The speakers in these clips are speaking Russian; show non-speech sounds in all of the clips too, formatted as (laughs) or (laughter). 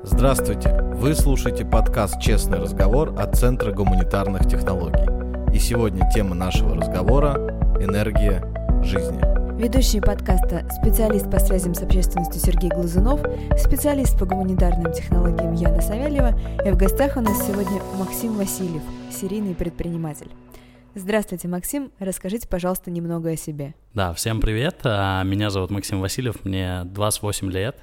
Здравствуйте! Вы слушаете подкаст «Честный разговор» от Центра гуманитарных технологий. И сегодня тема нашего разговора – энергия жизни. Ведущий подкаста – специалист по связям с общественностью Сергей Глазунов, специалист по гуманитарным технологиям Яна Савельева, и в гостях у нас сегодня Максим Васильев, серийный предприниматель. Здравствуйте, Максим. Расскажите, пожалуйста, немного о себе. Да, всем привет. А, меня зовут Максим Васильев, мне 28 лет.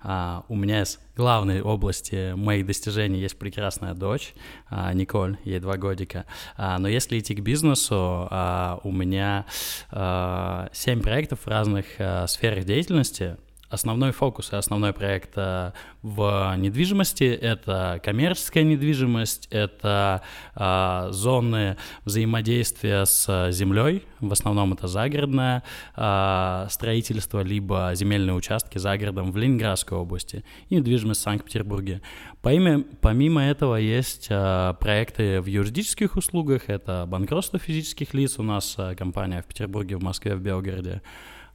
А, у меня из главной области моих достижений есть прекрасная дочь, а, Николь, ей два годика. Но если идти к бизнесу, у меня 7 проектов в разных сферах деятельности, основной фокус и основной проект э, в недвижимости — это коммерческая недвижимость, это э, зоны взаимодействия с землей, в основном это загородное э, строительство, либо земельные участки за городом в Ленинградской области и недвижимость в Санкт-Петербурге. Помимо, этого есть э, проекты в юридических услугах, это банкротство физических лиц, у нас э, компания в Петербурге, в Москве, в Белгороде,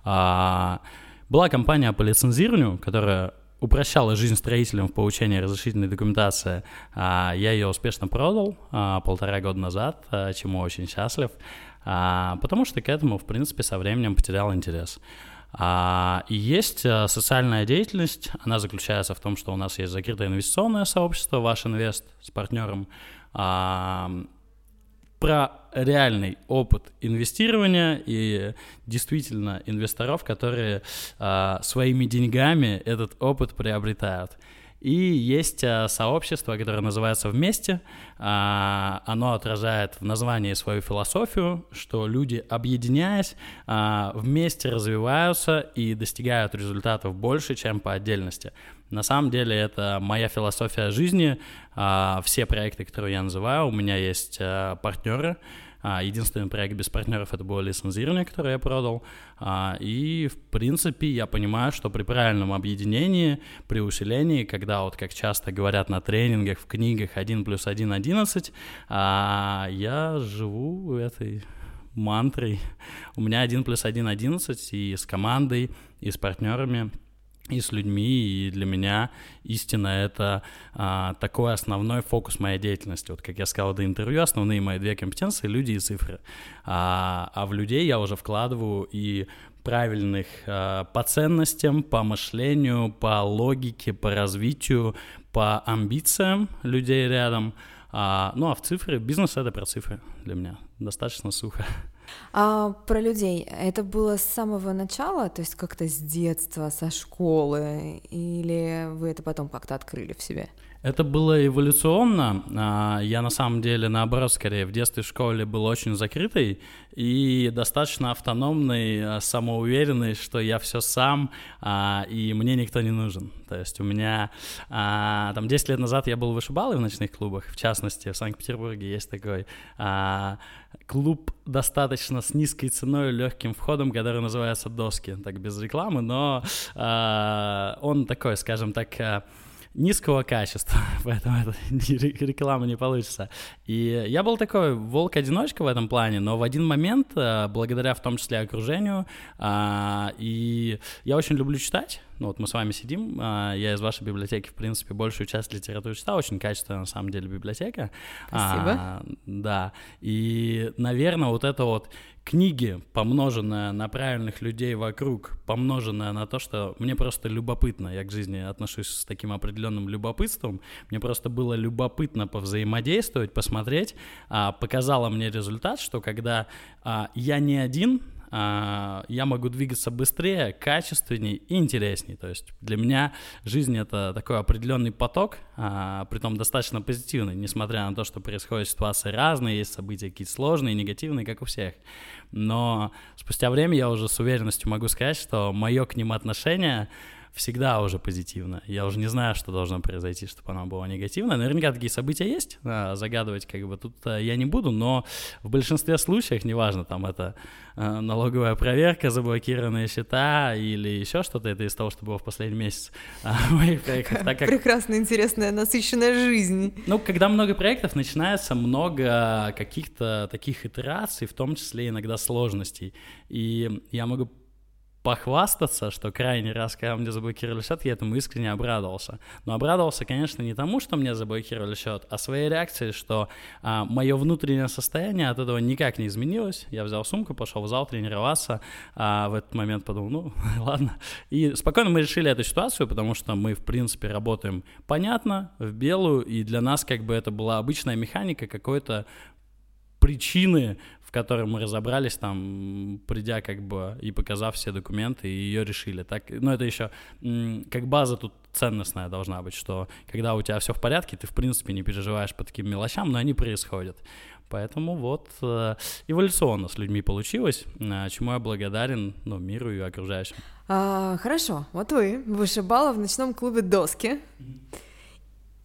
а, была компания по лицензированию, которая упрощала жизнь строителям в получении разрешительной документации. А, я ее успешно продал а, полтора года назад, а, чему очень счастлив, потому что к этому, в принципе, со временем потерял интерес. И есть социальная деятельность, она заключается в том, что у нас есть закрытое инвестиционное сообщество, ваш инвест с партнером, про реальный опыт инвестирования и действительно инвесторов, которые а, своими деньгами этот опыт приобретают. И есть а, сообщество, которое называется «Вместе». А, оно отражает в названии свою философию, что люди, объединяясь, а, вместе развиваются и достигают результатов больше, чем по отдельности. На самом деле это моя философия жизни. Все проекты, которые я называю, у меня есть партнеры, а, единственный проект без партнеров это было лицензирование, которое я продал. А, и, в принципе, я понимаю, что при правильном объединении, при усилении, когда вот как часто говорят на тренингах, в книгах 1 плюс 1 11, а, я живу этой мантрой. У меня 1 плюс 1 11 и с командой, и с партнерами и с людьми, и для меня истина — это а, такой основной фокус моей деятельности. Вот, как я сказал до интервью, основные мои две компетенции — люди и цифры. А, а в людей я уже вкладываю и правильных а, по ценностям, по мышлению, по логике, по развитию, по амбициям людей рядом. А, ну а в цифры, бизнес — это про цифры для меня. Достаточно сухо. А про людей это было с самого начала, то есть как-то с детства, со школы, или вы это потом как-то открыли в себе? Это было эволюционно. А, я на самом деле, наоборот, скорее, в детстве в школе был очень закрытый и достаточно автономный, а, самоуверенный, что я все сам, а, и мне никто не нужен. То есть у меня там 10 лет назад я был вышибалой в ночных клубах, в частности, в Санкт-Петербурге есть такой клуб достаточно с низкой ценой, легким входом, который называется «Доски». Так, без рекламы, но он такой, скажем так, низкого качества, (laughs) поэтому это реклама не получится. И я был такой волк-одиночка в этом плане, но в один момент, э, благодаря в том числе окружению, а, и я очень люблю читать, ну вот мы с вами сидим, а, я из вашей библиотеки, в принципе, большую часть литературы читал, очень качественная на самом деле библиотека. Спасибо. А, да, и, наверное, вот это вот книги, помноженное на правильных людей вокруг, помноженное на то, что мне просто любопытно, я к жизни отношусь с таким определенным любопытством, мне просто было любопытно повзаимодействовать, посмотреть, а, показало мне результат, что когда а, я не один, я могу двигаться быстрее, качественнее и интереснее. То есть для меня жизнь это такой определенный поток, а, притом достаточно позитивный, несмотря на то, что происходят ситуации разные, есть события какие-то сложные, негативные, как у всех. Но спустя время я уже с уверенностью могу сказать, что мое к ним отношение всегда уже позитивно. Я уже не знаю, что должно произойти, чтобы оно было негативно. Наверняка такие события есть, а, загадывать как бы тут а, я не буду, но в большинстве случаев, неважно, там это а, налоговая проверка, заблокированные счета или еще что-то, это из того, что было в последний месяц моих проектах. Так как... Прекрасная, интересная, насыщенная жизнь. Ну, когда много проектов, начинается много каких-то таких итераций, в том числе иногда сложностей. И я могу похвастаться, что крайний раз, когда мне заблокировали счет, я этому искренне обрадовался. Но обрадовался, конечно, не тому, что мне заблокировали счет, а своей реакции, что а, мое внутреннее состояние от этого никак не изменилось. Я взял сумку, пошел в зал тренироваться, а в этот момент подумал, ну, (laughs) ладно. И спокойно мы решили эту ситуацию, потому что мы, в принципе, работаем понятно, в белую, и для нас как бы это была обычная механика какой-то причины, в которой мы разобрались, там, придя как бы и показав все документы, и ее решили. Так, ну, это еще как база тут ценностная должна быть, что когда у тебя все в порядке, ты, в принципе, не переживаешь по таким мелочам, но они происходят. Поэтому вот э, эволюционно с людьми получилось, э, чему я благодарен ну, миру и окружающим. А, хорошо, вот вы вышибала в ночном клубе доски.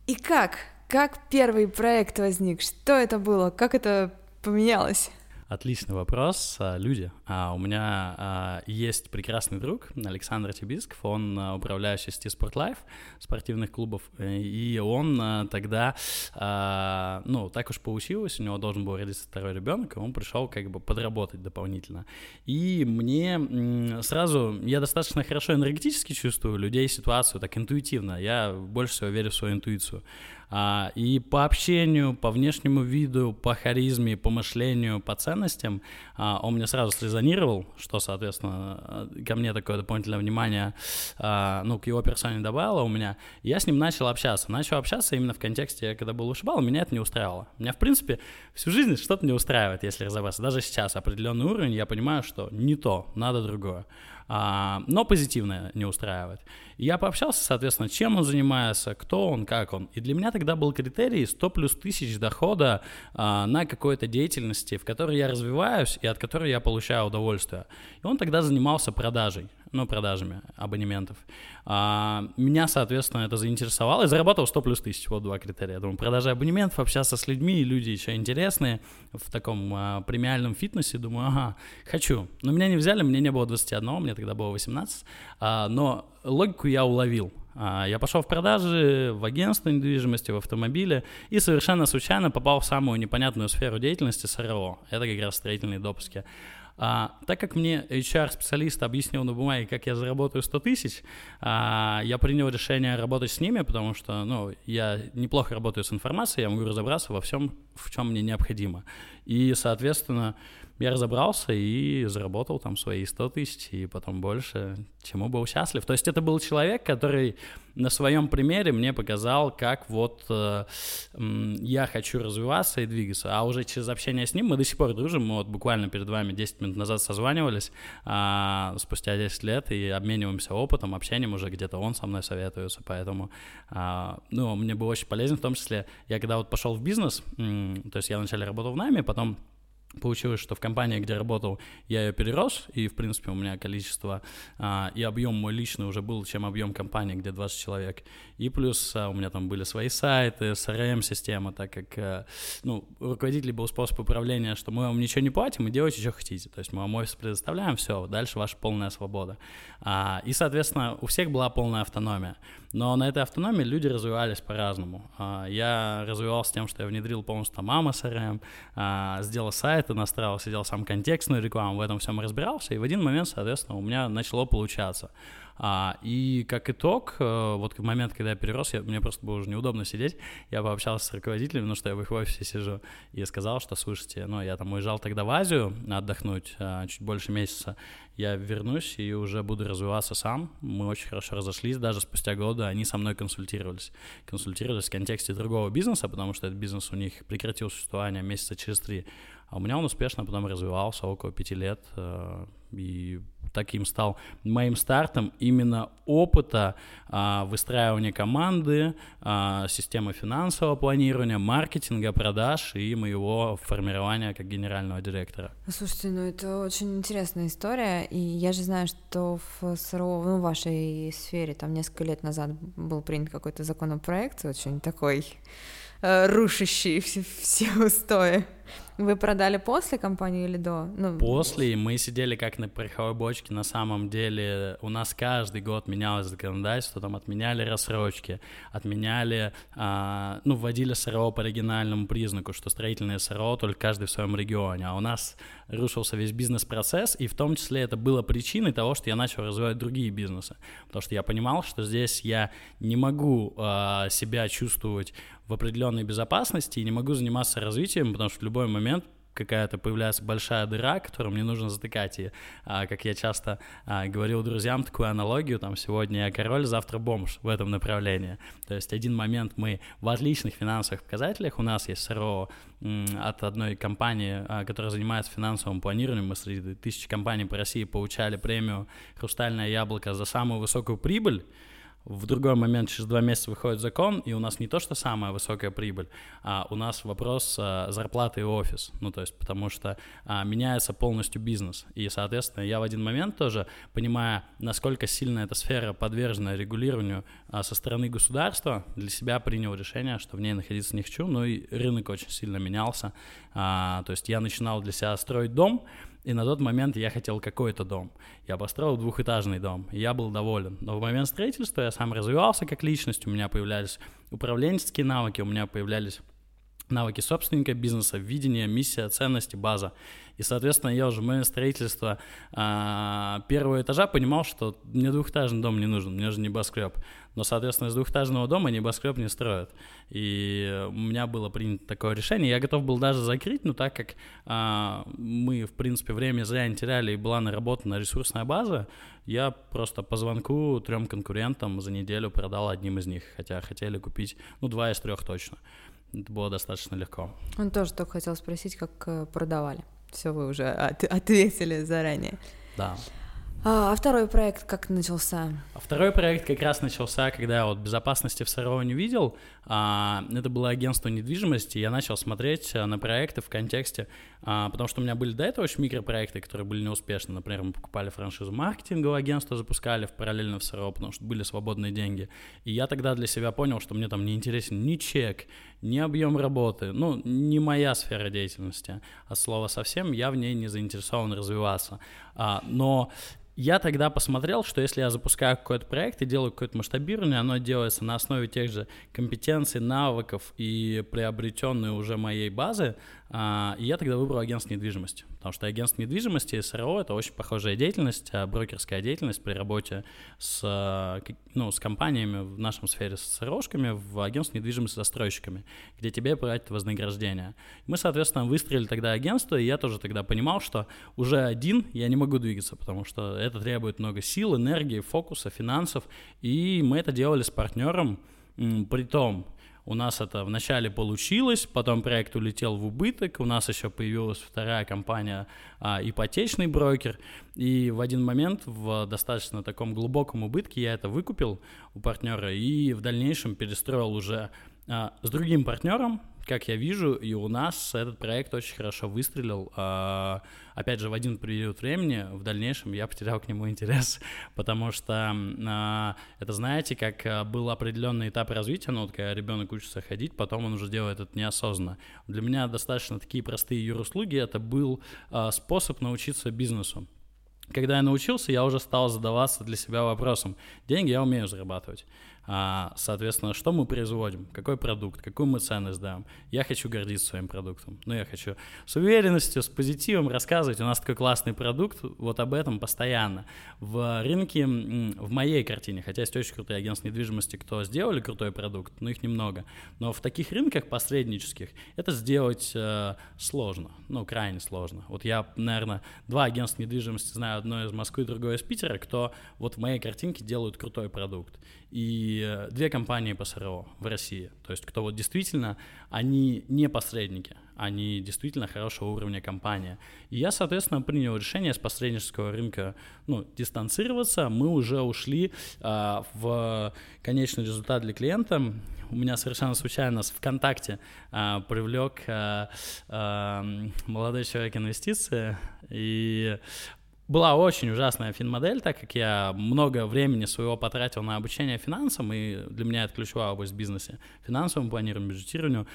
И как? Как первый проект возник? Что это было? Как это поменялось? Отличный вопрос. А, люди. А, у меня а, есть прекрасный друг Александр Тибисков, он управляющий сети Спортлайф, спортивных клубов, и он тогда, ну, так уж получилось, у него должен был родиться второй ребенок, и он пришел как бы подработать дополнительно. И мне сразу, я достаточно хорошо энергетически чувствую людей, ситуацию, так интуитивно, я больше всего верю в свою интуицию. А, и по общению, по внешнему виду, по харизме, по мышлению, по ценностям а, он мне сразу срезонировал, что, соответственно, ко мне такое дополнительное внимание, а, ну, к его персоне добавило у меня. Я с ним начал общаться. Начал общаться именно в контексте, когда был ушибал, меня это не устраивало. Меня, в принципе, всю жизнь что-то не устраивает, если разобраться. Даже сейчас определенный уровень, я понимаю, что не то, надо другое но позитивное не устраивает. Я пообщался, соответственно, чем он занимается, кто он, как он. И для меня тогда был критерий 100 плюс тысяч дохода а, на какой-то деятельности, в которой я развиваюсь и от которой я получаю удовольствие. И он тогда занимался продажей ну, продажами абонементов. А, меня, соответственно, это заинтересовало. и зарабатывал 100 плюс тысяч, вот два критерия. Я думаю, продажа абонементов, общаться с людьми, люди еще интересные в таком а, премиальном фитнесе. Думаю, ага, хочу. Но меня не взяли, мне не было 21, мне тогда было 18. А, но логику я уловил. А, я пошел в продажи, в агентство недвижимости, в автомобиле и совершенно случайно попал в самую непонятную сферу деятельности СРО. Это как раз строительные допуски. А, так как мне HR-специалист объяснил на бумаге, как я заработаю 100 тысяч, а, я принял решение работать с ними, потому что ну, я неплохо работаю с информацией, я могу разобраться во всем, в чем мне необходимо. И, соответственно, я разобрался и заработал там свои 100 тысяч, и потом больше, чему был счастлив. То есть это был человек, который на своем примере мне показал, как вот э, я хочу развиваться и двигаться. А уже через общение с ним мы до сих пор дружим. Мы вот буквально перед вами 10 минут назад созванивались э, спустя 10 лет и обмениваемся опытом, общением уже где-то он со мной советуется. Поэтому, э, ну, мне было очень полезно, в том числе, я когда вот пошел в бизнес, э, то есть я вначале работал в найме, потом Получилось, что в компании, где работал, я ее перерос, и, в принципе, у меня количество а, и объем мой личный уже был, чем объем компании, где 20 человек. И плюс а, у меня там были свои сайты, CRM-система, так как, а, ну, руководитель был способ управления, что мы вам ничего не платим, и делайте, что хотите. То есть мы вам офис предоставляем, все, дальше ваша полная свобода. А, и, соответственно, у всех была полная автономия. Но на этой автономии люди развивались по-разному. А, я развивался тем, что я внедрил полностью там мама CRM, а, сделал сайты, настраивал, сидел сам контекстную рекламу, в этом всем разбирался, и в один момент, соответственно, у меня начало получаться. А, и как итог, э, вот в момент, когда я перерос, я, мне просто было уже неудобно сидеть, я пообщался с руководителем, ну что я в их офисе сижу, и сказал, что, слушайте, ну я там уезжал тогда в Азию отдохнуть а, чуть больше месяца, я вернусь и уже буду развиваться сам. Мы очень хорошо разошлись, даже спустя года они со мной консультировались. Консультировались в контексте другого бизнеса, потому что этот бизнес у них прекратил существование месяца через три. А у меня он успешно потом развивался около пяти лет. Э, и таким стал моим стартом именно опыта а, выстраивания команды, а, системы финансового планирования, маркетинга, продаж и моего формирования как генерального директора. Слушайте, ну это очень интересная история, и я же знаю, что в СРО, ну, в вашей сфере там несколько лет назад был принят какой-то законопроект очень такой э, рушащий все, все устои. Вы продали после компанию или до? Ну... После. Мы сидели как на пороховой бочке. На самом деле у нас каждый год менялось законодательство. Там отменяли рассрочки, отменяли, а, ну, вводили СРО по оригинальному признаку, что строительное СРО только каждый в своем регионе. А у нас рушился весь бизнес-процесс, и в том числе это было причиной того, что я начал развивать другие бизнесы. Потому что я понимал, что здесь я не могу а, себя чувствовать в определенной безопасности и не могу заниматься развитием, потому что в любой момент какая-то появляется большая дыра, которую мне нужно затыкать. И, а, как я часто а, говорил друзьям, такую аналогию, там, сегодня я король, завтра бомж в этом направлении. То есть один момент мы в отличных финансовых показателях, у нас есть СРО от одной компании, а, которая занимается финансовым планированием, мы среди тысячи компаний по России получали премию «Хрустальное яблоко» за самую высокую прибыль, в другой момент через два месяца выходит закон, и у нас не то, что самая высокая прибыль, а у нас вопрос а, зарплаты и офис. Ну, то есть, потому что а, меняется полностью бизнес. И, соответственно, я в один момент тоже, понимая, насколько сильно эта сфера подвержена регулированию а, со стороны государства, для себя принял решение, что в ней находиться не хочу. Ну и рынок очень сильно менялся. А, то есть я начинал для себя строить дом, и на тот момент я хотел какой-то дом. Я построил двухэтажный дом, и я был доволен. Но в момент строительства я сам развивался как личность, у меня появлялись управленческие навыки, у меня появлялись навыки собственника бизнеса, видение, миссия, ценности, база. И, соответственно, я уже в момент строительства а, первого этажа понимал, что мне двухэтажный дом не нужен, мне же небоскреб. Но, соответственно, из двухэтажного дома небоскреб не строят. И у меня было принято такое решение. Я готов был даже закрыть, но так как а, мы, в принципе, время зря не теряли и была наработана ресурсная база, я просто по звонку трем конкурентам за неделю продал одним из них, хотя хотели купить, ну, два из трех точно. Это было достаточно легко. Он тоже только хотел спросить, как э, продавали. Все, вы уже от ответили заранее. Да. А, а второй проект как начался? А второй проект как раз начался, когда я вот безопасности в Сарово не видел. А, это было агентство недвижимости. Я начал смотреть а, на проекты в контексте, а, потому что у меня были до этого очень микропроекты, которые были неуспешны. Например, мы покупали франшизу маркетингового агентства, запускали в параллельно в Сарово, потому что были свободные деньги. И я тогда для себя понял, что мне там не интересен ни чек, ни объем работы. Ну, не моя сфера деятельности. От слова совсем я в ней не заинтересован развиваться. А, но я тогда посмотрел, что если я запускаю какой-то проект и делаю какое-то масштабирование, оно делается на основе тех же компетенций, навыков и приобретенной уже моей базы, а, и я тогда выбрал агентство недвижимости, потому что агентство недвижимости и СРО — это очень похожая деятельность, а брокерская деятельность при работе с, ну, с компаниями в нашем сфере, с СРОшками, в агентстве недвижимости застройщиками, где тебе платят вознаграждение. Мы, соответственно, выстроили тогда агентство, и я тоже тогда понимал, что уже один я не могу двигаться, потому что это требует много сил, энергии, фокуса, финансов, и мы это делали с партнером, при том, у нас это вначале получилось, потом проект улетел в убыток, у нас еще появилась вторая компания а, ипотечный брокер, и в один момент в достаточно таком глубоком убытке я это выкупил у партнера и в дальнейшем перестроил уже с другим партнером, как я вижу, и у нас этот проект очень хорошо выстрелил. А, опять же, в один период времени, в дальнейшем я потерял к нему интерес, (laughs) потому что а, это, знаете, как а, был определенный этап развития, ну, вот когда ребенок учится ходить, потом он уже делает это неосознанно. Для меня достаточно такие простые юруслуги, это был способ научиться бизнесу. Когда я научился, я уже стал задаваться для себя вопросом, деньги я умею зарабатывать. А, соответственно, что мы производим, какой продукт, какую мы ценность даем. Я хочу гордиться своим продуктом. Ну, я хочу с уверенностью, с позитивом рассказывать. У нас такой классный продукт, вот об этом постоянно. В рынке, в моей картине, хотя есть очень крутые агентства недвижимости, кто сделали крутой продукт, но их немного. Но в таких рынках посреднических это сделать э, сложно, ну, крайне сложно. Вот я, наверное, два агентства недвижимости знаю, одно из Москвы, другое из Питера, кто вот в моей картинке делают крутой продукт и э, две компании по СРО в России. То есть кто вот действительно, они не посредники, они действительно хорошего уровня компания. И я, соответственно, принял решение с посреднического рынка ну, дистанцироваться. Мы уже ушли а, в конечный результат для клиента. У меня совершенно случайно с ВКонтакте а, привлек а, а, молодой человек инвестиции, и была очень ужасная финмодель, так как я много времени своего потратил на обучение финансам, и для меня это ключевая область в бизнесе, финансовому планированию, бюджетированию.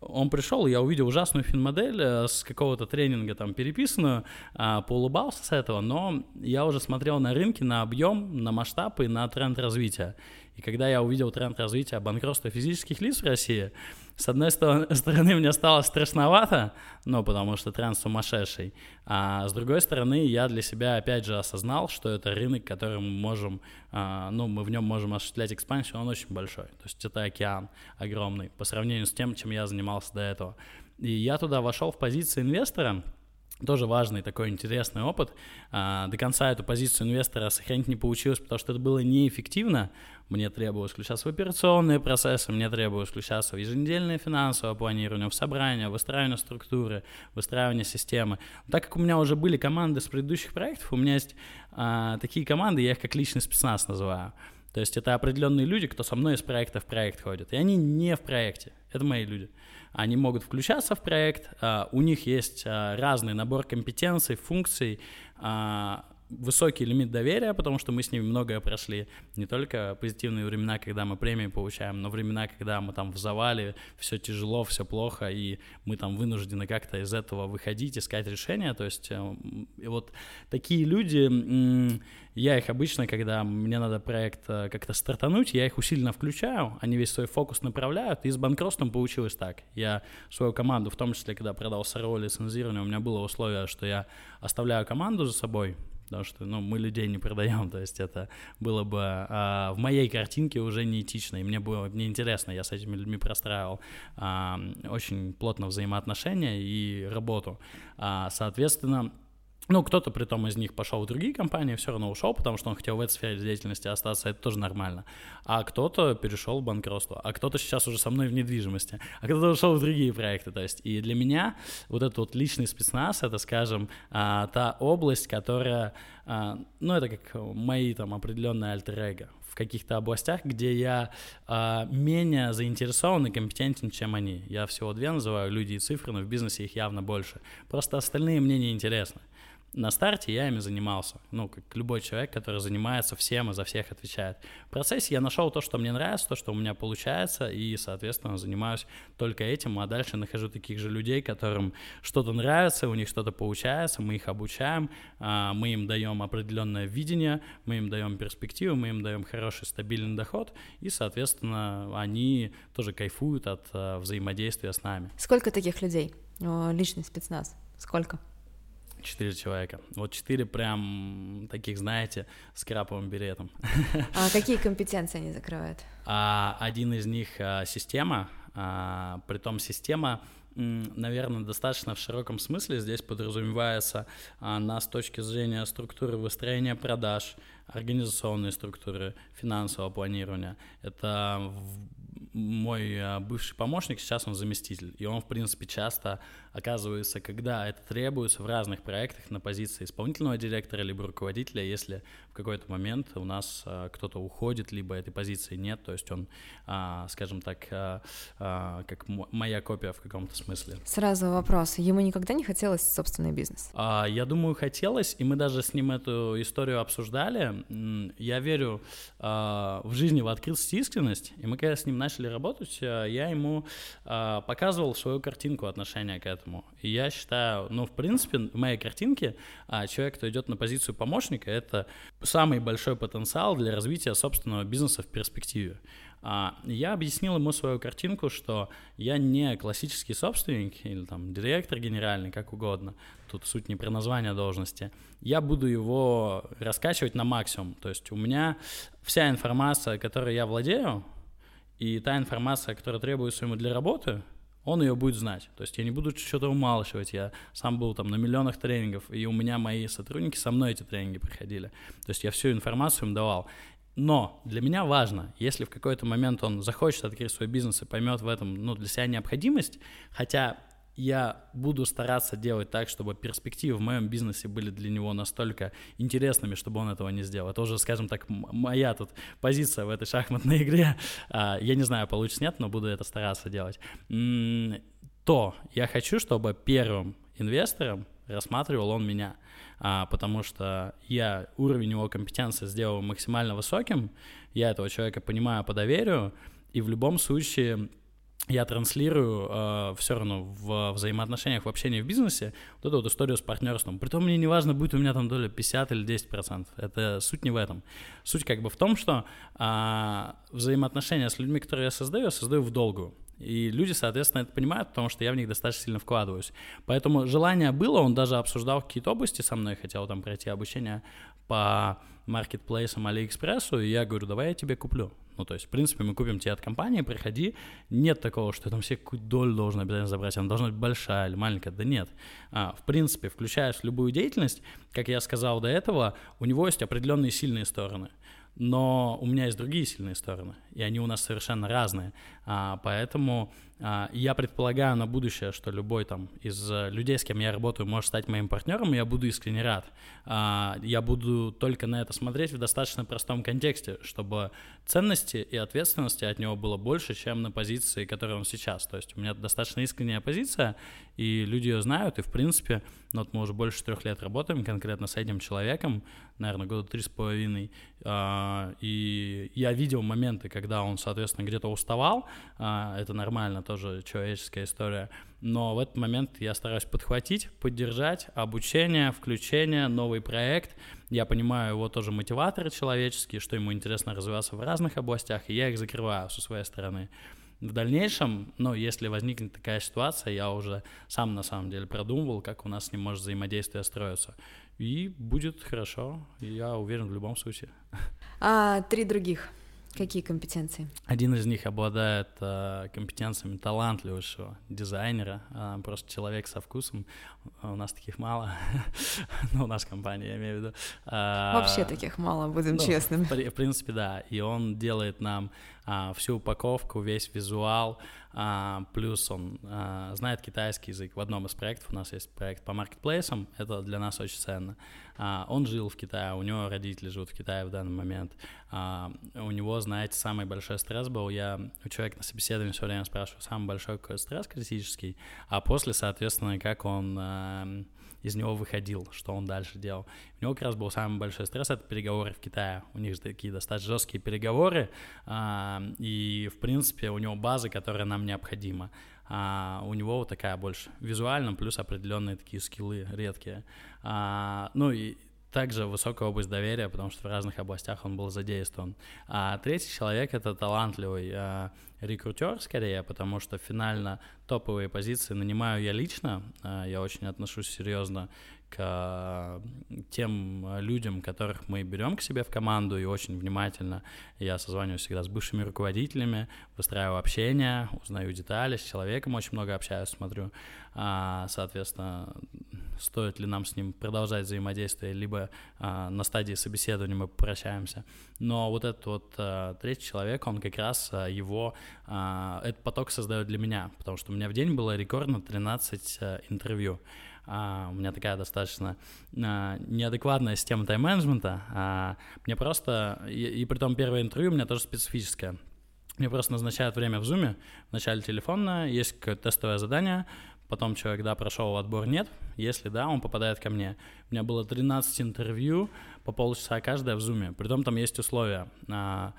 он пришел, я увидел ужасную финмодель э, с какого-то тренинга там переписанную, а, поулыбался с этого, но я уже смотрел на рынки, на объем, на масштаб и на тренд развития. И когда я увидел тренд развития банкротства физических лиц в России, с одной (laughs) стороны, мне стало страшновато, ну, потому что тренд сумасшедший, а с другой стороны, я для себя опять же осознал, что это рынок, который мы можем, а, ну, мы в нем можем осуществлять экспансию, он очень большой, то есть это океан огромный по сравнению с тем, чем я занимался до этого. И я туда вошел в позиции инвестора, тоже важный такой интересный опыт. А, до конца эту позицию инвестора сохранить не получилось, потому что это было неэффективно. Мне требовалось включаться в операционные процессы, мне требовалось включаться в еженедельное финансовое планирование, в собрание, выстраивание структуры, выстраивание системы. Так как у меня уже были команды с предыдущих проектов, у меня есть а, такие команды, я их как личный спецназ называю. То есть это определенные люди, кто со мной из проекта в проект ходит. И они не в проекте. Это мои люди они могут включаться в проект, а, у них есть а, разный набор компетенций, функций, а, высокий лимит доверия, потому что мы с ними многое прошли. Не только позитивные времена, когда мы премии получаем, но времена, когда мы там в завале, все тяжело, все плохо, и мы там вынуждены как-то из этого выходить, искать решения. То есть э, и вот такие люди, я их обычно, когда мне надо проект э, как-то стартануть, я их усиленно включаю, они весь свой фокус направляют, и с банкротством получилось так. Я свою команду, в том числе, когда продал СРО лицензирование, у меня было условие, что я оставляю команду за собой, потому что, ну, мы людей не продаем, (laughs) то есть это было бы а, в моей картинке уже неэтично, и мне было неинтересно, я с этими людьми простраивал а, очень плотно взаимоотношения и работу, а, соответственно, ну, кто-то при том из них пошел в другие компании, все равно ушел, потому что он хотел в этой сфере деятельности остаться, это тоже нормально. А кто-то перешел в банкротство, а кто-то сейчас уже со мной в недвижимости, а кто-то ушел в другие проекты. То есть, и для меня вот этот вот личный спецназ, это, скажем, а, та область, которая, а, ну, это как мои там определенные альтер в каких-то областях, где я а, менее заинтересован и компетентен, чем они. Я всего две называю, люди и цифры, но в бизнесе их явно больше. Просто остальные мне не интересны на старте я ими занимался, ну, как любой человек, который занимается всем и за всех отвечает. В процессе я нашел то, что мне нравится, то, что у меня получается, и, соответственно, занимаюсь только этим, а дальше нахожу таких же людей, которым что-то нравится, у них что-то получается, мы их обучаем, а, мы им даем определенное видение, мы им даем перспективу, мы им даем хороший стабильный доход, и, соответственно, они тоже кайфуют от а, взаимодействия с нами. Сколько таких людей? Личный спецназ? Сколько? Четыре человека. Вот четыре прям таких, знаете, с краповым беретом. А (laughs) какие компетенции они закрывают? А, один из них а, система, а, том система, наверное, достаточно в широком смысле. Здесь подразумевается а, нас с точки зрения структуры выстроения продаж, организационной структуры, финансового планирования. Это мой а, бывший помощник, сейчас он заместитель, и он, в принципе, часто оказывается, когда это требуется в разных проектах на позиции исполнительного директора либо руководителя, если какой-то момент у нас а, кто-то уходит, либо этой позиции нет, то есть он, а, скажем так, а, а, как моя копия в каком-то смысле. Сразу вопрос, ему никогда не хотелось собственный бизнес? А, я думаю, хотелось, и мы даже с ним эту историю обсуждали. Я верю а, в жизни и искренность, и мы когда с ним начали работать, я ему а, показывал свою картинку отношения к этому этому. И я считаю, ну, в принципе, в моей картинке а, человек, кто идет на позицию помощника, это самый большой потенциал для развития собственного бизнеса в перспективе. А, я объяснил ему свою картинку, что я не классический собственник или там директор генеральный, как угодно. Тут суть не про название должности. Я буду его раскачивать на максимум. То есть у меня вся информация, которой я владею, и та информация, которая требуется ему для работы — он ее будет знать. То есть я не буду что-то умалчивать. Я сам был там на миллионах тренингов, и у меня мои сотрудники со мной эти тренинги проходили. То есть я всю информацию им давал. Но для меня важно, если в какой-то момент он захочет открыть свой бизнес и поймет в этом ну, для себя необходимость, хотя я буду стараться делать так, чтобы перспективы в моем бизнесе были для него настолько интересными, чтобы он этого не сделал. Это уже, скажем так, моя тут позиция в этой шахматной игре. А, я не знаю, получится нет, но буду это стараться делать. То я хочу, чтобы первым инвестором рассматривал он меня, а, потому что я уровень его компетенции сделал максимально высоким, я этого человека понимаю по доверию, и в любом случае я транслирую э, все равно в взаимоотношениях, в общении в бизнесе вот эту вот историю с партнерством. Притом мне не важно, будет у меня там доля 50 или 10 процентов. Это суть не в этом. Суть как бы в том, что э, взаимоотношения с людьми, которые я создаю, я создаю в долгую. И люди, соответственно, это понимают, потому что я в них достаточно сильно вкладываюсь. Поэтому желание было, он даже обсуждал какие-то области со мной, хотел там пройти обучение по маркетплейсам Алиэкспрессу, и я говорю, давай я тебе куплю. Ну, то есть, в принципе, мы купим тебе от компании, приходи. Нет такого, что там все какую долю должен обязательно забрать, она должна быть большая или маленькая. Да нет. А, в принципе, включаешь любую деятельность, как я сказал до этого, у него есть определенные сильные стороны но у меня есть другие сильные стороны, и они у нас совершенно разные. А, поэтому а, я предполагаю на будущее, что любой там из э, людей, с кем я работаю, может стать моим партнером, и я буду искренне рад. А, я буду только на это смотреть в достаточно простом контексте, чтобы ценности и ответственности от него было больше, чем на позиции, которой он сейчас. То есть у меня достаточно искренняя позиция, и люди ее знают, и в принципе, ну вот мы уже больше трех лет работаем конкретно с этим человеком, наверное, года три с половиной, а, и я видел моменты, когда он, соответственно, где-то уставал, это нормально, тоже человеческая история. Но в этот момент я стараюсь подхватить, поддержать обучение, включение, новый проект. Я понимаю его тоже мотиваторы человеческие, что ему интересно развиваться в разных областях, и я их закрываю со своей стороны. В дальнейшем, ну, если возникнет такая ситуация, я уже сам на самом деле продумывал, как у нас с ним может взаимодействие строиться. И будет хорошо, я уверен в любом случае. А три других Какие компетенции? Один из них обладает э, компетенциями талантливейшего дизайнера, э, просто человек со вкусом. У нас таких мало, (laughs) ну, у нас компания, я имею в виду. Э, Вообще таких мало, будем ну, честными. В, в принципе, да. И он делает нам а, всю упаковку, весь визуал, а, плюс он а, знает китайский язык. В одном из проектов у нас есть проект по маркетплейсам, это для нас очень ценно. Он жил в Китае, у него родители живут в Китае в данный момент. У него, знаете, самый большой стресс был, я у человека на собеседовании все время спрашиваю, самый большой какой стресс критический, а после, соответственно, как он из него выходил, что он дальше делал. У него как раз был самый большой стресс, это переговоры в Китае. У них же такие достаточно жесткие переговоры, а, и, в принципе, у него база, которая нам необходима. А у него вот такая больше визуально, плюс определенные такие скиллы редкие. А, ну и также высокая область доверия, потому что в разных областях он был задействован. А третий человек — это талантливый а, рекрутер, скорее, потому что финально топовые позиции нанимаю я лично. А, я очень отношусь серьезно к тем людям, которых мы берем к себе в команду, и очень внимательно я созваниваюсь всегда с бывшими руководителями, выстраиваю общение, узнаю детали, с человеком очень много общаюсь, смотрю, а, соответственно, стоит ли нам с ним продолжать взаимодействие, либо а, на стадии собеседования мы попрощаемся. Но вот этот вот а, третий человек, он как раз его, этот поток создает для меня, потому что у меня в день было рекордно 13 интервью а, у меня такая достаточно а, неадекватная система тайм-менеджмента. А, мне просто, и, и при том первое интервью у меня тоже специфическое. Мне просто назначают время в зуме, вначале телефонное, есть какое-то тестовое задание, потом человек, да, прошел отбор, нет, если да, он попадает ко мне. У меня было 13 интервью, по полчаса каждое в зуме, при том там есть условия. А,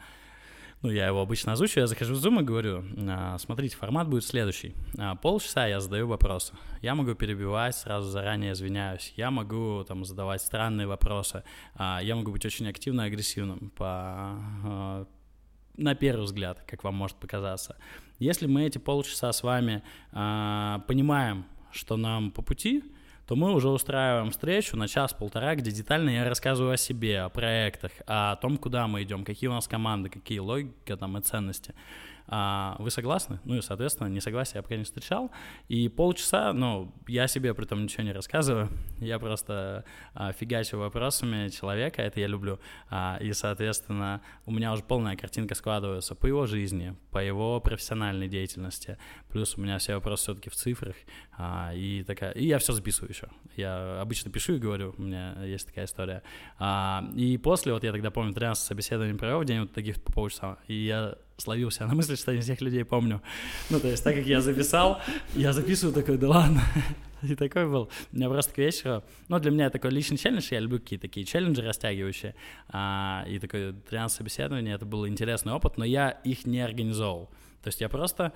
ну, я его обычно озвучиваю, я захожу в Zoom и говорю, «А, смотрите, формат будет следующий. А, полчаса я задаю вопросы. Я могу перебивать, сразу заранее извиняюсь. Я могу там задавать странные вопросы. Я могу быть очень активно агрессивным по на первый взгляд, как вам может показаться. Если мы эти полчаса с вами понимаем, что нам по пути, то мы уже устраиваем встречу на час-полтора, где детально я рассказываю о себе, о проектах, о том, куда мы идем, какие у нас команды, какие логика там и ценности. А, вы согласны? Ну и, соответственно, несогласие я пока не встречал. И полчаса, ну, я себе при этом ничего не рассказываю. Я просто а, фигачу вопросами человека, это я люблю. А, и, соответственно, у меня уже полная картинка складывается по его жизни, по его профессиональной деятельности. Плюс у меня все вопросы все-таки в цифрах. А, и, такая, и я все записываю еще. Я обычно пишу и говорю, у меня есть такая история. А, и после, вот я тогда помню, 13 собеседований провел в день вот таких по полчаса, и я словил себя на мысли, что я всех людей помню. Ну, то есть, так как я записал, я записываю такой, да ладно. И такой был. У меня просто к вечеру... Ну, для меня такой личный челлендж, я люблю какие-то такие челленджи растягивающие. А, и такой 13 собеседование, это был интересный опыт, но я их не организовал. То есть я просто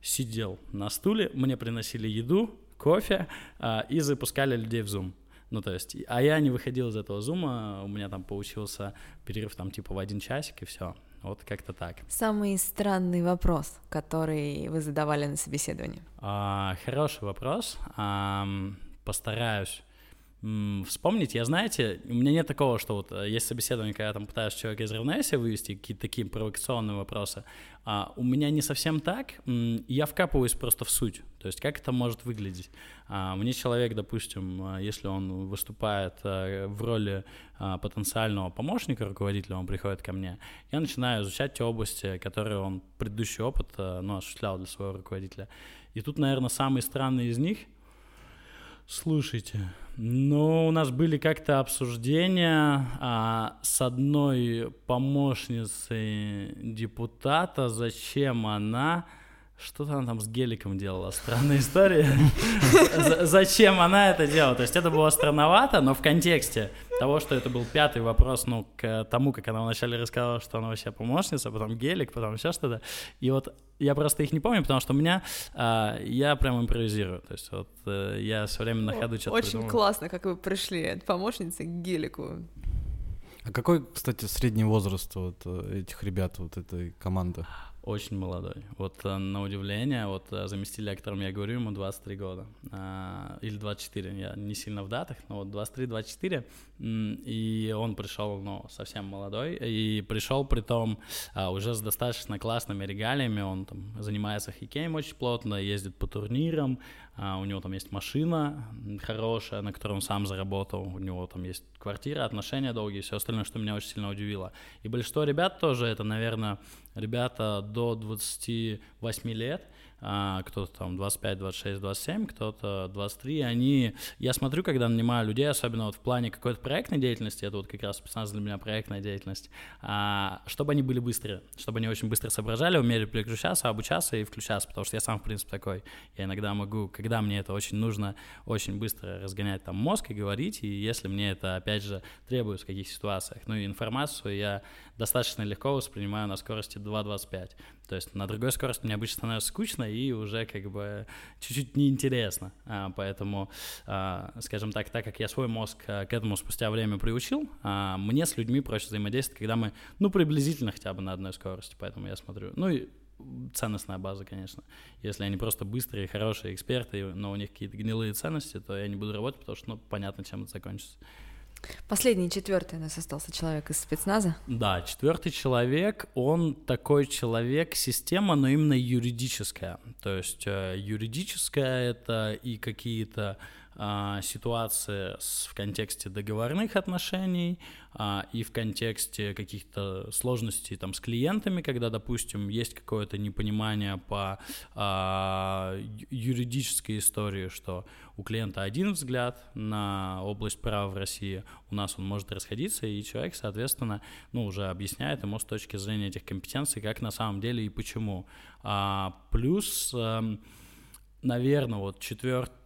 сидел на стуле, мне приносили еду, кофе а, и запускали людей в Zoom. Ну, то есть, а я не выходил из этого зума, у меня там получился перерыв там типа в один часик и все. Вот как-то так. Самый странный вопрос, который вы задавали на собеседовании? А, хороший вопрос. А, постараюсь вспомнить, я, знаете, у меня нет такого, что вот э, есть собеседование, когда там пытаюсь человека из равновесия вывести, какие-то такие провокационные вопросы, а у меня не совсем так, я вкапываюсь просто в суть, то есть как это может выглядеть. А мне человек, допустим, а, если он выступает э, в роли а, потенциального помощника руководителя, он приходит ко мне, я начинаю изучать те области, которые он предыдущий опыт э, ну, осуществлял для своего руководителя. И тут, наверное, самый странный из них — Слушайте, ну, у нас были как-то обсуждения а, с одной помощницей депутата, зачем она что-то она там с геликом делала, странная история. Зачем она это делала? То есть это было странновато, но в контексте того, что это был пятый вопрос, ну, к тому, как она вначале рассказала, что она вообще помощница, потом гелик, потом еще что-то. И вот я просто их не помню, потому что у меня, а, я прям импровизирую. То есть вот э, я все время на ходу что-то Очень классно, как вы пришли от помощницы к гелику. А какой, кстати, средний возраст вот э, этих ребят, вот этой команды? Очень молодой. Вот э, на удивление, вот э, заместитель, о котором я говорю, ему 23 года. А, или 24, я не сильно в датах, но вот 23-24. И он пришел, ну, совсем молодой. И пришел при том а, уже с достаточно классными регалиями. Он там занимается хоккеем очень плотно, ездит по турнирам. А, у него там есть машина хорошая, на которой он сам заработал. У него там есть квартира, отношения долгие, все остальное, что меня очень сильно удивило. И большинство ребят тоже, это, наверное, ребята до 28 лет, кто-то там 25, 26, 27, кто-то 23, они, я смотрю, когда нанимаю людей, особенно вот в плане какой-то проектной деятельности, это вот как раз специально для меня проектная деятельность, а, чтобы они были быстрые, чтобы они очень быстро соображали, умели переключаться, обучаться и включаться, потому что я сам, в принципе, такой, я иногда могу, когда мне это очень нужно, очень быстро разгонять там мозг и говорить, и если мне это, опять же, требуется в каких ситуациях, ну и информацию я достаточно легко воспринимаю на скорости 2.25. То есть на другой скорости мне обычно становится скучно и уже как бы чуть-чуть неинтересно. А, поэтому, а, скажем так, так как я свой мозг а, к этому спустя время приучил, а, мне с людьми проще взаимодействовать, когда мы, ну, приблизительно хотя бы на одной скорости. Поэтому я смотрю. Ну и ценностная база, конечно. Если они просто быстрые, хорошие эксперты, но у них какие-то гнилые ценности, то я не буду работать, потому что, ну, понятно, чем это закончится. Последний, четвертый у нас остался человек из спецназа. Да, четвертый человек, он такой человек, система, но именно юридическая. То есть э, юридическая это и какие-то а, ситуации с, в контексте договорных отношений а, и в контексте каких-то сложностей там с клиентами, когда, допустим, есть какое-то непонимание по а, юридической истории, что у клиента один взгляд на область права в России, у нас он может расходиться, и человек, соответственно, ну, уже объясняет ему с точки зрения этих компетенций, как на самом деле и почему. А, плюс, эм, наверное, вот четвертый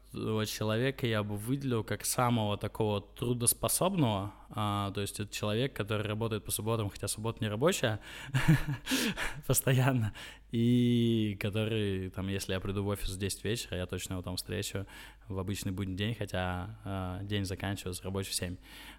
человека я бы выделил как самого такого трудоспособного, а, то есть это человек, который работает по субботам, хотя суббота не рабочая, (laughs) постоянно, и который, там, если я приду в офис в 10 вечера, я точно его там встречу в обычный будний день, хотя а, день заканчивается рабочий в 7.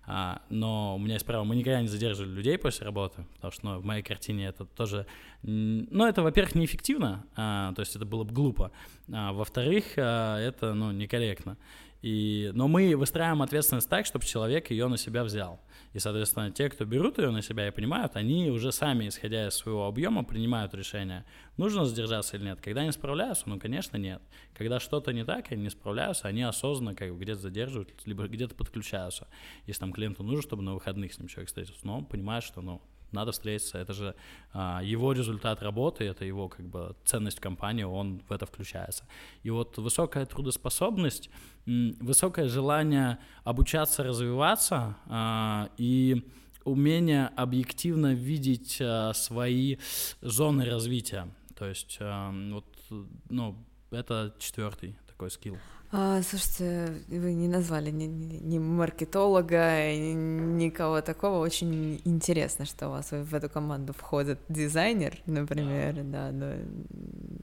А, но у меня есть право, мы никогда не задерживали людей после работы, потому что ну, в моей картине это тоже, ну, это, во-первых, неэффективно, а, то есть это было бы глупо, а, во-вторых, а, это, ну, некорректно. И, но мы выстраиваем ответственность так, чтобы человек ее на себя взял. И, соответственно, те, кто берут ее на себя и понимают, они уже сами, исходя из своего объема, принимают решение, нужно задержаться или нет. Когда они справляются, ну, конечно, нет. Когда что-то не так, они не справляются, они осознанно как бы где-то задерживают, либо где-то подключаются. Если там клиенту нужно, чтобы на выходных с ним человек встретился, но он понимает, что, ну, надо встретиться. Это же а, его результат работы, это его как бы ценность компании, он в это включается. И вот высокая трудоспособность, высокое желание обучаться, развиваться а, и умение объективно видеть а, свои зоны развития. То есть а, вот, ну, это четвертый такой скилл. А, слушайте, вы не назвали ни, ни маркетолога, ни, никого такого. Очень интересно, что у вас в эту команду входит дизайнер, например, да, но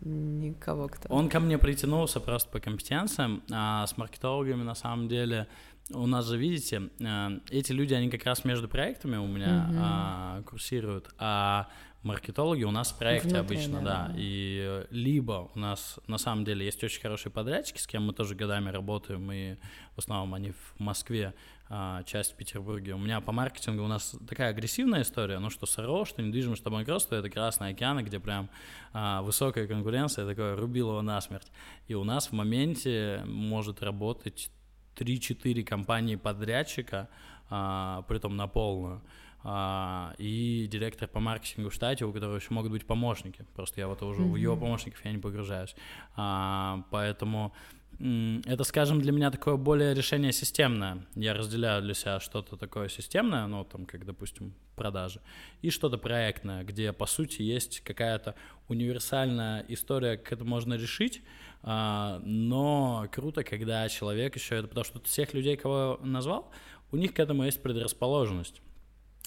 никого, кто... Он ко мне притянулся просто по компетенциям, а с маркетологами на самом деле у нас же, видите, э, эти люди, они как раз между проектами у меня угу. а, курсируют, а маркетологи у нас в проекте Внутри, обычно, да. да. И либо у нас на самом деле есть очень хорошие подрядчики, с кем мы тоже годами работаем, и в основном они в Москве, а, часть в Петербурге. У меня по маркетингу у нас такая агрессивная история, ну что СРО, что недвижимость, что банкротство, это Красный океан, где прям а, высокая конкуренция, такое рубилово насмерть. И у нас в моменте может работать 3-4 компании подрядчика, а, притом на полную. А, и директор по маркетингу в штате, у которого еще могут быть помощники. Просто я вот уже mm-hmm. в его помощников я не погружаюсь. А, поэтому это, скажем, для меня такое более решение системное. Я разделяю для себя что-то такое системное, ну, там, как, допустим, продажи, и что-то проектное, где, по сути, есть какая-то универсальная история, как это можно решить, а, но круто, когда человек еще это, потому что всех людей, кого назвал, у них к этому есть предрасположенность.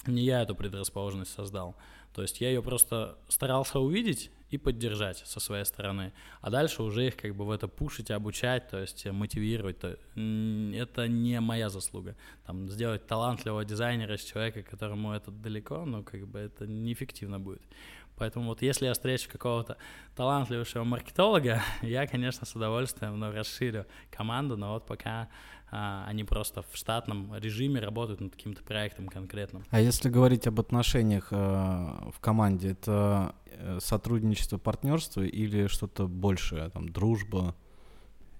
Не я эту предрасположенность создал. То есть я ее просто старался увидеть и поддержать со своей стороны. А дальше уже их как бы в это пушить, обучать, то есть мотивировать. То, это не моя заслуга. Там, сделать талантливого дизайнера из человека, которому это далеко, ну как бы это неэффективно будет. Поэтому вот если я встречу какого-то талантливого маркетолога, (laughs) я, конечно, с удовольствием ну, расширю команду, но вот пока а, они просто в штатном режиме работают над каким-то проектом конкретным. А если говорить об отношениях э, в команде, это э, сотрудничество, партнерство или что-то большее, там, дружба,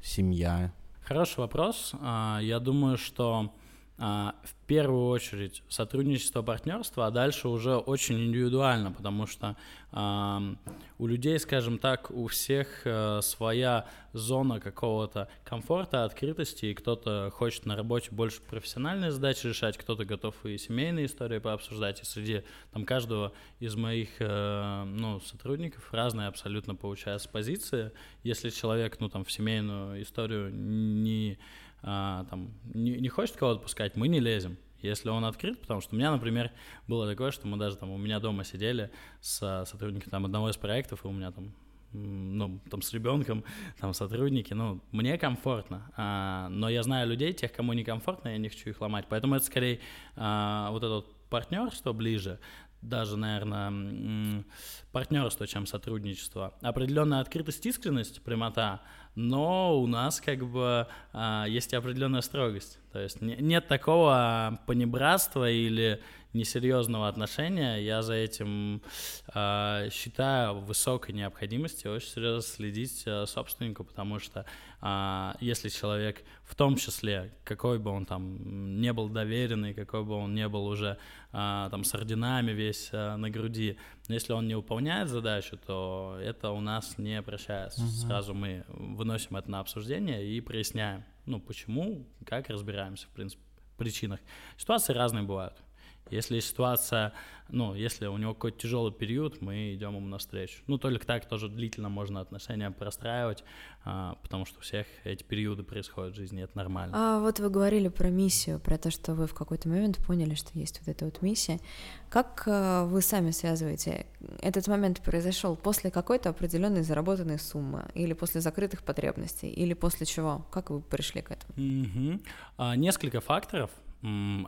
семья? Хороший вопрос. А, я думаю, что в первую очередь сотрудничество, партнерство, а дальше уже очень индивидуально, потому что э, у людей, скажем так, у всех э, своя зона какого-то комфорта, открытости, и кто-то хочет на работе больше профессиональные задачи решать, кто-то готов и семейные истории пообсуждать, и среди там каждого из моих э, ну, сотрудников разные абсолютно получается позиции. Если человек, ну там в семейную историю не а, там, не, не хочет кого-то пускать, мы не лезем. Если он открыт, потому что у меня, например, было такое, что мы даже там у меня дома сидели с сотрудником там одного из проектов, и у меня там ну, там с ребенком, там сотрудники, ну, мне комфортно, а, но я знаю людей, тех, кому некомфортно, я не хочу их ломать, поэтому это скорее а, вот это вот партнерство ближе, даже, наверное, партнерство, чем сотрудничество. Определенная открытость, искренность, прямота, но у нас как бы а, есть определенная строгость. То есть не, нет такого понебратства или несерьезного отношения. Я за этим э, считаю высокой необходимости очень серьезно следить э, собственнику, потому что э, если человек, в том числе, какой бы он там не был доверенный, какой бы он не был уже э, там с орденами весь э, на груди, но если он не выполняет задачу, то это у нас не прощается. Угу. Сразу мы выносим это на обсуждение и проясняем, ну, почему, как разбираемся, в принципе, причинах. Ситуации разные бывают. Если ситуация, ну, если у него какой-то тяжелый период, мы идем ему навстречу. Ну, только так тоже длительно можно отношения простраивать, а, потому что у всех эти периоды происходят в жизни, это нормально. А вот вы говорили про миссию, про то, что вы в какой-то момент поняли, что есть вот эта вот миссия. Как а, вы сами связываете? Этот момент произошел после какой-то определенной заработанной суммы, или после закрытых потребностей, или после чего? Как вы пришли к этому? Угу. А, несколько факторов.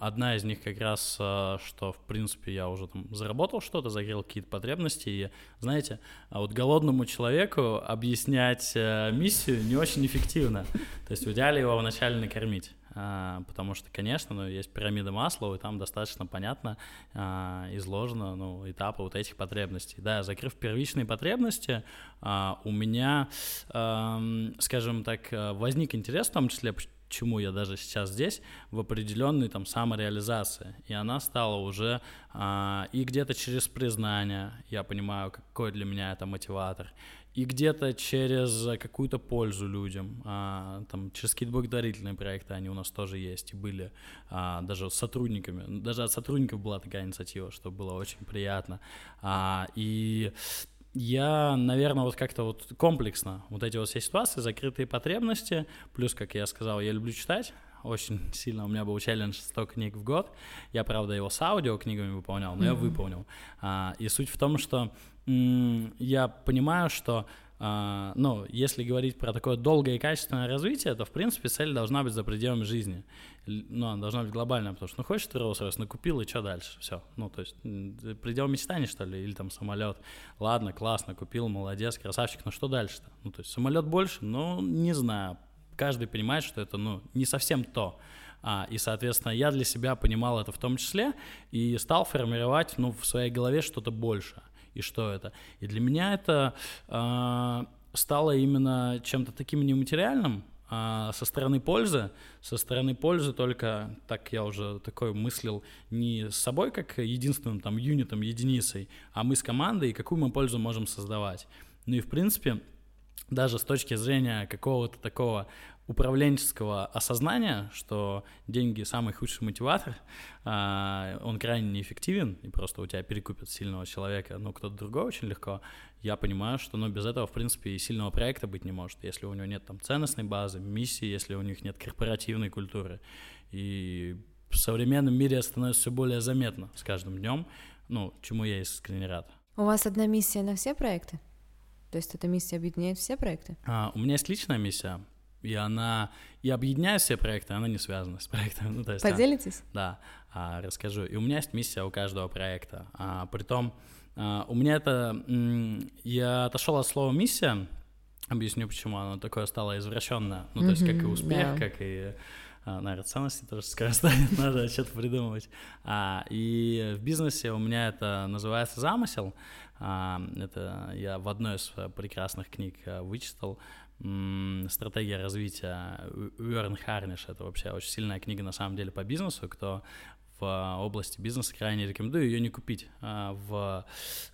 Одна из них как раз, а, что, в принципе, я уже там заработал что-то, закрыл какие-то потребности, и, знаете, а вот голодному человеку объяснять э, миссию не очень эффективно. То есть в идеале его вначале накормить. А, потому что, конечно, ну, есть пирамида масла, и там достаточно понятно изложено ну, этапы вот этих потребностей. Да, закрыв первичные потребности, у меня, скажем так, э, возник интерес в том числе, чему я даже сейчас здесь, в определенной там самореализации. И она стала уже а, и где-то через признание, я понимаю, какой для меня это мотиватор, и где-то через какую-то пользу людям, а, там, через какие-то благотворительные проекты они у нас тоже есть и были, а, даже с сотрудниками, даже от сотрудников была такая инициатива, что было очень приятно. А, и я, наверное, вот как-то вот комплексно вот эти вот все ситуации, закрытые потребности, плюс, как я сказал, я люблю читать, очень (laughs) сильно у меня был челлендж 100 книг в год. Я, правда, его с аудиокнигами выполнял, но mm-hmm. я выполнил. А, и суть в том, что м- я понимаю, что ну, если говорить про такое долгое и качественное развитие, то, в принципе, цель должна быть за пределами жизни. Ну, она должна быть глобальная, потому что, ну, хочешь ты Rolls-Royce, накупил, и что дальше? Все. Ну, то есть, предел мечтаний, что ли, или там самолет. Ладно, классно, купил, молодец, красавчик, но что дальше-то? Ну, то есть, самолет больше? Ну, не знаю. Каждый понимает, что это, ну, не совсем то. А, и, соответственно, я для себя понимал это в том числе и стал формировать, ну, в своей голове что-то большее и что это. И для меня это э, стало именно чем-то таким нематериальным, а со стороны пользы, со стороны пользы только, так я уже такой мыслил, не с собой как единственным там юнитом, единицей, а мы с командой, и какую мы пользу можем создавать. Ну и в принципе, даже с точки зрения какого-то такого управленческого осознания, что деньги самый худший мотиватор, а, он крайне неэффективен, и просто у тебя перекупят сильного человека, ну, кто-то другой очень легко, я понимаю, что, ну, без этого, в принципе, и сильного проекта быть не может, если у него нет там ценностной базы, миссии, если у них нет корпоративной культуры. И в современном мире это становится все более заметно с каждым днем, ну, чему я искренне рад. У вас одна миссия на все проекты? То есть эта миссия объединяет все проекты? А, у меня есть личная миссия, и она и объединяет все проекты, она не связана с проектом. (laughs) Ну, то есть, Поделитесь? А, да, а, расскажу. И у меня есть миссия у каждого проекта. А, притом а, у меня это я отошел от слова миссия. Объясню, почему оно такое стало извращенное. Ну, то есть, как и успех, yeah. как и а, наверное, ценности тоже скоро (laughs) станет, надо что-то придумывать. А, и в бизнесе у меня это называется замысел. А, это я в одной из прекрасных книг а, вычитал. Стратегия развития Уэрн Харниш. Это вообще очень сильная книга на самом деле по бизнесу. Кто в области бизнеса крайне рекомендую ее не купить а, в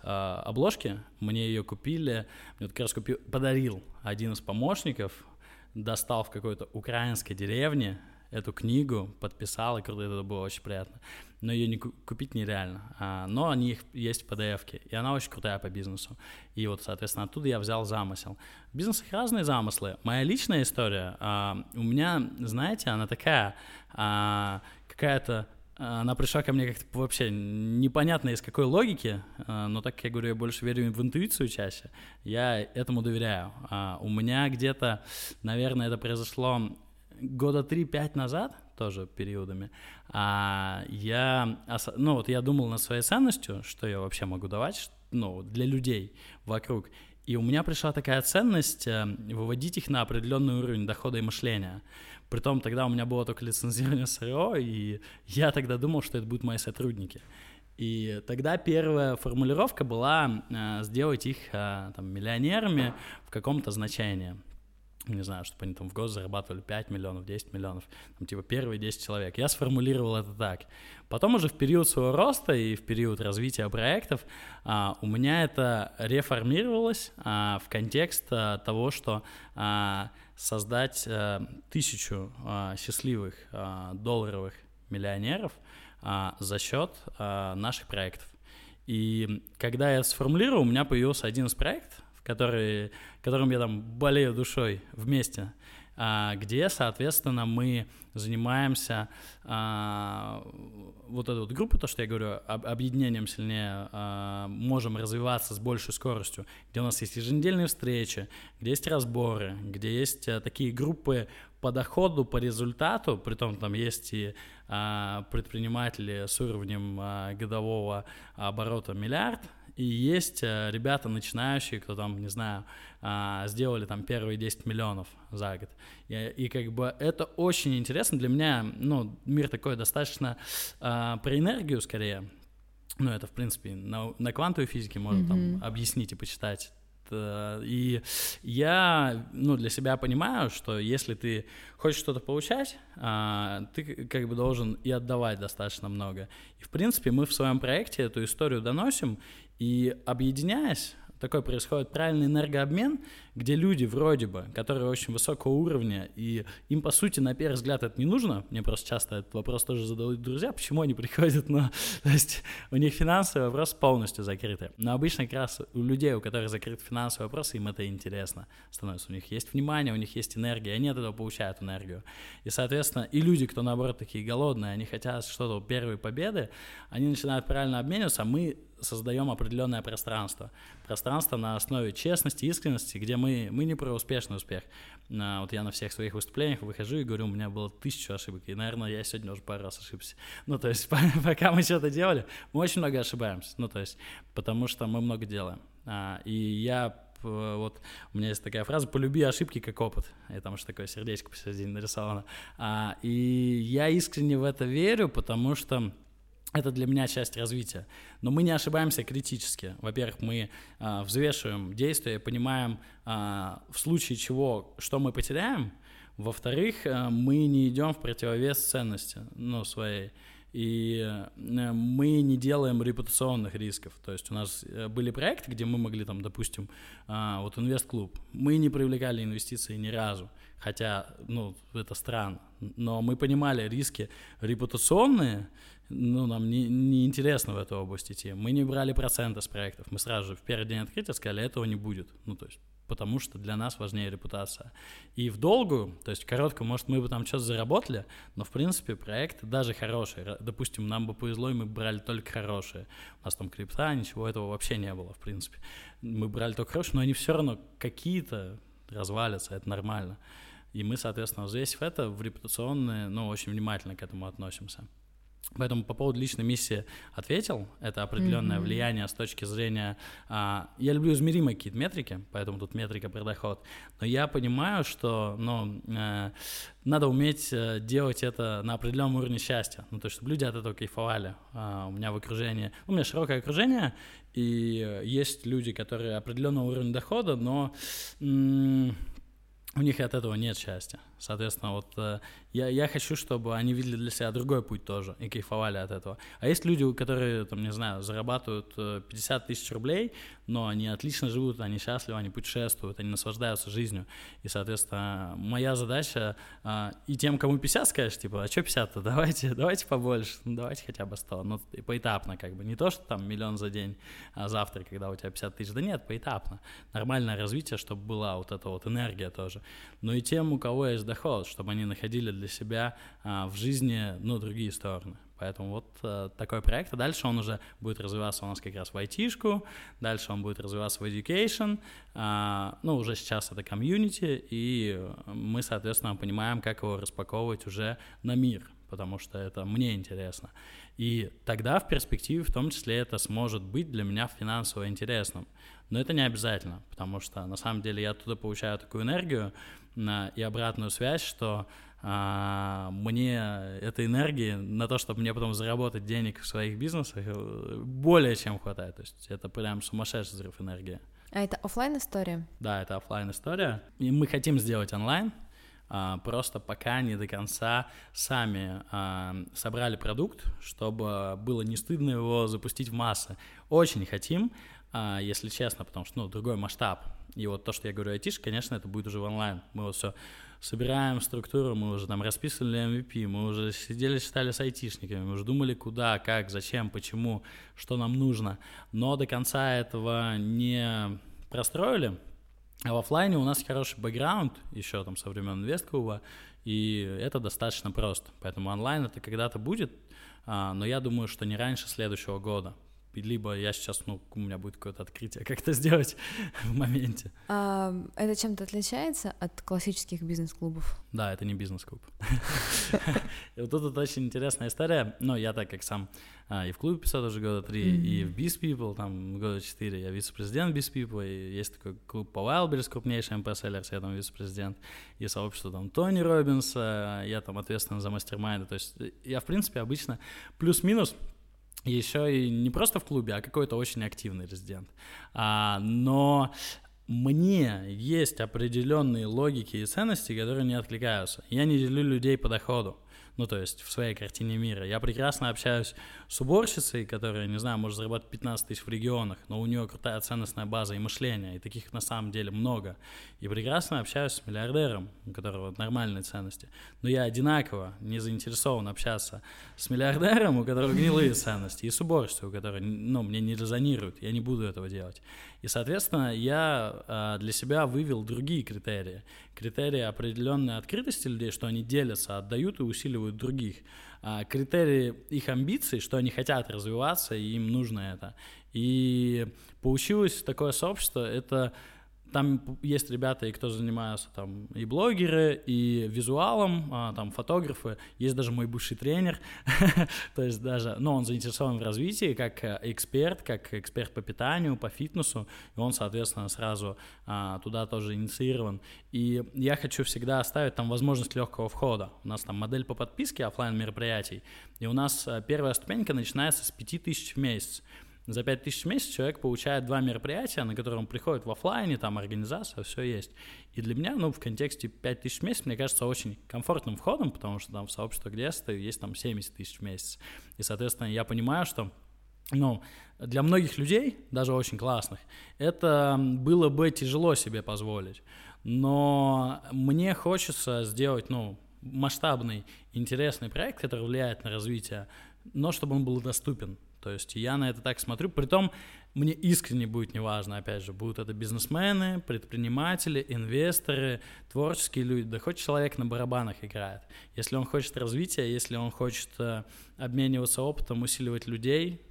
а, обложке. Мне ее купили, мне вот как раз купил, подарил один из помощников, достал в какой-то украинской деревне, эту книгу, подписал, и круто, это было очень приятно. Но ее не купить нереально. А, но они их есть в PDF-ке, и она очень крутая по бизнесу. И вот, соответственно, оттуда я взял замысел. В бизнесах разные замыслы. Моя личная история, а, у меня, знаете, она такая, а, какая-то она пришла ко мне как-то вообще непонятно из какой логики, но так как я говорю, я больше верю в интуицию чаще, я этому доверяю. У меня где-то, наверное, это произошло года 3-5 назад, тоже периодами, а я, ну вот я думал над своей ценностью, что я вообще могу давать, ну, для людей вокруг. И у меня пришла такая ценность э, выводить их на определенный уровень дохода и мышления. Притом тогда у меня было только лицензирование СРО, и я тогда думал, что это будут мои сотрудники. И тогда первая формулировка была э, сделать их э, там, миллионерами в каком-то значении не знаю, чтобы они там в год зарабатывали 5 миллионов, 10 миллионов, там, типа первые 10 человек. Я сформулировал это так. Потом уже в период своего роста и в период развития проектов а, у меня это реформировалось а, в контекст а, того, что а, создать а, тысячу а, счастливых а, долларовых миллионеров а, за счет а, наших проектов. И когда я сформулировал, у меня появился один из проектов, который, которым я там болею душой вместе, а, где, соответственно, мы занимаемся а, вот эту вот группу, то, что я говорю, об, объединением сильнее, а, можем развиваться с большей скоростью, где у нас есть еженедельные встречи, где есть разборы, где есть а, такие группы по доходу, по результату, при том там есть и предприниматели с уровнем годового оборота миллиард, и есть э, ребята начинающие, кто там, не знаю, а, сделали там первые 10 миллионов за год. И, и как бы это очень интересно для меня, ну, мир такой достаточно а, про энергию скорее, ну, это, в принципе, на, на квантовой физике можно mm-hmm. там объяснить и почитать Э, и я ну, для себя понимаю, что если ты хочешь что-то получать, а, ты как бы должен и отдавать достаточно много. И в принципе мы в своем проекте эту историю доносим, и объединяясь, такой происходит правильный энергообмен, где люди вроде бы, которые очень высокого уровня, и им, по сути, на первый взгляд это не нужно, мне просто часто этот вопрос тоже задают друзья, почему они приходят, но, (laughs) то есть, у них финансовый вопрос полностью закрытый. Но обычно как раз у людей, у которых закрыт финансовый вопрос, им это интересно становится. У них есть внимание, у них есть энергия, они от этого получают энергию. И, соответственно, и люди, кто, наоборот, такие голодные, они хотят что-то, первые победы, они начинают правильно обмениваться, а мы создаем определенное пространство. Пространство на основе честности, искренности, где мы, мы не про успешный успех. А, вот я на всех своих выступлениях выхожу и говорю, у меня было тысячу ошибок, и, наверное, я сегодня уже пару раз ошибся. Ну, то есть, (laughs) пока мы что-то делали, мы очень много ошибаемся, ну, то есть, потому что мы много делаем. А, и я вот у меня есть такая фраза «полюби ошибки как опыт», и там уж такое сердечко посередине нарисовано. А, и я искренне в это верю, потому что это для меня часть развития. Но мы не ошибаемся критически. Во-первых, мы а, взвешиваем действия, понимаем а, в случае чего, что мы потеряем. Во-вторых, а, мы не идем в противовес ценности ну, своей и э, мы не делаем репутационных рисков. То есть у нас э, были проекты, где мы могли там, допустим, а, вот инвест-клуб, мы не привлекали инвестиции ни разу, хотя, ну, это странно, но мы понимали риски репутационные, ну, нам не, не интересно в эту область идти. Мы не брали проценты с проектов, мы сразу же в первый день открытия сказали, этого не будет. Ну, то есть потому что для нас важнее репутация. И в долгую, то есть в короткую, может, мы бы там что-то заработали, но, в принципе, проекты даже хорошие. Допустим, нам бы повезло, и мы брали только хорошие. У нас там крипта, ничего этого вообще не было, в принципе. Мы брали только хорошие, но они все равно какие-то развалятся, это нормально. И мы, соответственно, взвесив это, в репутационные, ну, очень внимательно к этому относимся. Поэтому по поводу личной миссии ответил. Это определенное mm-hmm. влияние с точки зрения... А, я люблю измеримые какие-то метрики, поэтому тут метрика про доход. Но я понимаю, что ну, э, надо уметь э, делать это на определенном уровне счастья. Ну, то есть, чтобы люди от этого кайфовали. А, у меня в окружении... У меня широкое окружение, и есть люди, которые определенного уровня дохода, но... М- у них от этого нет счастья. Соответственно, вот э, я, я хочу, чтобы они видели для себя другой путь тоже и кайфовали от этого. А есть люди, которые, там, не знаю, зарабатывают 50 э, тысяч рублей, но они отлично живут, они счастливы, они путешествуют, они наслаждаются жизнью. И, соответственно, моя задача э, и тем, кому 50, скажешь, типа, а что 50-то, давайте, (laughs) давайте побольше, ну, давайте хотя бы 100, ну, поэтапно как бы. Не то, что там миллион за день, а завтра, когда у тебя 50 тысяч, да нет, поэтапно. Нормальное развитие, чтобы была вот эта вот энергия тоже. Но и тем, у кого есть доход, чтобы они находили для себя а, в жизни, ну, другие стороны. Поэтому вот а, такой проект, а дальше он уже будет развиваться у нас как раз в IT-шку, дальше он будет развиваться в education, а, ну, уже сейчас это комьюнити, и мы, соответственно, понимаем, как его распаковывать уже на мир, потому что это мне интересно. И тогда в перспективе в том числе это сможет быть для меня финансово интересным. Но это не обязательно, потому что на самом деле я оттуда получаю такую энергию и обратную связь, что а, мне этой энергии на то, чтобы мне потом заработать денег в своих бизнесах, э, более чем хватает. То есть это прям сумасшедший взрыв энергии. А это офлайн история? Да, это офлайн история. И мы хотим сделать онлайн, а, просто пока не до конца сами а, собрали продукт, чтобы было не стыдно его запустить в массы. Очень хотим, а, если честно, потому что, ну, другой масштаб. И вот то, что я говорю айтиш, конечно, это будет уже в онлайн. Мы вот все собираем структуру, мы уже там расписывали MVP, мы уже сидели, считали с айтишниками, мы уже думали, куда, как, зачем, почему, что нам нужно. Но до конца этого не простроили, а в офлайне у нас хороший бэкграунд, еще там со времен инвестклуба, и это достаточно просто. Поэтому онлайн это когда-то будет, а, но я думаю, что не раньше следующего года либо я сейчас, ну, у меня будет какое-то открытие, как это сделать (laughs) в моменте. А, это чем-то отличается от классических бизнес-клубов? Да, это не бизнес-клуб. (laughs) Вот тут очень интересная история. Ну, я так как сам а, и в клубе писал уже года три, и в Biz People, там года четыре, я вице-президент Biz People, и есть такой клуб по Wildberries, крупнейший МП Sellers, я там вице-президент, и сообщество там Тони Робинса, я там ответственен за мастер-майнды, то есть я, в принципе, обычно плюс-минус еще и не просто в клубе, а какой-то очень активный резидент. А, но мне есть определенные логики и ценности, которые не откликаются. Я не делю людей по доходу ну, то есть в своей картине мира. Я прекрасно общаюсь с уборщицей, которая, не знаю, может зарабатывать 15 тысяч в регионах, но у нее крутая ценностная база и мышление, и таких на самом деле много. И прекрасно общаюсь с миллиардером, у которого нормальные ценности. Но я одинаково не заинтересован общаться с миллиардером, у которого гнилые ценности, и с уборщицей, у которой, ну, мне не резонирует, я не буду этого делать. И, соответственно, я э, для себя вывел другие критерии. Критерии определенной открытости людей, что они делятся, отдают и усиливают других. А критерии их амбиций, что они хотят развиваться, и им нужно это. И получилось такое сообщество, это там есть ребята, и кто занимаются там и блогеры, и визуалом, а, там фотографы, есть даже мой бывший тренер, (laughs) то есть даже, но он заинтересован в развитии как э, эксперт, как эксперт по питанию, по фитнесу, и он, соответственно, сразу а, туда тоже инициирован. И я хочу всегда оставить там возможность легкого входа. У нас там модель по подписке офлайн мероприятий, и у нас э, первая ступенька начинается с 5000 в месяц. За 5000 в месяц человек получает два мероприятия, на которые он приходит в офлайне, там организация, все есть. И для меня, ну, в контексте 5000 в месяц, мне кажется, очень комфортным входом, потому что там в сообщество, где я стою, есть там 70 тысяч в месяц. И, соответственно, я понимаю, что ну, для многих людей, даже очень классных, это было бы тяжело себе позволить. Но мне хочется сделать, ну, масштабный, интересный проект, который влияет на развитие, но чтобы он был доступен. То есть я на это так смотрю. Притом мне искренне будет неважно, опять же, будут это бизнесмены, предприниматели, инвесторы, творческие люди, да хоть человек на барабанах играет. Если он хочет развития, если он хочет э, обмениваться опытом, усиливать людей,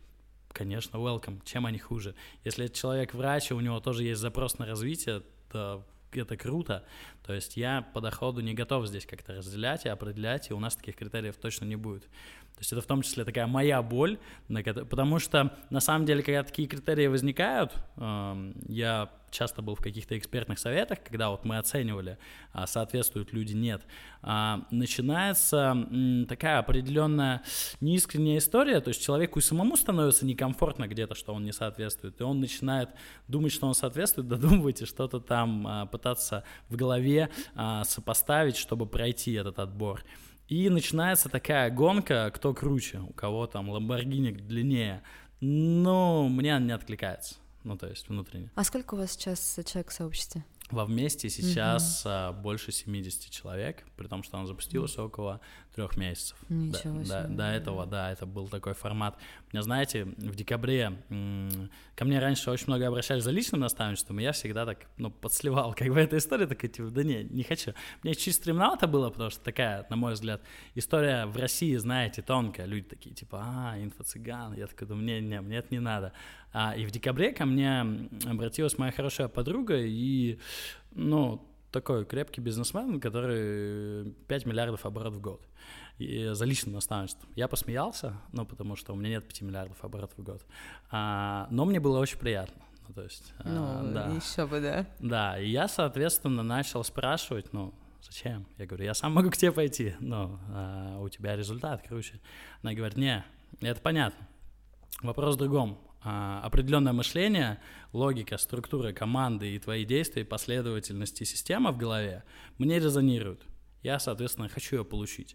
конечно, welcome. Чем они хуже? Если это человек врач, и у него тоже есть запрос на развитие, то это круто. То есть я по доходу не готов здесь как-то разделять и определять, и у нас таких критериев точно не будет. То есть это в том числе такая моя боль, потому что на самом деле, когда такие критерии возникают, эм, я часто был в каких-то экспертных советах, когда вот мы оценивали, а, соответствуют люди, нет, а, начинается такая определенная неискренняя история, то есть человеку и самому становится некомфортно где-то, что он не соответствует, и он начинает думать, что он соответствует, (laughs) додумывать и что-то там а, пытаться в голове сопоставить, чтобы пройти этот отбор. И начинается такая гонка, кто круче, у кого там ламборгини длиннее. Но мне она не откликается, ну то есть внутренне. А сколько у вас сейчас человек в сообществе? Во вместе сейчас угу. больше 70 человек, при том, что она запустилась угу. около трех месяцев. Ничего до, себе. До, до этого, да, это был такой формат. У меня, знаете, в декабре ко мне раньше очень много обращались за личным наставничеством, и я всегда так, ну, подсливал, как бы эта история такая, типа, да не, не хочу. Мне чуть стремновато было, потому что такая, на мой взгляд, история в России, знаете, тонкая. Люди такие, типа, а, инфо-цыган. Я такой, да мне, не, мне это не надо. А, и в декабре ко мне обратилась моя хорошая подруга, и, ну, такой крепкий бизнесмен, который 5 миллиардов оборот в год и за личным наставничеством. Я посмеялся, ну, потому что у меня нет 5 миллиардов оборотов в год. А, но мне было очень приятно. Ну, то есть, а, ну, а, да. еще бы, да. Да, и я, соответственно, начал спрашивать, ну, зачем? Я говорю, я сам могу к тебе пойти, но а, у тебя результат круче. Она говорит, не, это понятно. Вопрос в другом. А, определенное мышление, логика, структура команды и твои действия, последовательность система в голове мне резонируют. Я, соответственно, хочу ее получить.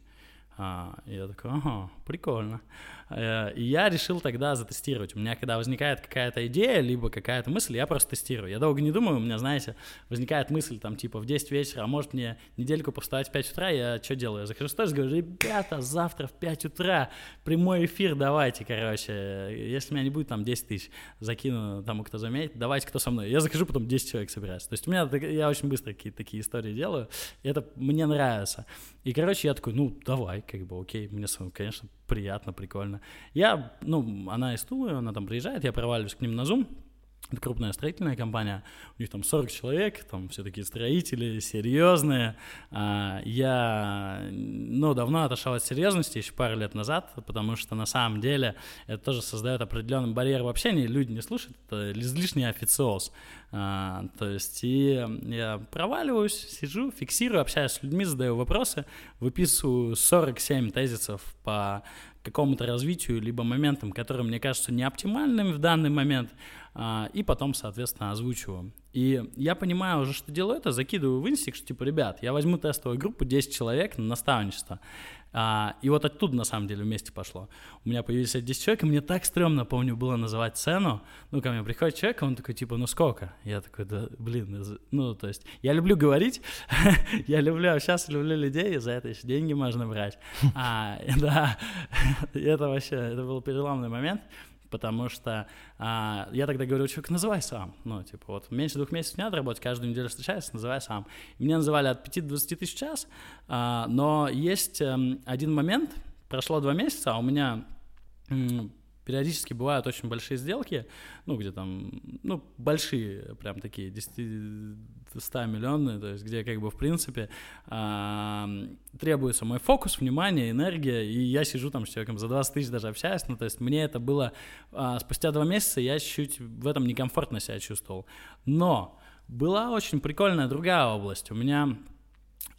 А, я такой, ага, прикольно. Э, и я решил тогда затестировать. У меня, когда возникает какая-то идея, либо какая-то мысль, я просто тестирую. Я долго не думаю, у меня, знаете, возникает мысль, там, типа, в 10 вечера, а может мне недельку повставать в 5 утра, я что делаю? Я захожу в сторис, говорю, ребята, завтра в 5 утра прямой эфир давайте, короче. Если меня не будет, там, 10 тысяч закину тому, кто заметит, давайте, кто со мной. Я захожу, потом 10 человек собирается. То есть у меня, я очень быстро какие-то такие истории делаю, и это мне нравится. И, короче, я такой, ну, давай, как бы, окей, мне, конечно, приятно, прикольно. Я, ну, она из Тулы, она там приезжает, я проваливаюсь к ним на Zoom, это крупная строительная компания, у них там 40 человек, там все такие строители, серьезные. А, я, ну, давно отошел от серьезности, еще пару лет назад, потому что на самом деле это тоже создает определенный барьер в общении, люди не слушают, это излишний официоз. А, то есть и я проваливаюсь, сижу, фиксирую, общаюсь с людьми, задаю вопросы, выписываю 47 тезисов по какому-то развитию, либо моментам, которые мне кажутся неоптимальными в данный момент, а, и потом, соответственно, озвучиваю. И я понимаю уже, что делаю это, закидываю в инстик, что типа, ребят, я возьму тестовую группу 10 человек на наставничество. А, и вот оттуда, на самом деле, вместе пошло. У меня появились 10 человек, и мне так стрёмно, помню, было называть цену. Ну, ко мне приходит человек, он такой, типа, ну сколько? Я такой, да, блин, ну, то есть, я люблю говорить, (laughs) я люблю общаться, люблю людей, и за это еще деньги можно брать. А, (laughs) да, (laughs) это вообще, это был переломный момент потому что а, я тогда говорю, чувак, называй сам. Ну, типа, вот меньше двух месяцев не надо работать, каждую неделю встречайся, называй сам. Меня называли от 5 до 20 тысяч час, а, но есть а, один момент, прошло два месяца, а у меня периодически бывают очень большие сделки, ну, где там, ну, большие, прям такие, 10 100 миллионные, то есть где как бы в принципе требуется мой фокус, внимание, энергия, и я сижу там с человеком за 20 тысяч даже общаюсь, ну, то есть мне это было, э, спустя два месяца я чуть-чуть в этом некомфортно себя чувствовал. Но была очень прикольная другая область. У меня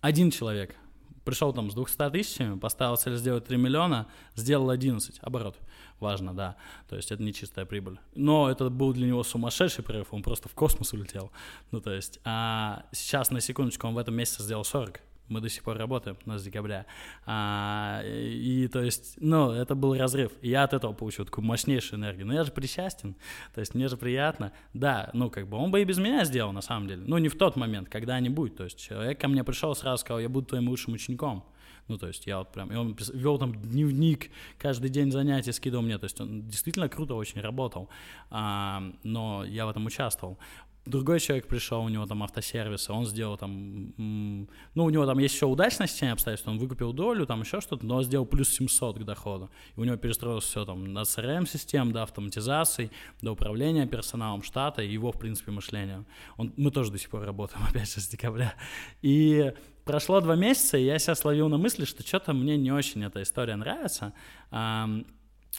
один человек пришел там с 200 тысячами, поставил цель сделать 3 миллиона, сделал 11, оборот. Важно, да. То есть это не чистая прибыль. Но это был для него сумасшедший прорыв, он просто в космос улетел. Ну, то есть, а сейчас, на секундочку, он в этом месяце сделал 40 мы до сих пор работаем, у нас декабря. А, и, и то есть, ну, это был разрыв. И я от этого получил такую мощнейшую энергию. Но я же причастен, то есть мне же приятно. Да, ну, как бы он бы и без меня сделал, на самом деле. Ну, не в тот момент, когда-нибудь. То есть человек ко мне пришел, сразу сказал, я буду твоим лучшим учеником. Ну, то есть я вот прям, и он вел там дневник, каждый день занятия скидывал мне, то есть он действительно круто очень работал, а, но я в этом участвовал другой человек пришел, у него там автосервис, он сделал там, ну, у него там есть еще удачность течение обстоятельств, он выкупил долю, там еще что-то, но сделал плюс 700 к доходу. И у него перестроилось все там на CRM-систем, до автоматизации, до управления персоналом штата и его, в принципе, мышлением. Он, мы тоже до сих пор работаем, (laughs) опять же, с декабря. И прошло два месяца, и я себя словил на мысли, что что-то мне не очень эта история нравится.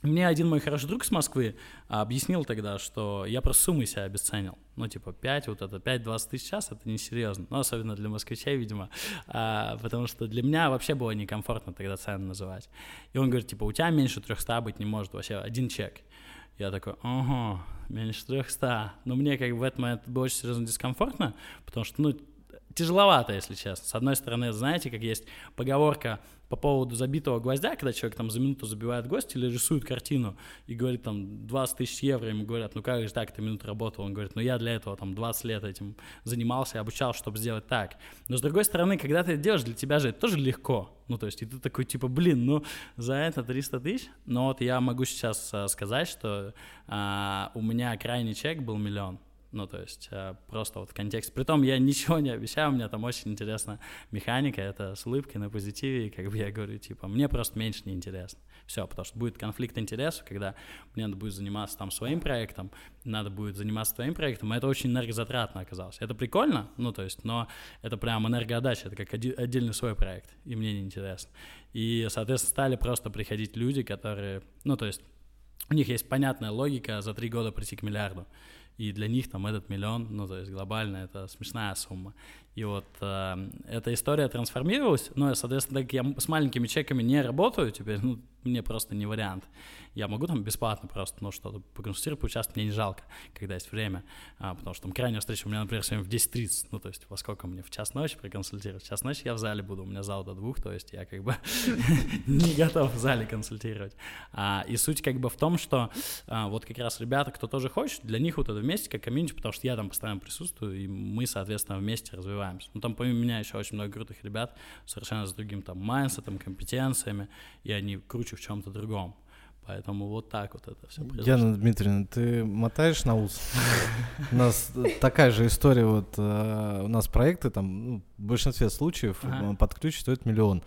Мне один мой хороший друг с Москвы объяснил тогда, что я просто суммы себя обесценил. Ну, типа, 5, вот это 5-20 тысяч час, это несерьезно. Ну, особенно для москвичей, видимо. А, потому что для меня вообще было некомфортно тогда цены называть. И он говорит, типа, у тебя меньше 300 быть не может вообще, один чек. Я такой, ага, меньше 300. Но мне как бы в этот момент было очень серьезно дискомфортно, потому что, ну, тяжеловато, если честно. С одной стороны, знаете, как есть поговорка по поводу забитого гвоздя, когда человек там за минуту забивает гвоздь или рисует картину и говорит там 20 тысяч евро, ему говорят, ну как же так, ты минуту работал, он говорит, ну я для этого там 20 лет этим занимался, обучал, чтобы сделать так. Но с другой стороны, когда ты это делаешь, для тебя же это тоже легко, ну то есть и ты такой типа, блин, ну за это 300 тысяч, но вот я могу сейчас а, сказать, что а, у меня крайний чек был миллион, ну, то есть э, просто вот контекст. Притом я (laughs) ничего не обещаю, у меня там очень интересная механика, это с улыбкой на позитиве, и как бы я говорю, типа, мне просто меньше не интересно. Все, потому что будет конфликт интересов, когда мне надо будет заниматься там своим проектом, надо будет заниматься твоим проектом, и это очень энергозатратно оказалось. Это прикольно, ну, то есть, но это прям энергоотдача, это как отдельный свой проект, и мне не интересно. И, соответственно, стали просто приходить люди, которые, ну, то есть, у них есть понятная логика за три года прийти к миллиарду и для них там этот миллион, ну, то есть глобально это смешная сумма. И вот э, эта история трансформировалась, но, соответственно, так я с маленькими чеками не работаю теперь, ну, мне просто не вариант. Я могу там бесплатно просто, ну, что-то поконсультировать, поучаствовать, мне не жалко, когда есть время, а, потому что там крайняя встреча у меня, например, сегодня в 10.30, ну, то есть во сколько мне, в час ночи проконсультировать, в час ночи я в зале буду, у меня зал до двух, то есть я как бы (laughs) не готов в зале консультировать. А, и суть как бы в том, что а, вот как раз ребята, кто тоже хочет, для них вот это вместе как комьюнити, потому что я там постоянно присутствую, и мы, соответственно, вместе развиваемся. Ну, там помимо меня еще очень много крутых ребят, совершенно с другим там майнсетом, компетенциями, и они круче в чем-то другом. Поэтому вот так вот это все произошло. Яна Дмитриевна, ты мотаешь на ус? У нас такая же история, вот э, у нас проекты там, ну, в большинстве случаев э, под ключ стоит миллион.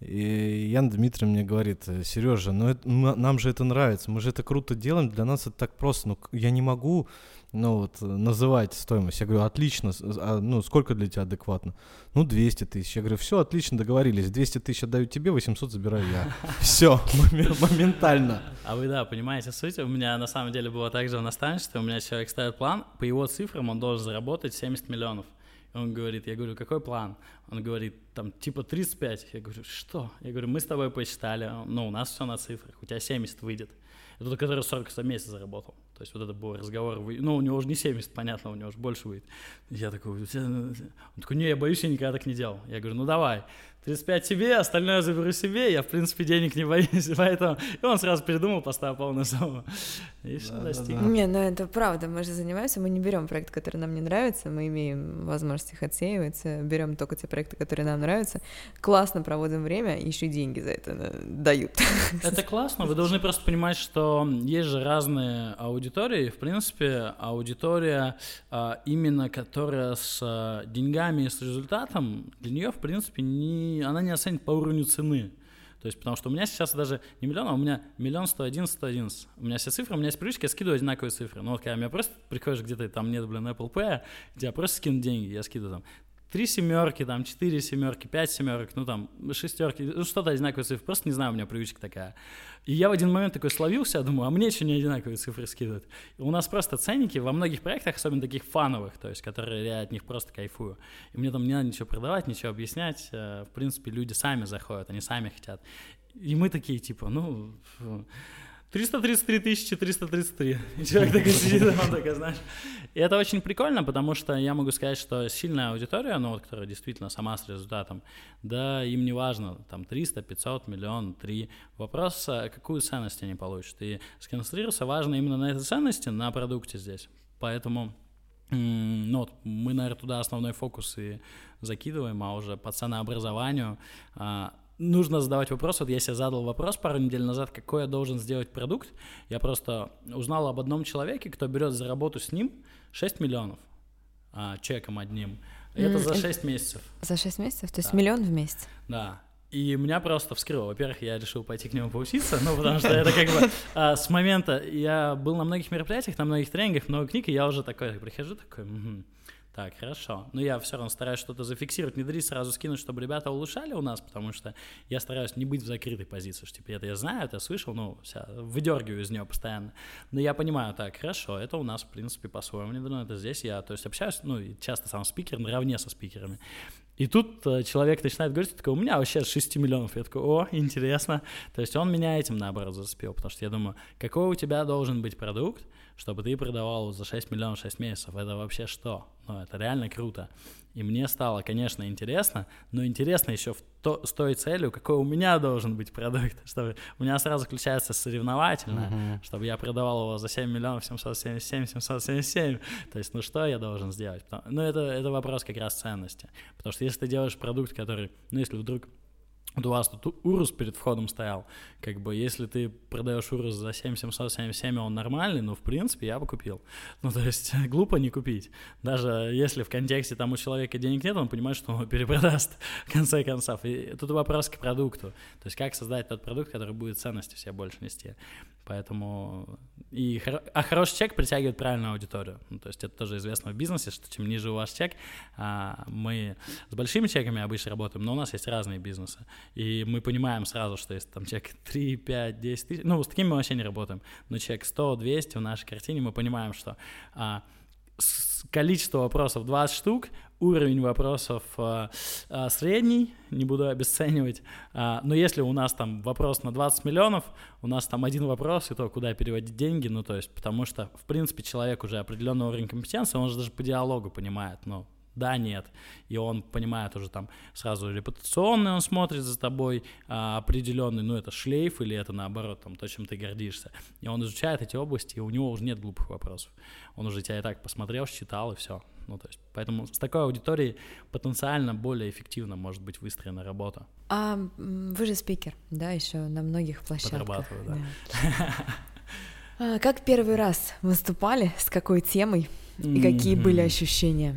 И Ян Дмитриевна мне говорит, Сережа, ну это, нам же это нравится, мы же это круто делаем, для нас это так просто, ну я не могу ну вот, называть стоимость. Я говорю, отлично, а, ну сколько для тебя адекватно? Ну 200 тысяч. Я говорю, все, отлично, договорились, 200 тысяч отдаю тебе, 800 забираю я. (laughs) Все, моментально. А вы, да, понимаете суть? У меня на самом деле было так же в наставничестве, у меня человек ставит план, по его цифрам он должен заработать 70 миллионов. Он говорит, я говорю, какой план? Он говорит, там, типа 35. Я говорю, что? Я говорю, мы с тобой посчитали, ну, у нас все на цифрах, у тебя 70 выйдет. Это тот, который 40 за месяц заработал. То есть вот это был разговор, ну, у него уже не 70, понятно, у него уже больше выйдет. Я такой, он такой, не, я боюсь, я никогда так не делал. Я говорю, ну давай, 35 тебе, остальное заберу себе, я, в принципе, денег не боюсь, (laughs) поэтому... И он сразу придумал, поставил полную сумму. И все, да, достиг. Да, да. Не, ну это правда, мы же занимаемся, мы не берем проект, который нам не нравится, мы имеем возможность их отсеивать, берем только те проекты, которые нам нравятся, классно проводим время, еще деньги за это э, дают. (laughs) Это классно, вы должны просто понимать, что есть же разные аудитории, в принципе, аудитория а, именно, которая с а, деньгами и с результатом, для нее, в принципе, не она не оценит по уровню цены. То есть, потому что у меня сейчас даже не миллион, а у меня миллион сто один, сто одиннадцать. У меня все цифры, у меня есть привычка, я скидываю одинаковые цифры. Ну вот когда меня просто приходишь где-то, там нет, блин, Apple Pay, я просто скину деньги, я скидываю там три семерки, там, четыре семерки, пять семерок, ну там, шестерки, ну что-то одинаковые цифры, просто не знаю, у меня привычка такая. И я в один момент такой словился, думаю, а мне что не одинаковые цифры скидывают? И у нас просто ценники во многих проектах, особенно таких фановых, то есть, которые я от них просто кайфую. И мне там не надо ничего продавать, ничего объяснять, э, в принципе, люди сами заходят, они сами хотят. И мы такие, типа, ну, 333 тысячи 333. И человек такой сидит, (laughs) он такой, знаешь. И это очень прикольно, потому что я могу сказать, что сильная аудитория, ну, вот, которая действительно сама с результатом, да, им не важно, там, 300, 500, миллион, 3. Вопрос, а какую ценность они получат. И сконцентрироваться важно именно на этой ценности, на продукте здесь. Поэтому ну, вот мы, наверное, туда основной фокус и закидываем, а уже по ценообразованию а, нужно задавать вопрос. Вот я себе задал вопрос пару недель назад, какой я должен сделать продукт. Я просто узнал об одном человеке, кто берет за работу с ним 6 миллионов а, чеком одним. Это mm, за 6 месяцев. За 6 месяцев? То есть да. миллион в месяц? Да. И меня просто вскрыло. Во-первых, я решил пойти к нему поучиться, ну, потому что это как бы а, с момента... Я был на многих мероприятиях, на многих тренингах, много книг, и я уже такой прихожу, такой, угу, так, хорошо. Но я все равно стараюсь что-то зафиксировать, не дали сразу скинуть, чтобы ребята улучшали у нас, потому что я стараюсь не быть в закрытой позиции, что типа это я знаю, это слышал, ну, вся, выдергиваю из нее постоянно. Но я понимаю, так, хорошо, это у нас, в принципе, по-своему не дано, это здесь я, то есть общаюсь, ну, часто сам спикер наравне со спикерами. И тут э, человек начинает говорить, такой, у меня вообще 6 миллионов. Я такой, о, интересно. То есть он меня этим, наоборот, зацепил, потому что я думаю, какой у тебя должен быть продукт, чтобы ты продавал за 6 миллионов 6 месяцев. Это вообще что? Ну, это реально круто. И мне стало, конечно, интересно, но интересно еще в то, с той целью, какой у меня должен быть продукт, (laughs) чтобы у меня сразу включается соревновательно, uh-huh. чтобы я продавал его за 7 миллионов 777, 777. То есть, ну что я должен сделать? Ну, это, это вопрос как раз ценности. Потому что если ты делаешь продукт, который, ну, если вдруг вот у вас тут Урус перед входом стоял. Как бы, если ты продаешь Урус за 7777, он нормальный, ну, в принципе, я бы купил. (laughs) Ну, то есть, (laughs) глупо не купить. Даже если в контексте там у человека денег нет, он понимает, что он его (laughs) перепродаст в конце концов. И тут вопрос к продукту. То есть, как создать тот продукт, который будет ценности все больше нести. Поэтому и а хороший чек притягивает правильную аудиторию. Ну, то есть это тоже известно в бизнесе, что чем ниже у вас чек, а, мы с большими чеками обычно работаем, но у нас есть разные бизнесы. И мы понимаем сразу, что если там чек 3, 5, 10 тысяч, ну, с такими мы вообще не работаем. Но чек 100, 200 в нашей картине, мы понимаем, что а, количество вопросов 20 штук, уровень вопросов э, э, средний, не буду обесценивать, э, но если у нас там вопрос на 20 миллионов, у нас там один вопрос, и то, куда переводить деньги, ну, то есть, потому что, в принципе, человек уже определенный уровень компетенции, он же даже по диалогу понимает, ну, да, нет. И он понимает уже там сразу репутационный, он смотрит за тобой а, определенный, ну это шлейф или это наоборот, там то, чем ты гордишься. И он изучает эти области, и у него уже нет глупых вопросов. Он уже тебя и так посмотрел, считал, и все. Ну, то есть, поэтому с такой аудиторией потенциально более эффективно может быть выстроена работа. А вы же спикер, да, еще на многих площадках. Подрабатываю, да. да. Как первый раз выступали, с какой темой и какие были ощущения?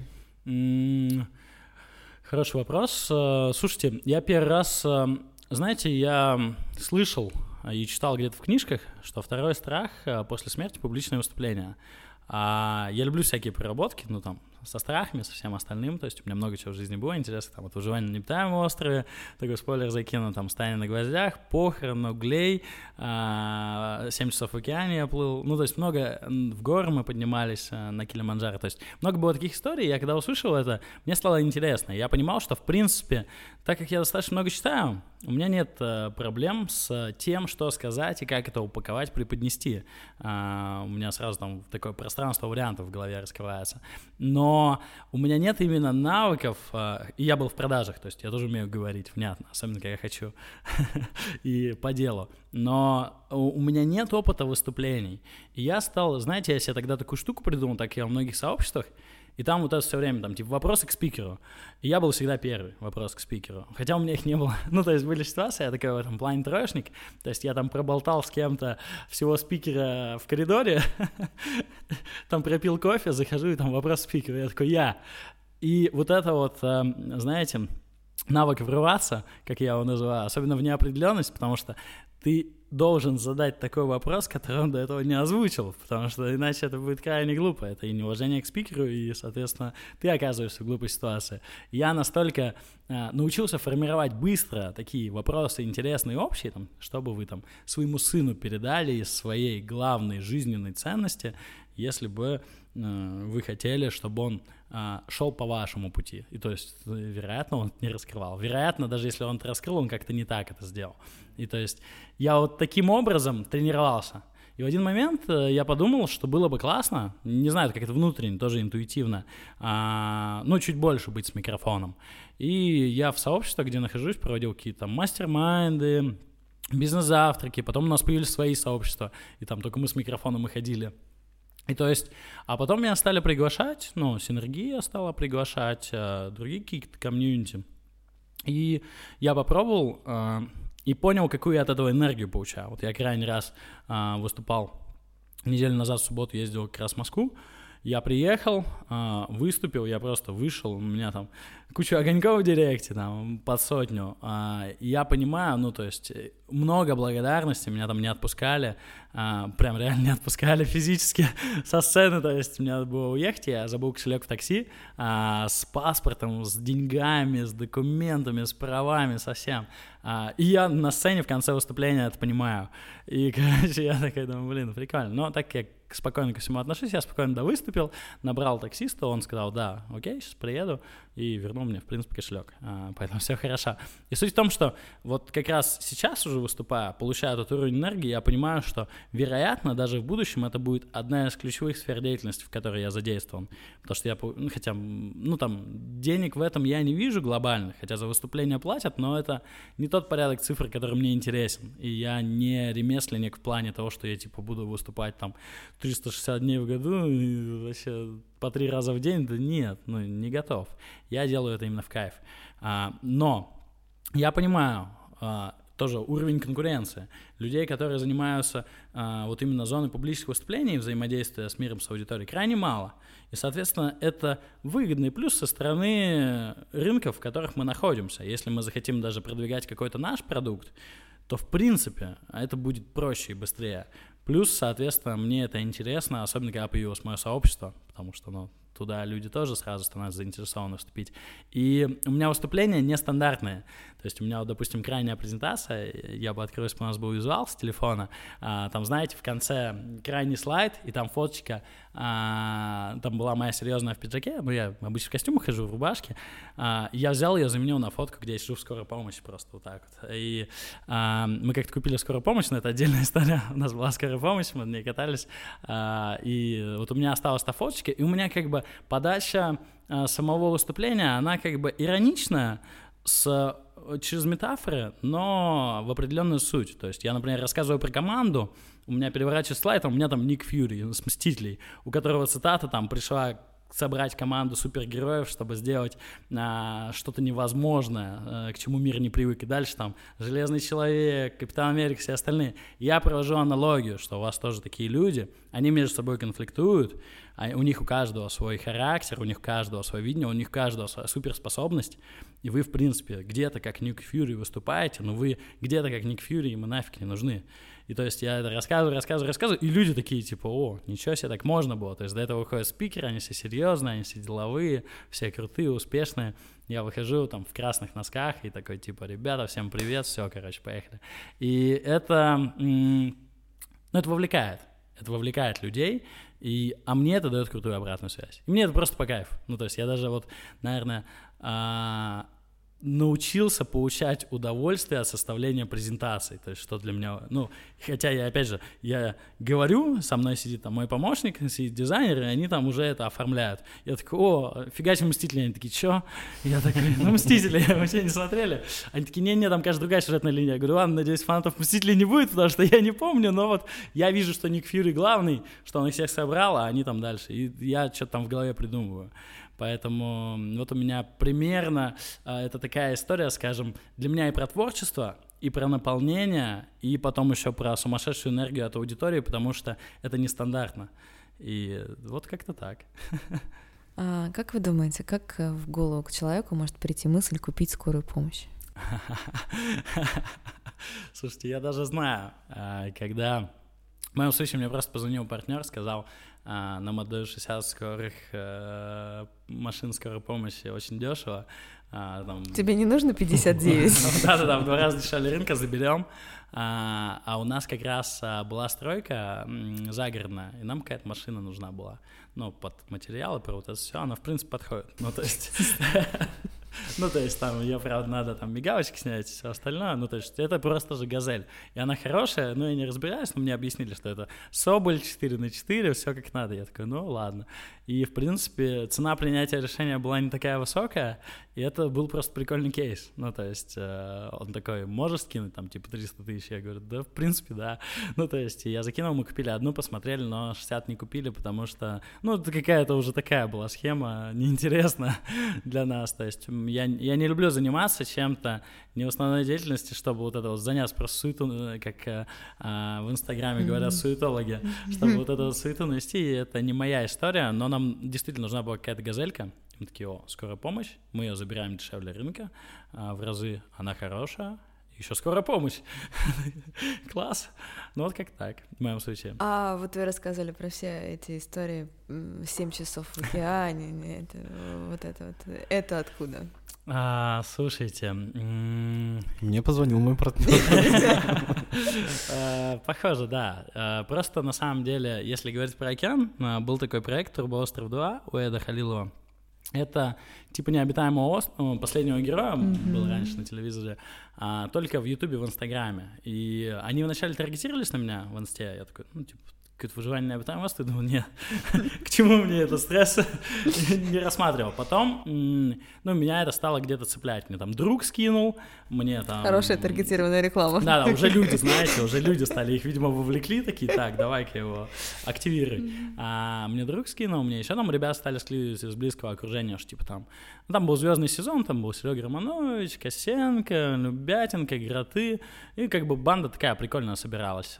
Хороший вопрос. Э, слушайте, я первый раз, э, знаете, я слышал и читал где-то в книжках, что второй страх э, после смерти публичное выступление. А я люблю всякие проработки, ну там со страхами, со всем остальным. То есть у меня много чего в жизни было интересно. Там вот выживание на необитаемом острове, такой спойлер закину, там стане на гвоздях, похорон, углей, а, 7 часов в океане я плыл. Ну, то есть много в горы мы поднимались а, на Килиманджаро. То есть много было таких историй. Я когда услышал это, мне стало интересно. Я понимал, что в принципе, так как я достаточно много читаю, у меня нет а, проблем с тем, что сказать и как это упаковать, преподнести. А, у меня сразу там такое пространство вариантов в голове раскрывается. Но но у меня нет именно навыков, а, и я был в продажах, то есть я тоже умею говорить внятно, особенно когда я хочу, (laughs) и по делу, но у меня нет опыта выступлений, и я стал, знаете, я себе тогда такую штуку придумал, так я во многих сообществах, и там вот это все время, там, типа, вопросы к спикеру. И я был всегда первый вопрос к спикеру. Хотя у меня их не было. (laughs) ну, то есть были ситуации, я такой в этом плане троечник. То есть я там проболтал с кем-то всего спикера в коридоре, (laughs) там пропил кофе, захожу, и там вопрос спикеру. Я такой, я. И вот это вот, эм, знаете, навык врываться, как я его называю, особенно в неопределенность, потому что ты должен задать такой вопрос, который он до этого не озвучил, потому что иначе это будет крайне глупо. Это и неуважение к спикеру, и, соответственно, ты оказываешься в глупой ситуации. Я настолько а, научился формировать быстро такие вопросы интересные, общие, там, чтобы вы там своему сыну передали из своей главной жизненной ценности, если бы э, вы хотели, чтобы он э, шел по вашему пути. И то есть, вероятно, он не раскрывал. Вероятно, даже если он это раскрыл, он как-то не так это сделал. И то есть я вот таким образом тренировался. И в один момент э, я подумал, что было бы классно, не знаю, как это внутренне, тоже интуитивно, а, ну, чуть больше быть с микрофоном. И я в сообществе, где нахожусь, проводил какие-то мастер-майнды, бизнес-завтраки, потом у нас появились свои сообщества, и там только мы с микрофоном и ходили. И то есть, а потом меня стали приглашать, ну, Синергия стала приглашать, а, другие какие-то комьюнити. И я попробовал а, и понял, какую я от этого энергию получаю. Вот я крайний раз а, выступал неделю назад в субботу, ездил как раз в Москву, я приехал, а, выступил, я просто вышел, у меня там куча огоньков в директе, там, под сотню. А, я понимаю, ну, то есть, много благодарности, меня там не отпускали, а, прям реально не отпускали физически (laughs) со сцены, то есть, мне надо было уехать, я забыл кошелек в такси с паспортом, с деньгами, с документами, с правами, совсем. И я на сцене в конце выступления это понимаю. И, (laughs) короче, я такой думаю, блин, прикольно. Но так как спокойно ко всему отношусь, я спокойно да выступил, набрал таксиста, он сказал, да, окей, сейчас приеду, и вернул мне, в принципе, кошелек. А, поэтому (laughs) все хорошо. И суть в том, что вот как раз сейчас уже выступая, получая этот уровень энергии, я понимаю, что, вероятно, даже в будущем это будет одна из ключевых сфер деятельности, в которой я задействован. Потому что я, ну, хотя, ну, там, денег в этом я не вижу глобальных, хотя за выступление платят, но это не тот порядок цифр, который мне интересен. И я не ремесленник в плане того, что я, типа, буду выступать там 360 дней в году и вообще по три раза в день, да нет, ну не готов. Я делаю это именно в кайф. А, но я понимаю, а, тоже уровень конкуренции. Людей, которые занимаются а, вот именно зоной публичных выступлений, взаимодействия с миром, с аудиторией, крайне мало. И, соответственно, это выгодный плюс со стороны рынков, в которых мы находимся. Если мы захотим даже продвигать какой-то наш продукт, то, в принципе, это будет проще и быстрее. Плюс, соответственно, мне это интересно, особенно когда появилось мое сообщество, потому что, ну, туда люди тоже сразу становятся заинтересованы вступить. И у меня выступления нестандартные. То есть у меня, вот, допустим, крайняя презентация, я бы открыл, у нас был визуал с телефона, а, там, знаете, в конце крайний слайд, и там фоточка, а, там была моя серьезная в пиджаке, ну, я обычно в костюмах хожу, в рубашке, а, я взял ее, заменил на фотку, где я сижу в скорой помощи просто вот так вот. И а, мы как-то купили скорую помощь, но это отдельная (laughs) история, у нас была скорая помощь, мы на ней катались, а, и вот у меня осталась та фоточка, и у меня как бы подача а, самого выступления, она как бы ироничная, с через метафоры, но в определенную суть. То есть я, например, рассказываю про команду, у меня переворачивается слайд, а у меня там Ник Фьюри с «Мстителей», у которого цитата там пришла собрать команду супергероев, чтобы сделать а, что-то невозможное, а, к чему мир не привык. И дальше там Железный Человек, Капитан Америка, все остальные. Я провожу аналогию, что у вас тоже такие люди, они между собой конфликтуют, у них у каждого свой характер, у них у каждого свое видение, у них у каждого своя суперспособность, и вы, в принципе, где-то как Ник Фьюри выступаете, но вы где-то как Ник Фьюри, ему нафиг не нужны. И то есть я это рассказываю, рассказываю, рассказываю, и люди такие, типа, о, ничего себе, так можно было. То есть до этого выходят спикеры, они все серьезные, они все деловые, все крутые, успешные. Я выхожу там в красных носках и такой, типа, ребята, всем привет, все, короче, поехали. И это, ну, это вовлекает. Это вовлекает людей, и, а мне это дает крутую обратную связь. И мне это просто по кайфу. Ну, то есть я даже вот, наверное, а, научился получать удовольствие от составления презентаций, то есть что для меня, ну, хотя я, опять же, я говорю, со мной сидит там мой помощник, сидит дизайнер, и они там уже это оформляют. Я такой, о, фигач Мстители, они такие, чё? Я такой, ну, Мстители, (laughs) вообще не смотрели. Они такие, не-не, там, кажется, другая сюжетная линия. Я говорю, ладно, надеюсь, фанатов Мстителей не будет, потому что (laughs) я не помню, но вот я вижу, что Ник Фьюри главный, что он их всех собрал, а они там дальше, и я что-то там в голове придумываю. Поэтому вот у меня примерно а, это такая история, скажем, для меня и про творчество, и про наполнение, и потом еще про сумасшедшую энергию от аудитории, потому что это нестандартно. И вот как-то так. (laughs) А как вы думаете, как э, в голову к человеку может прийти мысль купить скорую помощь? (laughs) Слушайте, я даже знаю, а, когда в моем случае мне просто позвонил партнер, сказал, на Модел 60 скорых э, машин скорой помощи очень дешево. А, там... Тебе не нужно 59? (laughs) Да-да-да, в два раза дешевле рынка заберем. А, а у нас как раз а, была стройка загородная, и нам какая-то машина нужна была. Ну, под материалы, про вот это все, она, в принципе, подходит. Ну, то есть... (laughs) Ну, то есть там ее, правда, надо там мигалочки снять и все остальное. Ну, то есть это просто же газель. И она хорошая, но я не разбираюсь, но мне объяснили, что это Соболь 4 на 4, все как надо. Я такой, ну, ладно. И, в принципе, цена принятия решения была не такая высокая, и это был просто прикольный кейс. Ну, то есть э, он такой, можешь скинуть там типа 300 тысяч? Я говорю, да, в принципе, да. Ну, то есть я закинул, мы купили одну, посмотрели, но 60 не купили, потому что, ну, это какая-то уже такая была схема, неинтересная (laughs) для нас. То есть я, я не люблю заниматься чем-то не в основной деятельности, чтобы вот это вот заняться. Просто суету, э, как э, а, в Инстаграме говорят суетологи, чтобы вот (laughs) эту суету навести, это не моя история, но нам действительно нужна была какая-то газелька, мы такие, о, скорая помощь, мы ее забираем дешевле рынка, а в разы. Она хорошая, еще скорая помощь. (laughs) Класс. Ну вот как так, в моем случае. А вот вы рассказывали про все эти истории, 7 часов в океане, (laughs) это, вот это вот, это откуда? А, слушайте. Мне позвонил мой партнер. (laughs) А, похоже, да. А, просто на самом деле, если говорить про океан, а, был такой проект «Турбоостров 2» у Эда Халилова. Это типа необитаемого острова, последнего героя mm-hmm. был раньше на телевизоре, а, только в Ютубе, в Инстаграме. И они вначале таргетировались на меня в Инсте, я такой, ну, типа, какое-то выживание на обитаемом острове, думал, нет, (laughs) к чему мне это стресс, (laughs) не рассматривал. Потом, ну, меня это стало где-то цеплять. Мне там друг скинул, мне там... Хорошая таргетированная реклама. Да, да, уже люди, (laughs) знаете, уже люди стали, их, видимо, вовлекли, такие, так, давай-ка его активируй. А мне друг скинул, мне еще там ребят стали скидывать из близкого окружения, что типа там, ну, там был звездный сезон, там был Серега Романович, Косенко, Любятенко, Гроты, и как бы банда такая прикольная собиралась.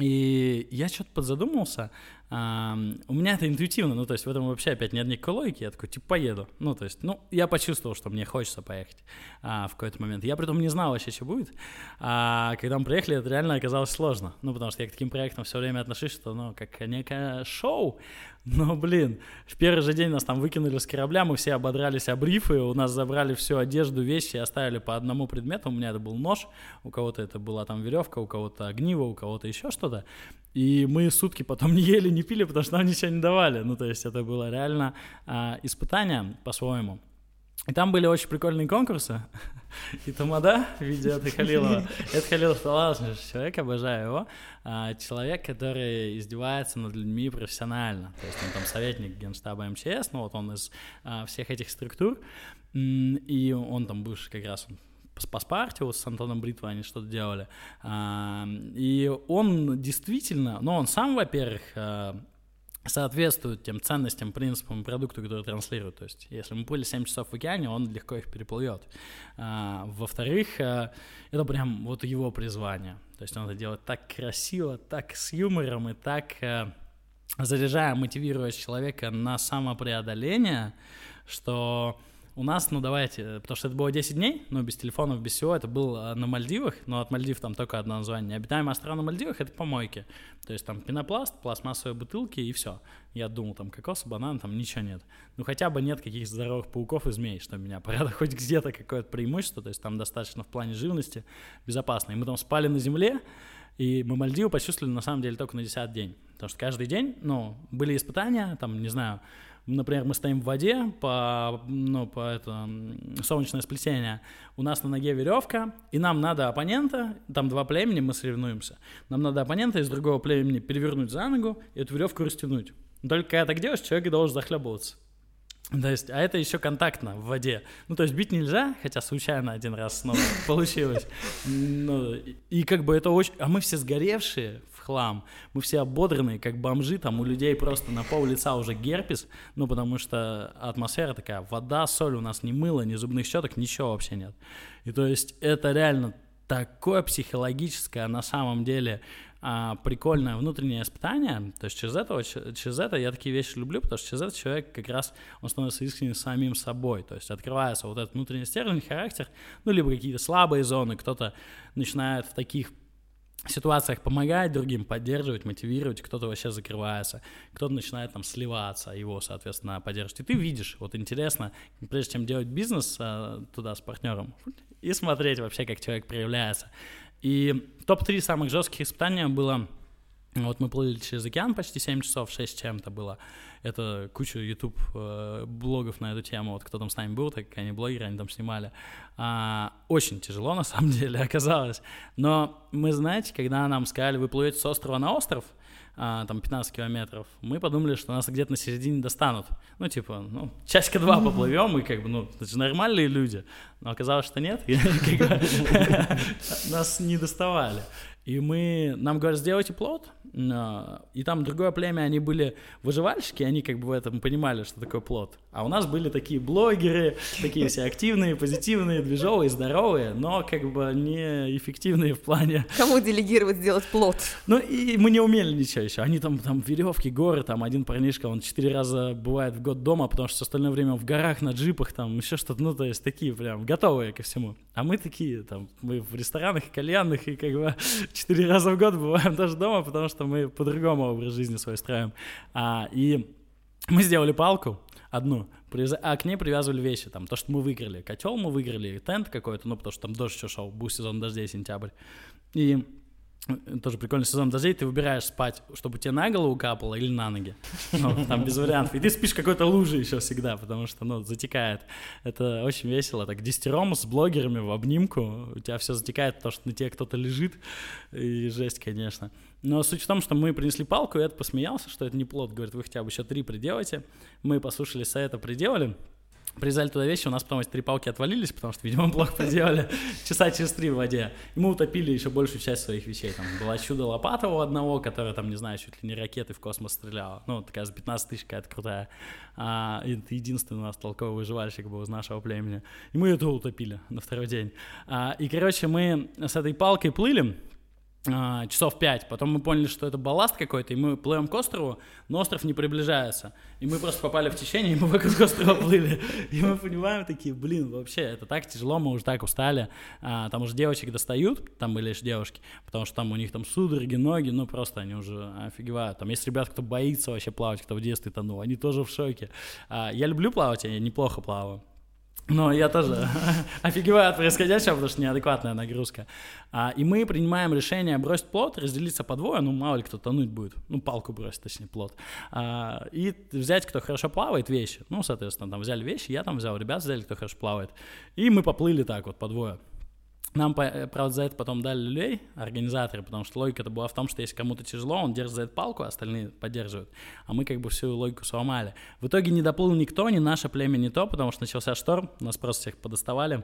И я что-то подзадумался, у меня это интуитивно, ну, то есть в этом вообще опять нет никакой логики, я такой, типа, поеду. Ну, то есть, ну, я почувствовал, что мне хочется поехать а, в какой-то момент. Я при том не знал вообще, что будет. А когда мы приехали, это реально оказалось сложно. Ну, потому что я к таким проектам все время отношусь, что, ну, как некое шоу. (laughs) Но, блин, в первый же день нас там выкинули с корабля, мы все ободрались об рифы, у нас забрали всю одежду, вещи, оставили по одному предмету. У меня это был нож, у кого-то это была там веревка, у кого-то огниво, у кого-то еще что-то. И мы сутки потом (laughs) не ели, не пили, потому что нам ничего не давали. Ну, то есть это было реально а, испытание по-своему. И там были очень прикольные конкурсы. (laughs) И Тамада в виде Эда Халилова. (laughs) Эд Халилов талантливый человек, обожаю его. А, человек, который издевается над людьми профессионально. То есть он там советник генштаба МЧС, ну вот он из а, всех этих структур. И он там бывший как раз по Спартиус с Антоном Бритвой они что-то делали. А, и он действительно, ну, он сам, во-первых, а, соответствует тем ценностям, принципам продукта, который транслирует. То есть, если мы плыли 7 часов в океане, он легко их переплывет. А, во-вторых, это прям вот его призвание. То есть он это делает так красиво, так с юмором и так заряжая, мотивируя человека на самопреодоление, что у нас, ну давайте, потому что это было 10 дней, ну без телефонов, без всего, это было на Мальдивах, но от Мальдив там только одно название. Обитаемая острова на Мальдивах — это помойки. То есть там пенопласт, пластмассовые бутылки и все. Я думал, там кокос, банан, там ничего нет. Ну хотя бы нет каких-то здоровых пауков и змей, что меня порядок (laughs) хоть где-то какое-то преимущество, то есть там достаточно в плане живности безопасно. И мы там спали на земле, и мы Мальдивы почувствовали на самом деле только на 10 день. Потому что каждый день, ну, были испытания, там, не знаю, например, мы стоим в воде по, ну, по это, солнечное сплетение, у нас на ноге веревка, и нам надо оппонента, там два племени, мы соревнуемся, нам надо оппонента из другого племени перевернуть за ногу и эту веревку растянуть. Только когда так делаешь, человек должен захлебываться. То есть, а это еще контактно в воде. Ну, то есть бить нельзя, хотя случайно один раз снова (laughs) получилось. Ну, и как бы это очень... А мы все сгоревшие хлам, мы все ободранные, как бомжи, там у людей просто на пол лица уже герпес, ну, потому что атмосфера такая, вода, соль, у нас ни мыла, ни зубных щеток, ничего вообще нет. И то есть это реально такое психологическое на самом деле а, прикольное внутреннее испытание. То есть через это, через это я такие вещи люблю, потому что через это человек как раз, он становится искренним самим собой. То есть открывается вот этот внутренний стержень, характер, ну, либо какие-то слабые зоны, кто-то начинает в таких ситуациях помогать другим, поддерживать, мотивировать, кто-то вообще закрывается, кто-то начинает там сливаться, его, соответственно, поддерживать. И ты видишь, вот интересно, прежде чем делать бизнес а, туда с партнером, (laughs) и смотреть вообще, как человек проявляется. И топ-3 самых жестких испытания было, вот мы плыли через океан почти 7 часов, 6 чем-то было, это куча YouTube э, блогов на эту тему, вот кто там с нами был, так как они блогеры, они там снимали. А, очень тяжело на самом (laughs) деле оказалось, но мы, знаете, когда нам сказали, вы плывете с острова на остров, а, там 15 километров, мы подумали, что нас где-то на середине достанут. Ну, типа, ну, часика два поплывем, и как бы, ну, это же нормальные люди. Но оказалось, что нет, (laughs) (laughs) нас не доставали. И мы, нам говорят, сделайте плод, а, и там другое племя, они были выживальщики, они как бы в этом понимали, что такое плод. А у нас были такие блогеры, такие все активные, позитивные, движовые, здоровые, но как бы не эффективные в плане... Кому делегировать сделать плод? Ну и мы не умели ничего еще. Они там, там веревки, горы, там один парнишка, он четыре раза бывает в год дома, потому что остальное время в горах, на джипах, там еще что-то, ну то есть такие прям готовые ко всему. А мы такие, там, мы в ресторанах и кальянных, и как бы (laughs) четыре раза в год бываем даже дома, потому что мы по-другому образ жизни свой строим. А, и мы сделали палку одну, а к ней привязывали вещи, там, то, что мы выиграли. Котел мы выиграли, тент какой-то, ну, потому что там дождь еще шел, был сезон дождей, сентябрь. И тоже прикольный сезон дождей, ты выбираешь спать, чтобы тебе на голову капало или на ноги. Ну, там без вариантов. И ты спишь какой-то луже еще всегда, потому что, ну, затекает. Это очень весело. Так, десятером с блогерами в обнимку, у тебя все затекает, потому что на тебе кто-то лежит, и жесть, конечно. Но суть в том, что мы принесли палку, и это посмеялся, что это не плод. Говорит, вы хотя бы еще три приделайте. Мы послушали совета, приделали. Привязали туда вещи, у нас потом эти три палки отвалились, потому что, видимо, (laughs) плохо проделали часа через три в воде. И мы утопили еще большую часть своих вещей. Там была чудо-лопата у одного, которая там, не знаю, чуть ли не ракеты в космос стреляла. Ну, такая за 15 тысяч какая-то крутая. А, это единственный у нас толковый выживальщик был из нашего племени. И мы это утопили на второй день. А, и, короче, мы с этой палкой плыли, часов пять. Потом мы поняли, что это балласт какой-то, и мы плывем к острову, но остров не приближается. И мы просто попали в течение, и мы вокруг острова плыли. И мы понимаем такие, блин, вообще, это так тяжело, мы уже так устали. А, там уже девочек достают, там были лишь девушки, потому что там у них там судороги, ноги, ну просто они уже офигевают. Там есть ребят, кто боится вообще плавать, кто в детстве тонул, они тоже в шоке. А, я люблю плавать, я неплохо плаваю. Но я тоже (laughs) офигеваю от происходящего, потому что неадекватная нагрузка. А, и мы принимаем решение бросить плод, разделиться по двое, ну, мало ли кто тонуть будет, ну, палку бросить, точнее, плод. А, и взять, кто хорошо плавает, вещи. Ну, соответственно, там взяли вещи, я там взял, ребят взяли, кто хорошо плавает. И мы поплыли так вот по двое. Нам, э, правда, за это потом дали люлей, организаторы, потому что логика-то была в том, что если кому-то тяжело, он держит за эту палку, а остальные поддерживают. А мы как бы всю логику сломали. В итоге не доплыл никто, ни наше племя, ни то, потому что начался шторм, нас просто всех подоставали.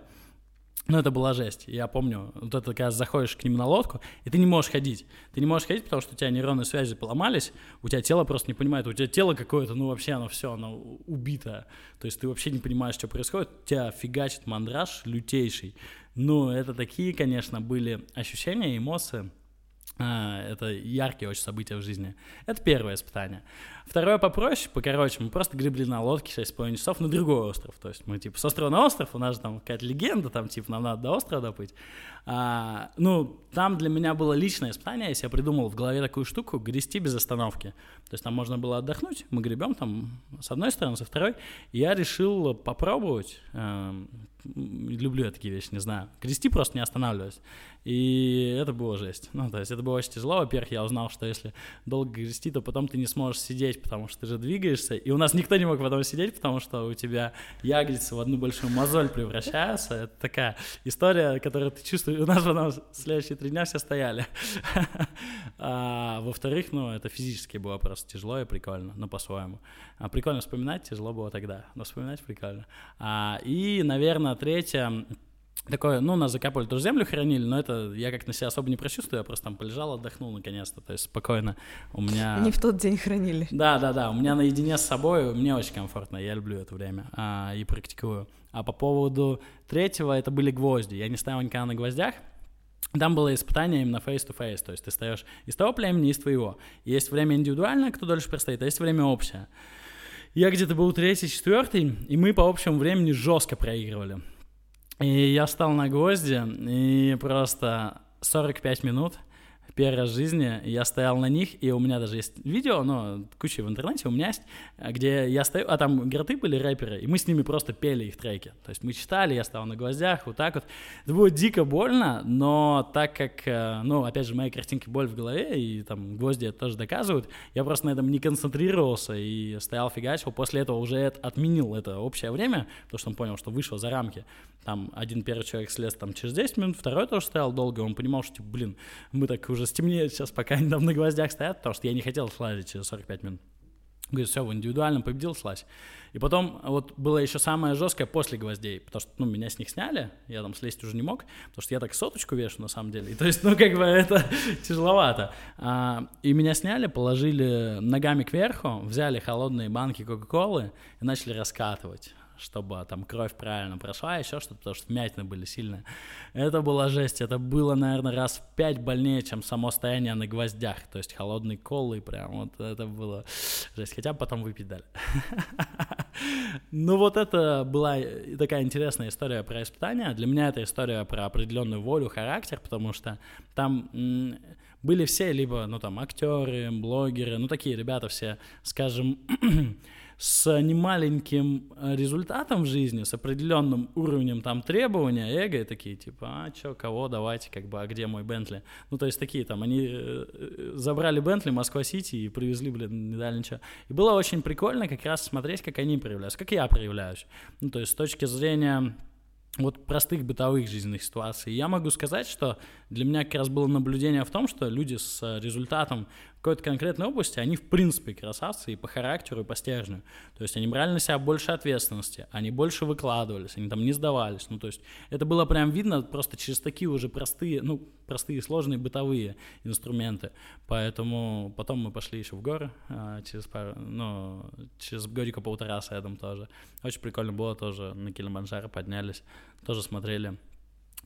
Ну, это была жесть. Я помню, вот это когда заходишь к ним на лодку, и ты не можешь ходить. Ты не можешь ходить, потому что у тебя нейронные связи поломались, у тебя тело просто не понимает, у тебя тело какое-то, ну, вообще оно все, оно убито. То есть ты вообще не понимаешь, что происходит, у тебя фигачит мандраж лютейший. Ну, это такие, конечно, были ощущения, эмоции. А, это яркие очень события в жизни. Это первое испытание. Второе попроще, покороче. Мы просто гребли на лодке 6,5 часов на другой остров. То есть мы типа с острова на остров, у нас же там какая-то легенда, там типа нам надо до острова доплыть. А, ну, там для меня было личное испытание, если я придумал в голове такую штуку, грести без остановки. То есть там можно было отдохнуть, мы гребем там с одной стороны, со второй. И я решил попробовать, э, люблю я такие вещи, не знаю, грести просто не останавливаясь. И это было жесть. Ну, то есть это было очень тяжело. Во-первых, я узнал, что если долго грести, то потом ты не сможешь сидеть, потому что ты же двигаешься. И у нас никто не мог потом сидеть, потому что у тебя ягодицы в одну большую мозоль превращаются. Это такая история, которую ты чувствуешь. У нас потом следующие три дня все стояли. (laughs) А, во-вторых, ну, это физически было просто тяжело и прикольно, но по-своему. А, прикольно вспоминать, тяжело было тогда, но вспоминать прикольно. А, и, наверное, третье такое, ну, нас закапывали, тоже землю хранили, но это я как на себя особо не прочувствую, я просто там полежал, отдохнул наконец-то, то есть спокойно. У меня... Не в тот день хранили. Да, да, да, у меня наедине с собой, мне очень комфортно, я люблю это время а, и практикую. А по поводу третьего, это были гвозди, я не ставил никогда на гвоздях, там было испытание именно face-to-face, то есть ты стоишь из того племени, из твоего. Есть время индивидуальное, кто дольше простоит, а есть время общее. Я где-то был третий, четвертый, и мы по общему времени жестко проигрывали. И я встал на гвозди, и просто 45 минут первый раз в жизни я стоял на них, и у меня даже есть видео, но куча в интернете у меня есть, где я стою, а там гроты были рэперы, и мы с ними просто пели их треки. То есть мы читали, я стоял на гвоздях, вот так вот. Это было дико больно, но так как, э, ну, опять же, мои картинки боль в голове, и там гвозди это тоже доказывают, я просто на этом не концентрировался и стоял фигачил. После этого уже отменил это общее время, потому что он понял, что вышел за рамки. Там один первый человек слез там через 10 минут, второй тоже стоял долго, он понимал, что, типа, блин, мы так уже стемнеет сейчас, пока они там на гвоздях стоят, потому что я не хотел слазить через 45 минут. Говорит, все, в индивидуальном победил, слазь. И потом вот было еще самое жесткое после гвоздей, потому что, ну, меня с них сняли, я там слезть уже не мог, потому что я так соточку вешу, на самом деле. И, то есть, ну, как бы это (laughs) тяжеловато. А, и меня сняли, положили ногами кверху, взяли холодные банки Кока-Колы и начали раскатывать чтобы там кровь правильно прошла, еще что-то, потому что вмятины были сильные. Это была жесть, это было, наверное, раз в пять больнее, чем само стояние на гвоздях, то есть холодные колы, прям вот это было жесть, хотя потом выпить дали. (laughs) Ну вот это была такая интересная история про испытания. Для меня это история про определенную волю, характер, потому что там были все либо, ну там, актеры, блогеры, ну такие ребята все, скажем, (clears throat) с немаленьким э, результатом в жизни, с определенным уровнем там требования, эго, и такие типа, а чё, кого, давайте, как бы, а где мой Бентли? Ну, то есть такие там, они э, э, забрали Бентли Москва-Сити и привезли, блин, не дали ничего. И было очень прикольно как раз смотреть, как они проявляются, как я проявляюсь. Ну, то есть с точки зрения вот простых бытовых жизненных ситуаций. Я могу сказать, что для меня как раз было наблюдение в том, что люди с результатом какой-то конкретной области, они в принципе красавцы и по характеру, и по стержню. То есть они брали на себя больше ответственности, они больше выкладывались, они там не сдавались. Ну, то есть это было прям видно просто через такие уже простые, ну, простые, сложные бытовые инструменты. Поэтому потом мы пошли еще в горы, а, через пару, ну, через годика полтора с Эдом тоже. Очень прикольно было тоже, на Килиманджаро поднялись, тоже смотрели,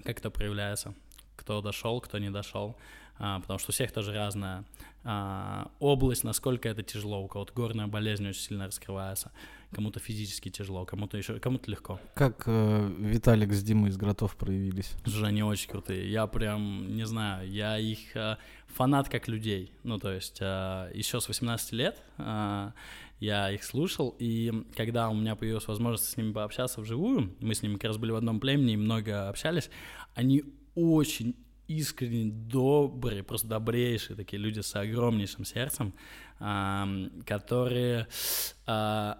как это проявляется кто дошел, кто не дошел, потому что у всех тоже разная а, область, насколько это тяжело. У кого-то горная болезнь очень сильно раскрывается, кому-то физически тяжело, кому-то еще, кому-то легко. Как э, Виталик с Димой из Гротов проявились? Уже они очень крутые. Я прям, не знаю, я их э, фанат как людей. Ну, то есть э, еще с 18 лет э, я их слушал, и когда у меня появилась возможность с ними пообщаться вживую, мы с ними как раз были в одном племени и много общались, они очень искренне добрые, просто добрейшие такие люди с огромнейшим сердцем, которые а,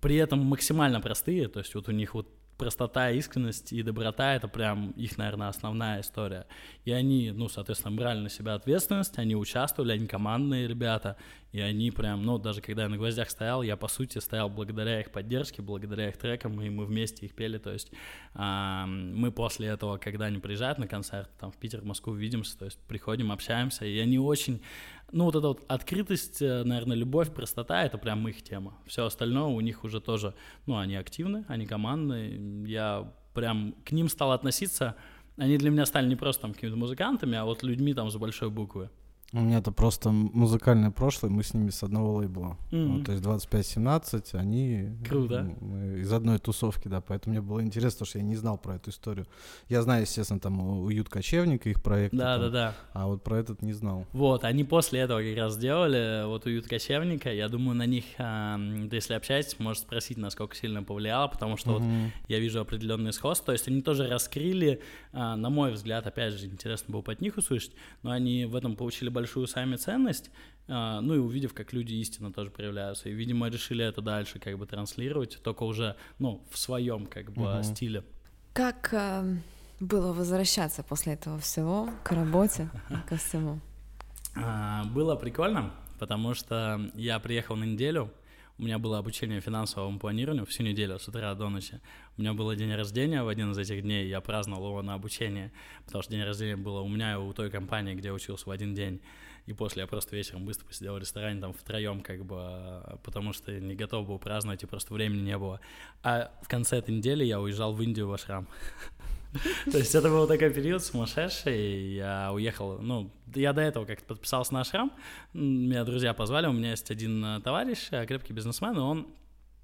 при этом максимально простые, то есть вот у них вот простота, искренность и доброта — это прям их, наверное, основная история. И они, ну, соответственно, брали на себя ответственность, они участвовали, они командные ребята, и они прям, ну, даже когда я на гвоздях стоял, я, по сути, стоял благодаря их поддержке, благодаря их трекам, и мы вместе их пели, то есть а, мы после этого, когда они приезжают на концерт, там, в Питер, в Москву, видимся, то есть приходим, общаемся, и они очень ну, вот эта вот открытость, э, наверное, любовь, простота — это прям их тема. Все остальное у них уже тоже, ну, они активны, они командные. Я прям к ним стал относиться, они для меня стали не просто там какими-то музыкантами, а вот людьми там с большой буквы. У меня это просто музыкальное прошлое, мы с ними с одного лейбла. Mm-hmm. Ну, то есть 25-17, они Круто. из одной тусовки, да, поэтому мне было интересно, потому что я не знал про эту историю. Я знаю, естественно, там уют кочевника, их проект. Да, да, да. А вот про этот не знал. Вот, они после этого как раз сделали вот уют кочевника. Я думаю, на них, а, если общаетесь, может спросить, насколько сильно повлияло, потому что mm-hmm. вот я вижу определенный сходство. То есть они тоже раскрыли, на мой взгляд, опять же, интересно было под них услышать, но они в этом получили большую сами ценность, а, ну и увидев, как люди истинно тоже проявляются. И, видимо, решили это дальше как бы транслировать, только уже, ну, в своем как бы угу. стиле. Как э, было возвращаться после этого всего к работе, ко всему? А, было прикольно, потому что я приехал на неделю, у меня было обучение финансовому планированию всю неделю с утра до ночи. У меня был день рождения в один из этих дней, я праздновал его на обучение, потому что день рождения было у меня и у той компании, где я учился в один день. И после я просто вечером быстро посидел в ресторане там втроем, как бы, потому что не готов был праздновать, и просто времени не было. А в конце этой недели я уезжал в Индию в Ашрам. (laughs) (laughs) То есть это был такой период сумасшедший, я уехал, ну, я до этого как-то подписался на шрам, меня друзья позвали, у меня есть один э, товарищ, э, крепкий бизнесмен, и он,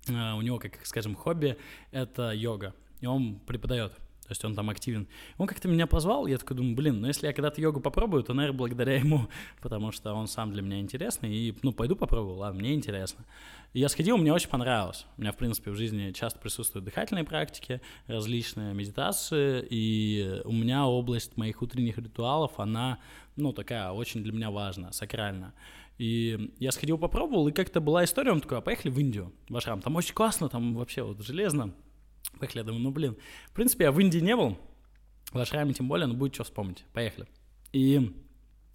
э, у него, как скажем, хобби — это йога, и он преподает. То есть он там активен. Он как-то меня позвал, я такой думаю, блин, ну если я когда-то йогу попробую, то, наверное, благодаря ему, (laughs) потому что он сам для меня интересный, и, ну, пойду попробую, ладно, мне интересно. И я сходил, мне очень понравилось. У меня, в принципе, в жизни часто присутствуют дыхательные практики, различные медитации, и у меня область моих утренних ритуалов, она, ну, такая очень для меня важная, сакральная. И я сходил, попробовал, и как-то была история, он такой, а поехали в Индию, в Ашрам, там очень классно, там вообще вот железно, Поехали, думаю, ну блин. В принципе, я в Индии не был, в Ашраме тем более, но будет что вспомнить. Поехали. И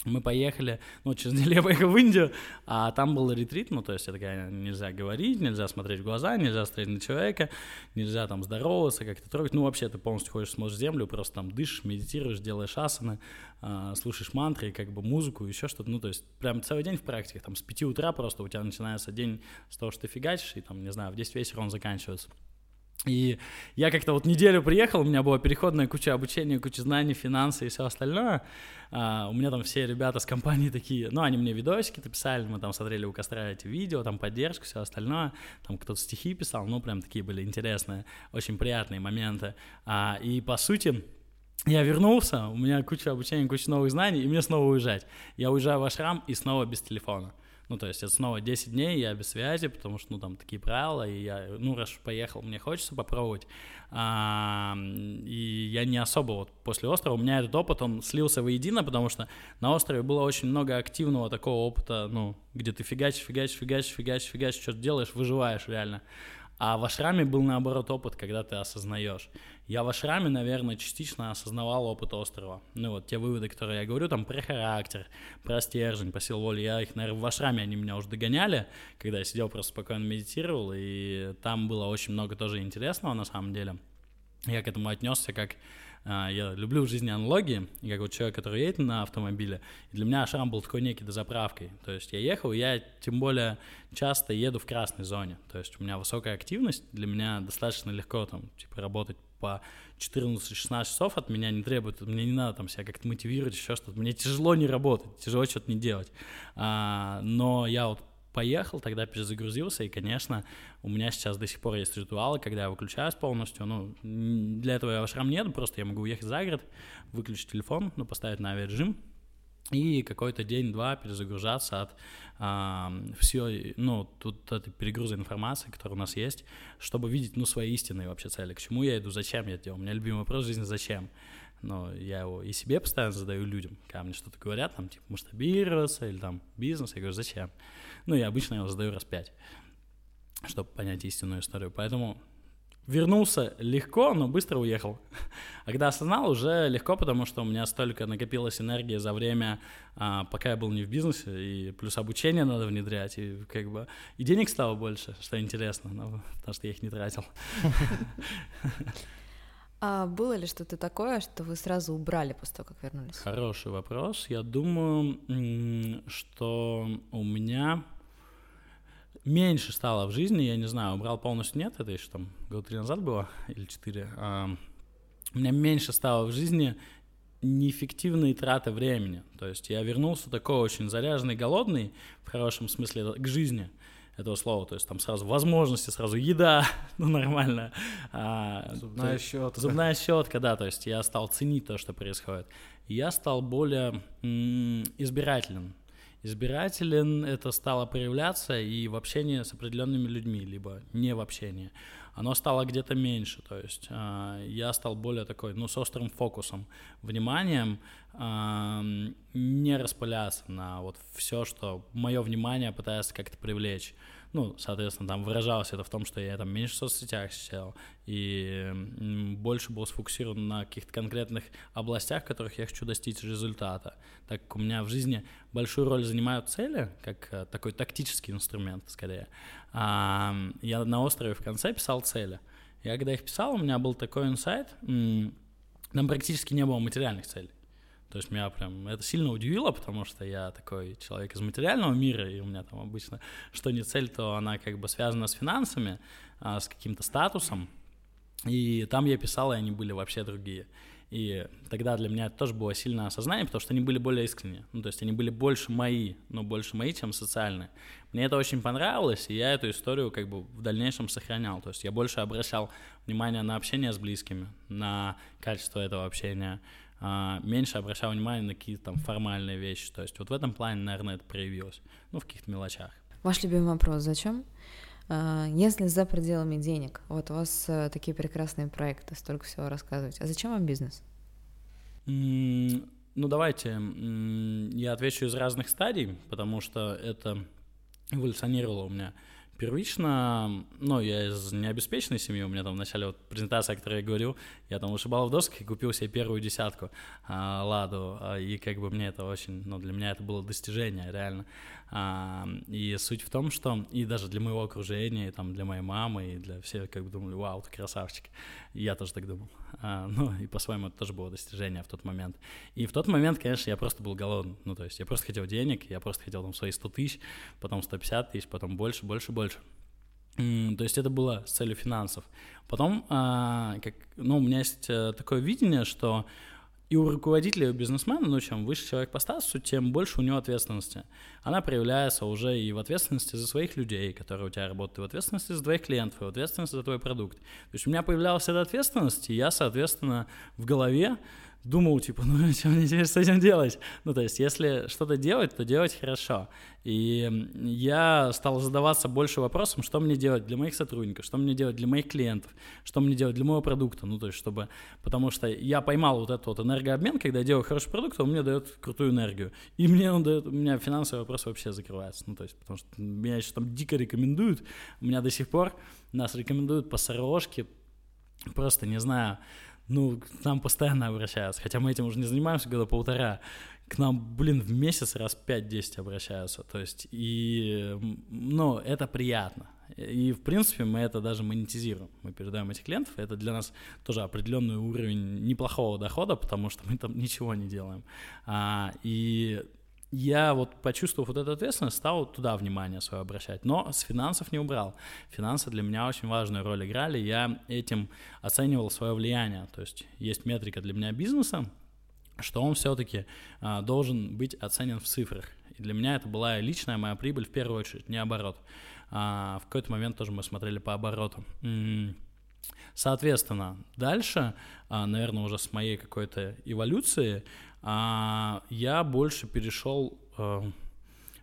мы поехали, ну, через неделю я поехал в Индию, а там был ретрит, ну, то есть это такая, нельзя говорить, нельзя смотреть в глаза, нельзя смотреть на человека, нельзя там здороваться, как-то трогать, ну, вообще ты полностью ходишь, смотришь землю, просто там дышишь, медитируешь, делаешь асаны, э, слушаешь мантры, как бы музыку, еще что-то, ну, то есть прям целый день в практике, там с 5 утра просто у тебя начинается день с того, что ты фигачишь, и там, не знаю, в 10 вечера он заканчивается. И я как-то вот неделю приехал, у меня была переходная куча обучения, куча знаний, финансы и все остальное. А, у меня там все ребята с компании такие, ну, они мне видосики-то писали, мы там смотрели у костра эти видео, там поддержку, все остальное. Там кто-то стихи писал, ну, прям такие были интересные, очень приятные моменты. А, и, по сути, я вернулся, у меня куча обучения, куча новых знаний, и мне снова уезжать. Я уезжаю в Ашрам и снова без телефона. Ну, то есть это снова 10 дней, я без связи, потому что, ну, там такие правила, и я, ну, раз поехал, мне хочется попробовать. А, и я не особо вот после острова, у меня этот опыт, он слился воедино, потому что на острове было очень много активного такого опыта, ну, где ты фигачишь, фигачишь, фигачишь, фигачишь, фигачишь, что-то делаешь, выживаешь реально. А в ашраме был наоборот опыт, когда ты осознаешь. Я в ашраме, наверное, частично осознавал опыт острова. Ну вот те выводы, которые я говорю, там про характер, про стержень, по силу воли, я их, наверное, в ашраме они меня уже догоняли, когда я сидел просто спокойно медитировал, и там было очень много тоже интересного на самом деле. Я к этому отнесся как я люблю в жизни аналогии, и как вот человек, который едет на автомобиле, для меня Ашрам был такой некий дозаправкой. То есть я ехал, я тем более часто еду в красной зоне. То есть у меня высокая активность, для меня достаточно легко там, типа, работать по 14-16 часов от меня не требует, мне не надо там себя как-то мотивировать, еще что-то. Мне тяжело не работать, тяжело что-то не делать. А, но я вот поехал, тогда перезагрузился, и, конечно, у меня сейчас до сих пор есть ритуалы, когда я выключаюсь полностью, ну, для этого я ашрам нет, просто я могу уехать за город, выключить телефон, ну, поставить на авиарежим, и какой-то день-два перезагружаться от а, все, ну, тут это перегруза информации, которая у нас есть, чтобы видеть, ну, свои истинные вообще цели, к чему я иду, зачем я делаю. У меня любимый вопрос в жизни — зачем? Но я его и себе постоянно задаю людям, когда мне что-то говорят, там, типа, масштабироваться или там бизнес, я говорю, зачем? Ну, я обычно его задаю раз пять, чтобы понять истинную историю. Поэтому вернулся легко, но быстро уехал. (laughs) А когда осознал, уже легко, потому что у меня столько накопилась энергия за время, а, пока я был не в бизнесе, и плюс обучение надо внедрять, и как бы и денег стало больше, что интересно, но, (laughs) потому что я их не тратил. (laughs) А было ли что-то такое, что вы сразу убрали после того, как вернулись? Хороший вопрос. Я думаю, что у меня меньше стало в жизни, я не знаю, убрал полностью нет, это еще там год три назад было, или четыре. А, у меня меньше стало в жизни неэффективные траты времени. То есть я вернулся такой очень заряженный, голодный, в хорошем смысле, к жизни этого слова. То есть там сразу возможности, сразу еда, (laughs) ну нормально. А, зубная щетка. Зубная щетка, да. То есть я стал ценить то, что происходит. я стал более м- избирателен. Избирателен это стало проявляться и в общении с определенными людьми, либо не в общении. Оно стало где-то меньше, то есть э, я стал более такой, ну, с острым фокусом, вниманием, э, не распыляться на вот все, что мое внимание пытается как-то привлечь ну, соответственно, там выражалось это в том, что я там меньше в соцсетях сидел и больше был сфокусирован на каких-то конкретных областях, в которых я хочу достичь результата. Так как у меня в жизни большую роль занимают цели, как э, такой тактический инструмент, скорее. А, я на острове в конце писал цели. Я когда их писал, у меня был такой инсайт, там практически не было материальных целей. То есть меня прям это сильно удивило, потому что я такой человек из материального мира, и у меня там обычно что не цель, то она как бы связана с финансами, а, с каким-то статусом. И там я писал, и они были вообще другие. И тогда для меня это тоже было сильное осознание, потому что они были более искренние. Ну, то есть они были больше мои, но больше мои, чем социальные. Мне это очень понравилось, и я эту историю как бы в дальнейшем сохранял. То есть я больше обращал внимание на общение с близкими, на качество этого общения, меньше обращал внимание на какие-то там формальные вещи. То есть вот в этом плане, наверное, это проявилось. Ну, в каких-то мелочах. Ваш любимый вопрос, зачем? А, если за пределами денег, вот у вас э, такие прекрасные проекты, столько всего рассказывать, а зачем вам бизнес? Ну, давайте, я отвечу из разных стадий, потому что это эволюционировало у меня Первично, ну, я из необеспеченной семьи, у меня там в начале вот презентации, о которой я говорил, я там вышибал в досках и купил себе первую десятку а, ладу, а, и как бы мне это очень, ну, для меня это было достижение, реально. А, и суть в том, что и даже для моего окружения, и там для моей мамы, и для всех, как бы думали, вау, ты красавчик. Я тоже так думал. А, ну, и по-своему это тоже было достижение в тот момент. И в тот момент, конечно, я просто был голодный. Ну, то есть я просто хотел денег, я просто хотел там свои 100 тысяч, потом 150 тысяч, потом больше, больше, больше. То есть это было с целью финансов. Потом, а, как, ну, у меня есть э, такое видение, что и у руководителя, и у бизнесмена, ну, чем выше человек по статусу, тем больше у него ответственности. Она проявляется уже и в ответственности за своих людей, которые у тебя работают, и в ответственности за твоих клиентов, и в ответственности за твой продукт. То есть у меня появлялась эта ответственность, и я, соответственно, в голове думал, типа, (laughs) ну, что мне теперь с этим делать? Ну, то есть, если что-то делать, то делать хорошо. И я стал задаваться больше вопросом, что мне делать для моих сотрудников, что мне делать для моих клиентов, что мне делать для моего продукта, ну, то есть, чтобы, потому что я поймал вот этот вот энергообмен, когда я делаю хороший продукт, он мне дает крутую энергию, и мне он дает, у меня финансовый вопрос вообще закрывается, ну, то есть, потому что меня еще там дико рекомендуют, у меня до сих пор нас рекомендуют по сорожке, просто не знаю, ну, к нам постоянно обращаются, хотя мы этим уже не занимаемся года полтора, к нам, блин, в месяц раз 5-10 обращаются, то есть, и, ну, это приятно, и, в принципе, мы это даже монетизируем, мы передаем этих клиентов, это для нас тоже определенный уровень неплохого дохода, потому что мы там (laughs) ничего не делаем, а, и я вот, почувствовав вот эту ответственность, стал туда внимание свое обращать. Но с финансов не убрал. Финансы для меня очень важную роль играли. Я этим оценивал свое влияние. То есть есть метрика для меня бизнеса, что он все-таки а, должен быть оценен в цифрах. И для меня это была личная моя прибыль в первую очередь, не оборот. А, в какой-то момент тоже мы смотрели по обороту. Соответственно, дальше, а, наверное, уже с моей какой-то эволюции, а, я больше перешел, а,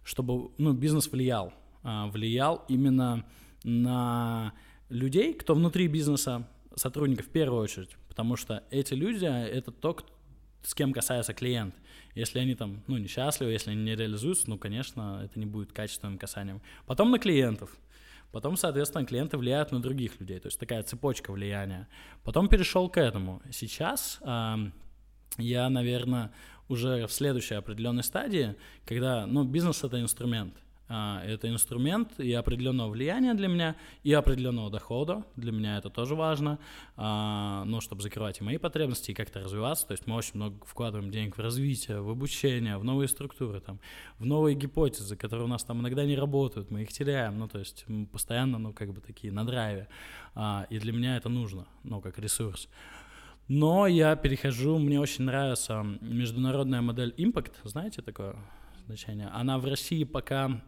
чтобы ну, бизнес влиял. Влиял именно на людей, кто внутри бизнеса, сотрудников в первую очередь, потому что эти люди — это то, с кем касается клиент. Если они там, ну, несчастливы, если они не реализуются, ну, конечно, это не будет качественным касанием. Потом на клиентов. Потом, соответственно, клиенты влияют на других людей. То есть такая цепочка влияния. Потом перешел к этому. Сейчас э, я, наверное, уже в следующей определенной стадии, когда, ну, бизнес — это инструмент. А, это инструмент и определенного влияния для меня, и определенного дохода. Для меня это тоже важно, а, ну, чтобы закрывать и мои потребности, и как-то развиваться. То есть мы очень много вкладываем денег в развитие, в обучение, в новые структуры, там, в новые гипотезы, которые у нас там иногда не работают, мы их теряем. Ну, то есть мы постоянно, ну, как бы такие на драйве. А, и для меня это нужно, ну, как ресурс. Но я перехожу, мне очень нравится международная модель Impact, знаете такое? значение. Она в России пока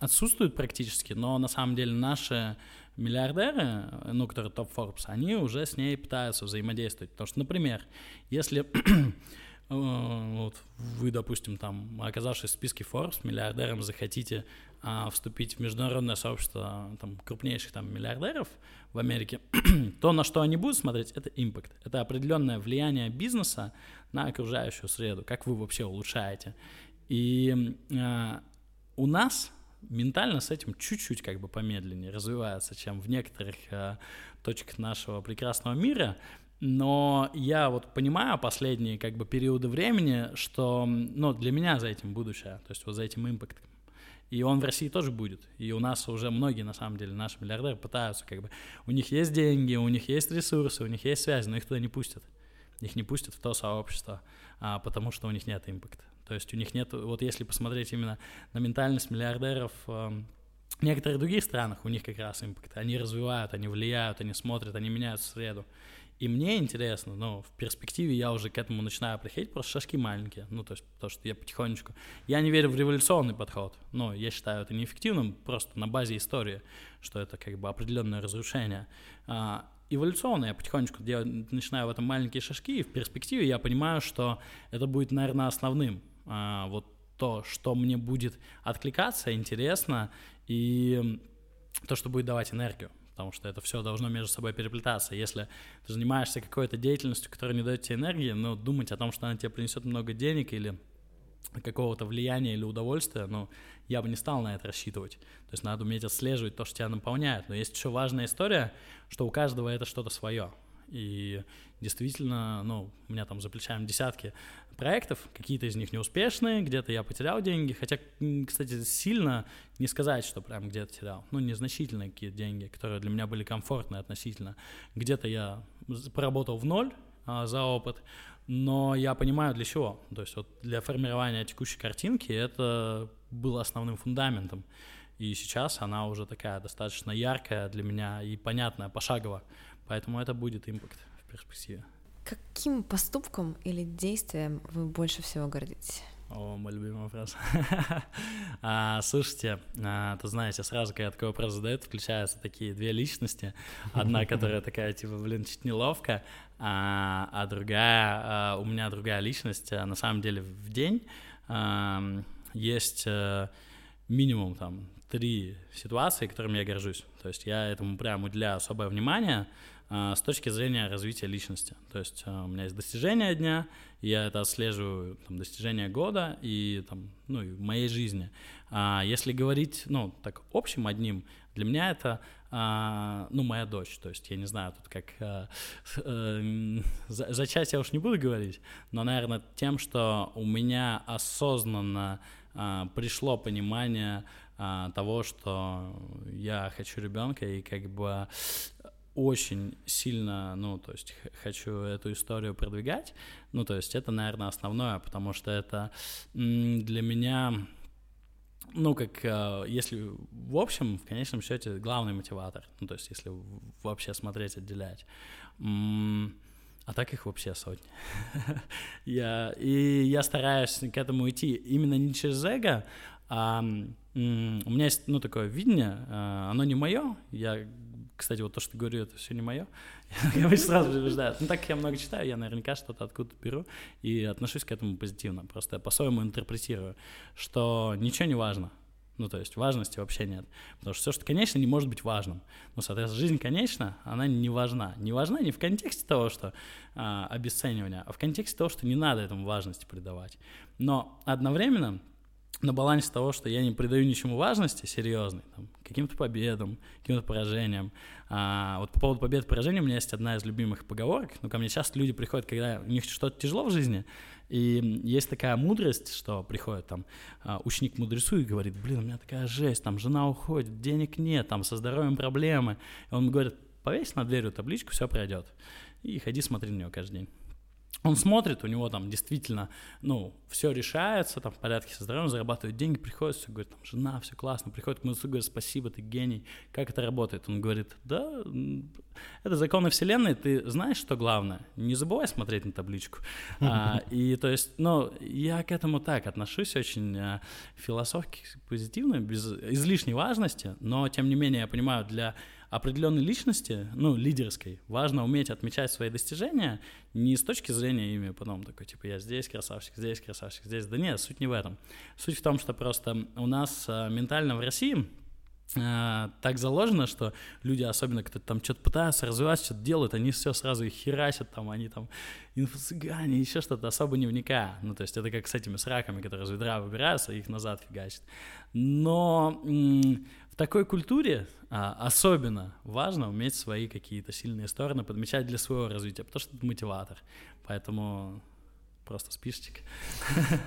отсутствует практически, но на самом деле наши миллиардеры, ну, которые топ Forbes, они уже с ней пытаются взаимодействовать. Потому что, например, если вот вы, допустим, там, оказавшись в списке Forbes, миллиардером захотите а, вступить в международное сообщество там, крупнейших там, миллиардеров в Америке, (clears throat) то, на что они будут смотреть, это импакт. Это определенное влияние бизнеса на окружающую среду, как вы вообще улучшаете. И а, у нас ментально с этим чуть-чуть как бы помедленнее развивается, чем в некоторых а, точках нашего прекрасного мира. Но я вот понимаю последние как бы периоды времени, что ну, для меня за этим будущее, то есть вот за этим импактом. И он в России тоже будет. И у нас уже многие, на самом деле, наши миллиардеры пытаются, как бы, у них есть деньги, у них есть ресурсы, у них есть связи, но их туда не пустят. Их не пустят в то сообщество, а, потому что у них нет импакта. То есть у них нет, вот если посмотреть именно на ментальность миллиардеров, э, В некоторых других странах у них как раз импакт. Они развивают, они влияют, они смотрят, они меняют среду. И мне интересно, но в перспективе я уже к этому начинаю приходить, просто шажки маленькие. Ну, то есть, то, что я потихонечку... Я не верю в революционный подход, но я считаю это неэффективным просто на базе истории, что это как бы определенное разрушение. А, эволюционно я потихонечку делаю, начинаю в этом маленькие шажки, и в перспективе я понимаю, что это будет, наверное, основным. А, вот то, что мне будет откликаться, интересно, и то, что будет давать энергию потому что это все должно между собой переплетаться. Если ты занимаешься какой-то деятельностью, которая не дает тебе энергии, но думать о том, что она тебе принесет много денег или какого-то влияния или удовольствия, ну, я бы не стал на это рассчитывать. То есть надо уметь отслеживать то, что тебя наполняет. Но есть еще важная история, что у каждого это что-то свое. И действительно, ну, у меня там за плечами десятки проектов, какие-то из них неуспешные, где-то я потерял деньги, хотя, кстати, сильно не сказать, что прям где-то терял, ну, незначительные какие-то деньги, которые для меня были комфортные относительно. Где-то я поработал в ноль а, за опыт, но я понимаю для чего. То есть вот для формирования текущей картинки это было основным фундаментом. И сейчас она уже такая достаточно яркая для меня и понятная, пошагово. Поэтому это будет импакт в перспективе. Каким поступком или действием вы больше всего гордитесь? О, мой любимый вопрос. (laughs) а, слушайте, а, то знаете, сразу, когда такой вопрос задают, включаются такие две личности. Одна, (laughs) которая такая, типа, блин, чуть неловко, а, а другая, а, у меня другая личность. А, на самом деле в день а, есть а, минимум там три ситуации, которыми я горжусь. То есть я этому прям уделяю особое внимание, с точки зрения развития личности. То есть а, у меня есть достижения дня, я это отслеживаю, там, достижения года и, там, ну, и моей жизни. А если говорить, ну, так общим одним, для меня это, а, ну, моя дочь. То есть я не знаю, тут как... А, за, часть я уж не буду говорить, но, наверное, тем, что у меня осознанно пришло понимание того, что я хочу ребенка и как бы очень сильно, ну, то есть хочу эту историю продвигать, ну, то есть это, наверное, основное, потому что это для меня, ну, как э, если в общем, в конечном счете, главный мотиватор, ну, то есть если вообще смотреть, отделять. А так их вообще сотни. (laughs) я, и я стараюсь к этому идти именно не через эго, а у меня есть, ну, такое видение, а, оно не мое, я кстати, вот то, что говорю, это все не мое. (laughs) я обычно сразу убеждаю. Ну, так как я много читаю, я наверняка что-то откуда-то беру и отношусь к этому позитивно. Просто я по-своему интерпретирую, что ничего не важно. Ну, то есть важности вообще нет. Потому что все, что конечно, не может быть важным. Ну, соответственно, жизнь конечно, она не важна. Не важна не в контексте того, что а, обесценивания, а в контексте того, что не надо этому важности придавать. Но одновременно на балансе того, что я не придаю ничему важности серьезной, каким-то победам, каким-то поражениям. А, вот по поводу побед и поражений у меня есть одна из любимых поговорок. Ну, ко мне часто люди приходят, когда у них что-то тяжело в жизни, и есть такая мудрость, что приходит там а, ученик мудрецу и говорит, блин, у меня такая жесть, там жена уходит, денег нет, там со здоровьем проблемы. И он говорит, повесь на дверью табличку, все пройдет. И ходи смотри на нее каждый день он смотрит, у него там действительно, ну, все решается, там в порядке со здоровьем, зарабатывает деньги, приходит, все говорит, там, жена, все классно, приходит к мужу, говорит, спасибо, ты гений, как это работает? Он говорит, да, это законы вселенной, ты знаешь, что главное? Не забывай смотреть на табличку. А, и то есть, ну, я к этому так отношусь очень а, философски, позитивно, без излишней важности, но, тем не менее, я понимаю, для определенной личности, ну, лидерской, важно уметь отмечать свои достижения не с точки зрения ими потом такой, типа, я здесь красавчик, здесь красавчик, здесь. Да нет, суть не в этом. Суть в том, что просто у нас а, ментально в России а, так заложено, что люди, особенно кто там что-то пытаются развивать, что-то делают, они все сразу их херачат, там, они там инфо-цыгане, еще что-то, особо не вникая. Ну, то есть это как с этими с раками, которые из ведра выбираются, их назад фигачат. Но в такой культуре а, особенно важно уметь свои какие-то сильные стороны подмечать для своего развития, потому что это мотиватор. Поэтому просто списочек. (laughs)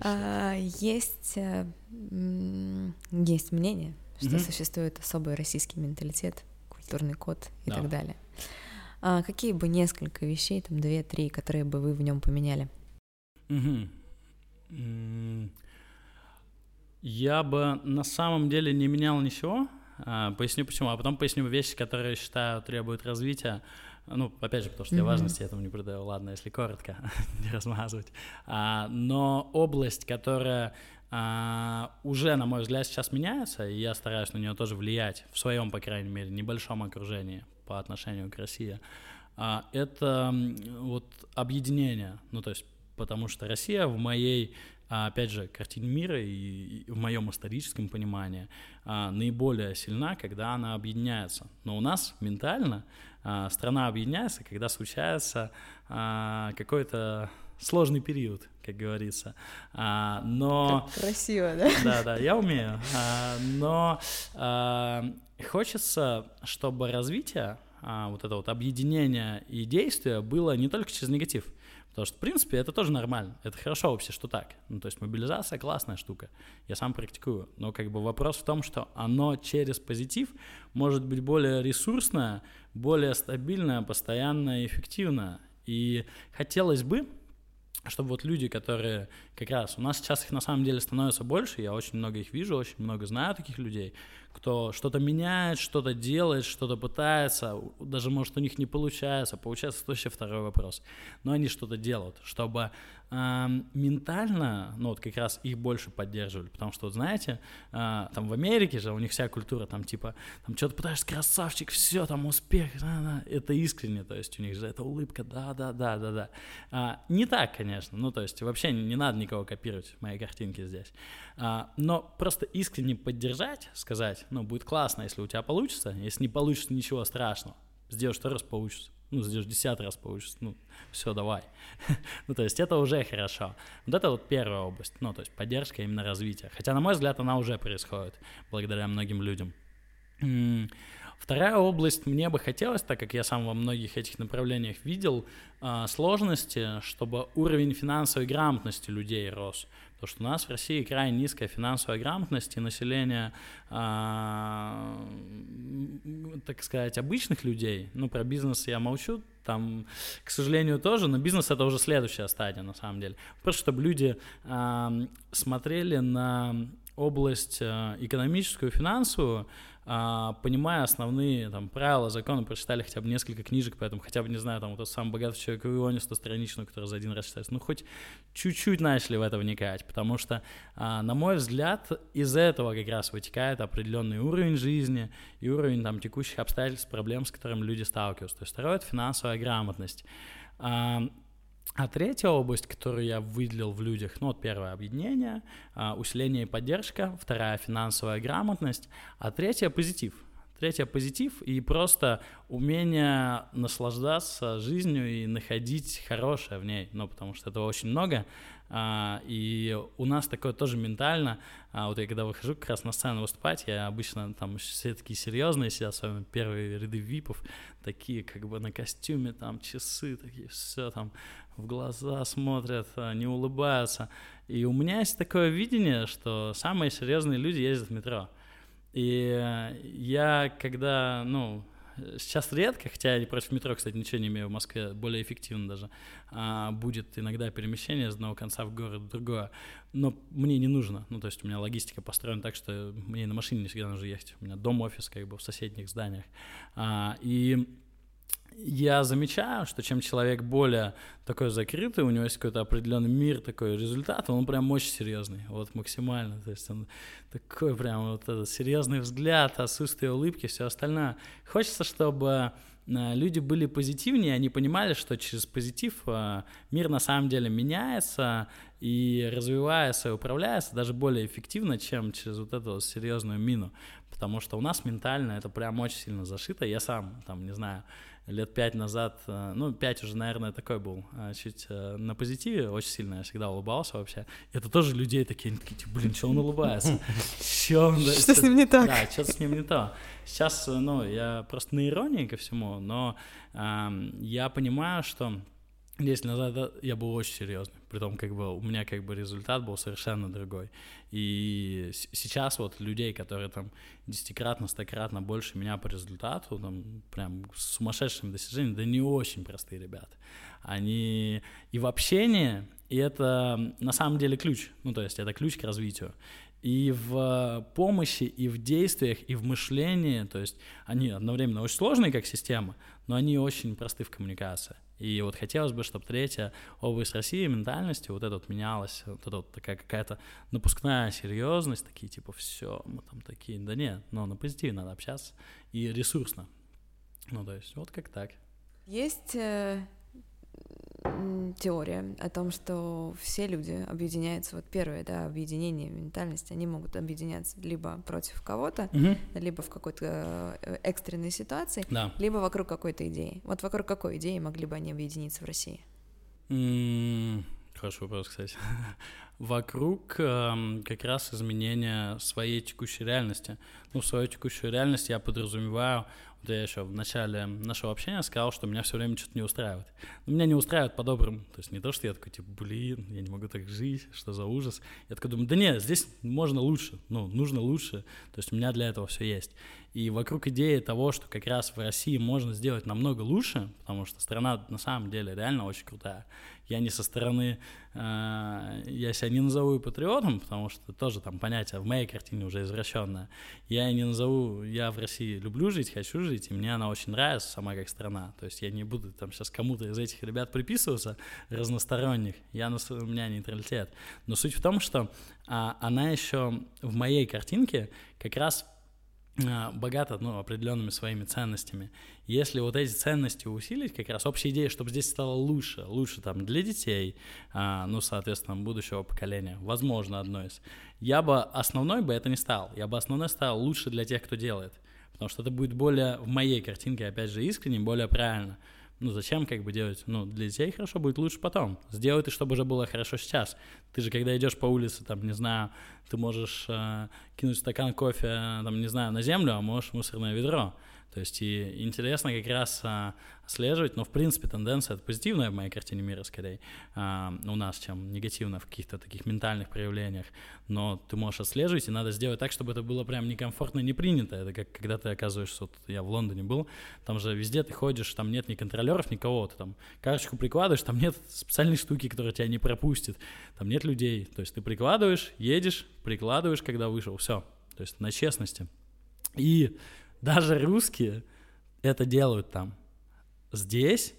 А, есть, э, есть мнение, что существует особый российский менталитет, культурный код и так далее. А какие бы несколько вещей, там две-три, которые бы вы в нем поменяли? Я бы на самом деле не менял ничего. А, поясню почему, а потом поясню вещи, которые считаю требуют развития. Ну, опять же, потому что mm-hmm. я важности этому не придаю. Ладно, если коротко, (laughs) не размазывать. А, но область, которая а, уже, на мой взгляд, сейчас меняется, и я стараюсь на нее тоже влиять в своем, по крайней мере, небольшом окружении по отношению к России. А, это вот объединение, ну то есть потому что Россия в моей а, опять же, картине мира и, в моем историческом понимании а, наиболее сильна, когда она объединяется. Но у нас ментально страна объединяется, когда случается какой-то сложный период, как говорится. но... Как красиво, да? Да, да, я умею. но хочется, чтобы развитие а, вот это вот объединение и действие было не только через негатив. Потому что, в принципе, это тоже нормально. Это хорошо вообще, что так. Ну, то есть мобилизация классная штука. Я сам практикую. Но как бы вопрос в том, что оно через позитив может быть более ресурсное, более стабильное, постоянное, эффективное. И хотелось бы, чтобы вот люди, которые как раз, у нас сейчас их на самом деле становится больше, я очень много их вижу, очень много знаю таких людей, кто что-то меняет, что-то делает, что-то пытается, даже может у них не получается, получается, это вообще второй вопрос, но они что-то делают, чтобы э, ментально, ну вот как раз их больше поддерживали, потому что, вот знаете, э, там в Америке же у них вся культура там типа, там что-то пытаешься, красавчик, все, там успех, да, да, это искренне, то есть у них же эта улыбка, да, да, да, да, да. А, не так, конечно, ну то есть вообще не, не надо никого копировать, мои картинки здесь, а, но просто искренне поддержать, сказать, ну будет классно, если у тебя получится, если не получится, ничего страшного, сделаешь второй раз получится ну, сделаешь десятый раз получится, ну, все, давай. (laughs) ну, то есть это уже хорошо. Вот это вот первая область, ну, то есть поддержка именно развития. Хотя, на мой взгляд, она уже происходит благодаря многим людям. Вторая область мне бы хотелось, так как я сам во многих этих направлениях видел э, сложности, чтобы уровень финансовой грамотности людей рос. Потому что у нас в России крайне низкая финансовая грамотность, и население, э, так сказать, обычных людей, ну, про бизнес я молчу, там, к сожалению, тоже, но бизнес это уже следующая стадия, на самом деле. Просто чтобы люди э, смотрели на область э, экономическую, финансовую, а, понимая основные там, правила, законы, прочитали хотя бы несколько книжек, поэтому хотя бы, не знаю, там, вот тот самый богатый человек в Ионе, 100-страничную, который за один раз читается, ну, хоть чуть-чуть начали в это вникать, потому что, а, на мой взгляд, из этого как раз вытекает определенный уровень жизни и уровень там текущих обстоятельств, проблем, с которыми люди сталкиваются. То есть второе — это финансовая грамотность. А, третья область, которую я выделил в людях, ну вот первое объединение, а, усиление и поддержка, вторая финансовая грамотность, а третья позитив. Третья позитив и просто умение наслаждаться жизнью и находить хорошее в ней, ну потому что этого очень много, а, и у нас такое тоже ментально. А, вот я когда выхожу как раз на сцену выступать, я обычно там все такие серьезные сидят, особенно первые ряды випов, такие как бы на костюме, там часы, такие все там в глаза смотрят, а, не улыбаются. И у меня есть такое видение, что самые серьезные люди ездят в метро. И я когда, ну, сейчас редко, хотя я против метро, кстати, ничего не имею в Москве, более эффективно даже, а, будет иногда перемещение с одного конца в город в другое, но мне не нужно, ну, то есть у меня логистика построена так, что мне на машине не всегда нужно ехать, у меня дом-офис как бы в соседних зданиях, а, и я замечаю, что чем человек более такой закрытый, у него есть какой-то определенный мир, такой результат, он прям очень серьезный, вот максимально, то есть он такой прям вот этот серьезный взгляд, отсутствие улыбки, все остальное. Хочется, чтобы э, люди были позитивнее, они понимали, что через позитив э, мир на самом деле меняется и развивается и управляется даже более эффективно, чем через вот эту вот серьезную мину, потому что у нас ментально это прям очень сильно зашито. Я сам, там, не знаю, лет пять назад, э, ну, пять уже, наверное, такой был, э, чуть э, на позитиве, очень сильно я всегда улыбался вообще. Это тоже людей такие, они такие, типа, блин, что он улыбается? Что с ним не так? Да, что с ним не то. Сейчас, ну, я просто на иронии ко всему, но я понимаю, что 10 назад я был очень серьезный, при том, как бы у меня как бы результат был совершенно другой. И сейчас вот людей, которые там десятикратно, стократно больше меня по результату, там прям с сумасшедшими достижениями, да не очень простые ребята. Они и в общении, И это на самом деле ключ, ну то есть это ключ к развитию. И в помощи, и в действиях, и в мышлении, то есть они одновременно очень сложные как система, но они очень просты в коммуникации. И вот хотелось бы, чтобы третья область России ментальности вот это вот менялась, вот это вот такая какая-то напускная серьезность, такие типа все, мы там такие, да нет, но на позитиве надо общаться и ресурсно. Ну, то есть вот как так. Есть э, теория о том, что все люди объединяются, вот первое, да, объединение ментальности, они могут объединяться либо против кого-то, Мгм. либо в какой-то э, экстренной ситуации, Да. либо вокруг какой-то идеи. Вот вокруг какой идеи могли бы они объединиться в России? Хороший вопрос, кстати. (laughs) Вокруг эм, как раз изменения своей текущей реальности. Ну, свою текущую реальность я подразумеваю, вот я еще в начале нашего общения сказал, что меня все время что-то не устраивает. Но меня не устраивает по-доброму. То есть не то, что я такой, типа, блин, я не могу так жить, что за ужас. Я такой думаю, да нет, здесь можно лучше, ну, нужно лучше. То есть у меня для этого все есть. И вокруг идеи того, что как раз в России можно сделать намного лучше, потому что страна на самом деле реально очень крутая. Я не со стороны, э, я себя не назову патриотом, потому что тоже там понятие в моей картине уже извращенное. Я не назову, я в России люблю жить, хочу жить, и мне она очень нравится сама как страна. То есть я не буду там сейчас кому-то из этих ребят приписываться разносторонних, я на, у меня нейтралитет. Но суть в том, что а, она еще в моей картинке как раз а, богата ну, определенными своими ценностями. Если вот эти ценности усилить, как раз общая идея, чтобы здесь стало лучше, лучше там для детей, а, ну, соответственно, будущего поколения, возможно, одно из. Я бы основной бы это не стал, я бы основной стал лучше для тех, кто делает, потому что это будет более, в моей картинке, опять же, искренне, более правильно. Ну, зачем как бы делать? Ну, для детей хорошо будет лучше потом. Сделай ты, чтобы уже было хорошо сейчас. Ты же, когда идешь по улице, там, не знаю, ты можешь э, кинуть стакан кофе, там, не знаю, на землю, а можешь мусорное ведро. То есть и интересно как раз а, отслеживать, но в принципе тенденция это позитивная в моей картине мира скорее а, у нас, чем негативная в каких-то таких ментальных проявлениях. Но ты можешь отслеживать, и надо сделать так, чтобы это было прям некомфортно и не принято. Это как когда ты оказываешься, вот я в Лондоне был, там же везде ты ходишь, там нет ни контролеров, никого, ты там карточку прикладываешь, там нет специальной штуки, которая тебя не пропустит, там нет людей. То есть ты прикладываешь, едешь, прикладываешь, когда вышел, все. То есть на честности. И даже русские это делают там. Здесь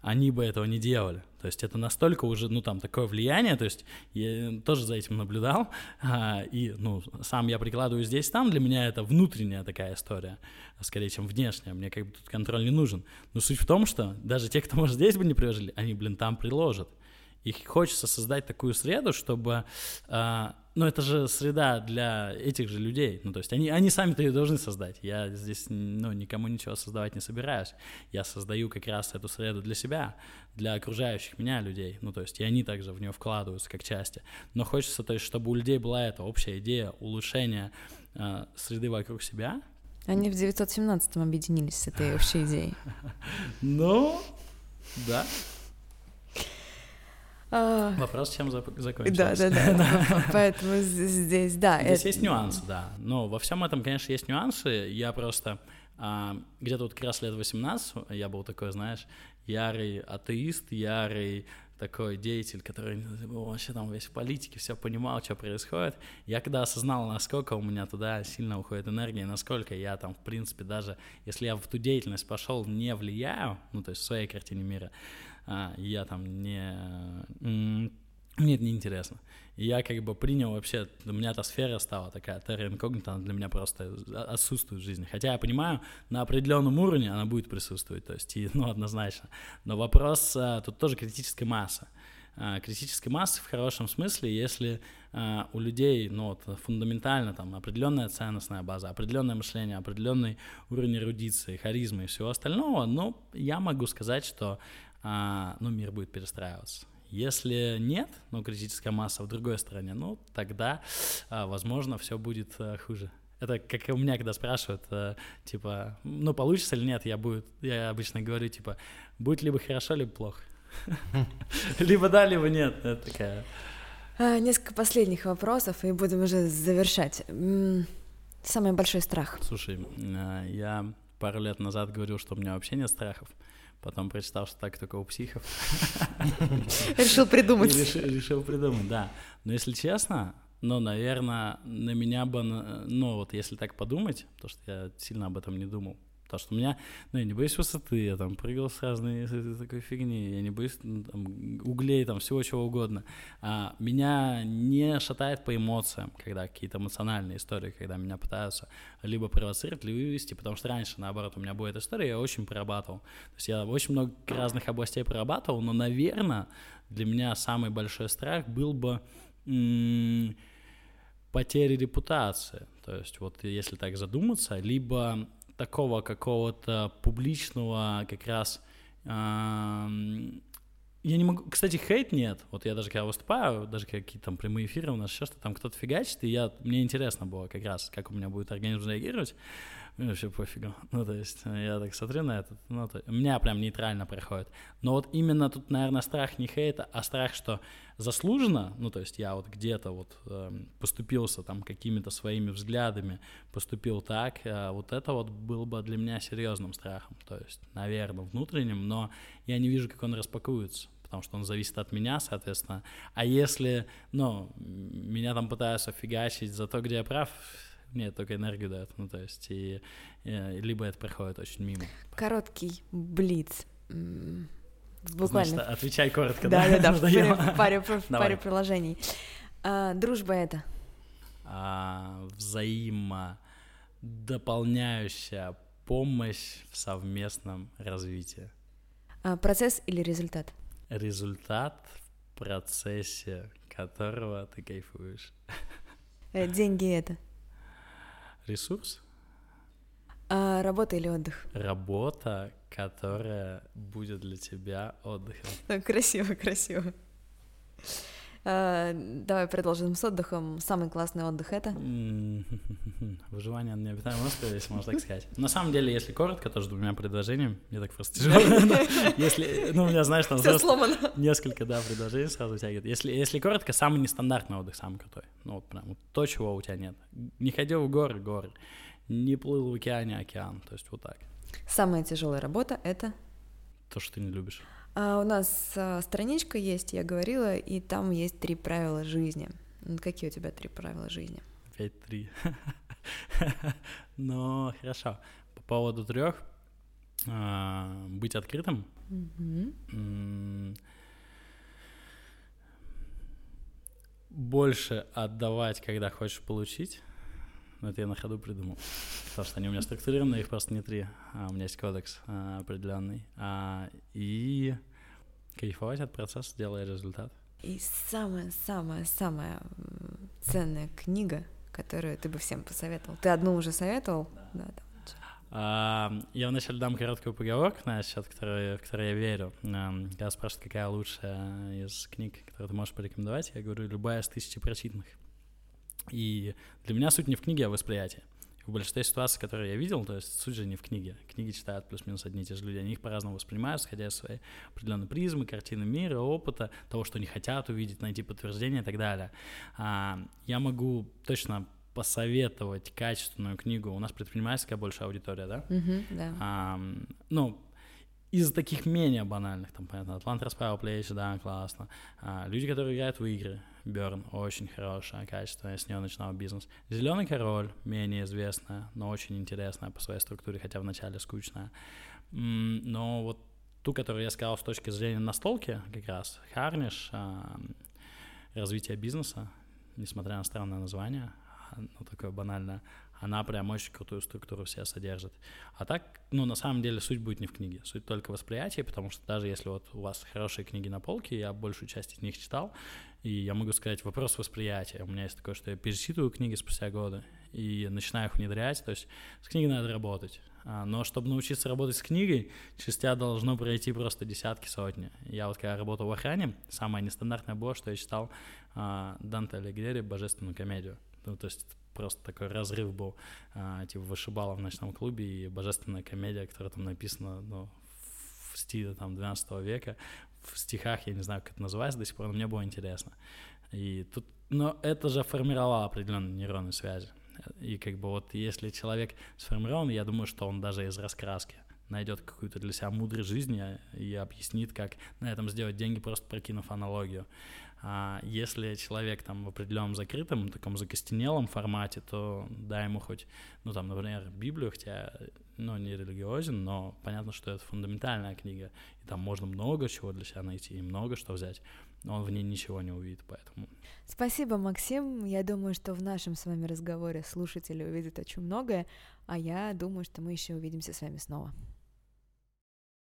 они бы этого не делали. То есть это настолько уже, ну, там, такое влияние, то есть я тоже за этим наблюдал, а, и, ну, сам я прикладываю здесь, там, для меня это внутренняя такая история, скорее, чем внешняя, мне как бы тут контроль не нужен. Но суть в том, что даже те, кто, может, здесь бы не приложили, они, блин, там приложат. И хочется создать такую среду, чтобы... а, ну, это же среда для этих же людей. Ну, то есть они, они сами-то ее должны создать. Я здесь, ну, никому ничего создавать не собираюсь. Я создаю как раз эту среду для себя, для окружающих меня людей. Ну, то есть и они также в нее вкладываются как части. Но хочется, то есть, чтобы у людей была эта общая идея улучшения а, среды вокруг себя. Они в 917-м объединились с этой общей идеей. (laughs) Ну, да. А, Вопрос, чем зап- Да, закончился. да, да. (laughs) (laughs) Поэтому здесь, да. Здесь есть нюансы, да. Но во всем этом, конечно, есть нюансы. Я просто а, где-то вот как раз лет 18 я был такой, знаешь, ярый атеист, ярый такой деятель, который ну, вообще там весь в политике, все понимал, что происходит. Я когда осознал, насколько у меня туда сильно уходит энергия, насколько я там, в принципе, даже если я в ту деятельность пошел, не влияю, ну, то есть в своей картине мира, а, я там не... Мне это неинтересно. И я как бы принял вообще, у меня эта сфера стала такая, терра инкогнита, она для меня просто отсутствует в жизни. Хотя я понимаю, на определенном уровне она будет присутствовать, то есть, и, ну, однозначно. Но вопрос, а, тут тоже критическая масса. А, Критической массы в хорошем смысле, если а, у людей, ну, вот, фундаментально там определенная ценностная база, определенное мышление, определенный уровень эрудиции, харизмы и всего остального, ну, я могу сказать, что, а, ну, мир будет перестраиваться. Если нет, ну, критическая масса в другой стороне, ну, тогда, а, возможно, все будет а, хуже. Это как у меня, когда спрашивают, а, типа, ну, получится или нет, я, будет, я обычно говорю, типа, будет либо хорошо, либо плохо. (laughs) Либо да, либо нет. Это такая... А, Несколько последних вопросов, и будем уже завершать. Самый большой страх. Слушай, а, я пару лет назад говорил, что у меня вообще нет страхов, Потом прочитал, что так только у психов. (laughs) Решил придумать. Решил придумать, да. Но если честно, ну, наверное, на меня бы, ну, вот если так подумать, то что я сильно об этом не думал, Потому что у меня, ну, я не боюсь высоты, я там прыгал с разной такой фигни, я не боюсь ну, там, углей, там, всего чего угодно. А меня не шатает по эмоциям, когда какие-то эмоциональные истории, когда меня пытаются либо провоцировать, либо вывести, потому что раньше, наоборот, у меня была эта история, я очень прорабатывал. То есть я очень много разных областей прорабатывал, но, наверное, для меня самый большой страх был бы м- потери репутации. То есть вот если так задуматься, либо такого какого-то публичного как раз... Я не могу... Кстати, хейт нет. Вот я даже когда выступаю, даже какие-то там прямые эфиры у нас сейчас, что там кто-то фигачит, и я... мне интересно было как раз, как у меня будет организм реагировать. Вообще пофигу. (laughs) Ну, то есть я так смотрю на это, ну, то, у меня прям нейтрально проходит. Но вот именно тут, наверное, страх не хейта, а страх, что заслуженно, ну, то есть я вот где-то вот э, поступился там какими-то своими взглядами, поступил так, э, вот это вот было бы для меня серьезным страхом, то есть, наверное, внутренним, но я не вижу, как он распакуется потому что он зависит от меня, соответственно. А если, ну, меня там пытаются фигачить за то, где я прав, нет, только энергию дает. Ну, то есть, и, и либо это проходит очень мимо. Короткий блиц. Буквально. Значит, отвечай коротко, да? Да, да, (laughs) в паре, паре, паре приложений. А, дружба это? А, взаимодополняющая помощь в совместном развитии. А, процесс или результат? Результат в процессе которого ты кайфуешь. Э, деньги это? Ресурс? А, работа или отдых? Работа, которая будет для тебя отдыхом. (laughs) Красиво, красиво. А, давай продолжим с отдыхом. Самый классный отдых это? (laughs) Выживание на необитаемом острове, если можно так сказать. На самом деле, если коротко, тоже двумя предложениями. Мне так просто тяжело. (laughs) Если, ну, у меня, знаешь, там несколько, да, предложений сразу тягивает. Если, если коротко, самый нестандартный отдых, самый крутой. Ну, вот прям то, чего у тебя нет. Не ходил в горы, горы. Не плыл в океане, океан. То есть вот так. Самая тяжелая работа это? То, что ты не любишь. А у нас а, страничка есть, я говорила, и там есть три правила жизни. Какие у тебя три правила жизни? Опять три. (laughs) Но хорошо. По поводу трех. А, быть открытым. Больше отдавать, когда хочешь получить. Ну, это я на ходу придумал. Потому что они у меня структурированные, их просто не три. А у меня есть кодекс а, определенный. А, и Кайфовать от процесса, делая результат. И самая-самая-самая ценная книга, которую ты бы всем посоветовал. Ты одну уже советовал? Да. да а, я вначале дам короткую поговорку на счет, которой, в которой я верю. Когда спрашивают, какая лучшая из книг, которую ты можешь порекомендовать, я говорю, любая из тысячи прочитанных. И для меня суть не в книге, а в восприятии в большинстве ситуаций, которые я видел, то есть суть же не в книге. Книги читают плюс-минус одни и те же люди, они их по-разному воспринимают, сходя из своей определенной призмы, картины мира, опыта, того, что они хотят увидеть, найти подтверждение и так далее. А, я могу точно посоветовать качественную книгу. У нас предпринимательская большая аудитория, да? Uh-huh, да. А, ну, из таких менее банальных, там, понятно, Атлант расправил плечи, да, классно. А, люди, которые играют в игры, Берн, очень хорошее качество, я с нее начинал бизнес. Зеленый король, менее известная, но очень интересная по своей структуре, хотя вначале скучная. Но вот ту, которую я сказал с точки зрения настолки, как раз, Харниш, а, развитие бизнеса, несмотря на странное название, ну, такое банальное, она прям очень крутую структуру вся содержит. А так, ну, на самом деле, суть будет не в книге, суть только в восприятии, потому что даже если вот у вас хорошие книги на полке, я большую часть из них читал, и я могу сказать, вопрос восприятия. У меня есть такое, что я перечитываю книги спустя годы и начинаю их внедрять, то есть с книгой надо работать. А, но чтобы научиться работать с книгой, через тебя должно пройти просто десятки, сотни. Я вот когда работал в охране, самое нестандартное было, что я читал а, Данте Алигьери «Божественную комедию». Ну, то есть просто такой разрыв был, а, типа вышибала в ночном клубе и божественная комедия, которая там написана ну, в стиле там 12 века, в стихах, я не знаю, как это называется до сих пор, но мне было интересно. И тут, но это же формировало определенные нейронные связи. И как бы вот если человек сформирован, я думаю, что он даже из раскраски найдет какую-то для себя мудрость жизни и объяснит, как на этом сделать деньги, просто прокинув аналогию. А если человек там в определенном закрытом, таком закостенелом формате, то дай ему хоть, ну там, например, Библию, хотя, ну, не религиозен, но понятно, что это фундаментальная книга, и там можно много чего для себя найти, и много что взять, но он в ней ничего не увидит, поэтому... Спасибо, Максим. Я думаю, что в нашем с вами разговоре слушатели увидят очень многое, а я думаю, что мы еще увидимся с вами снова.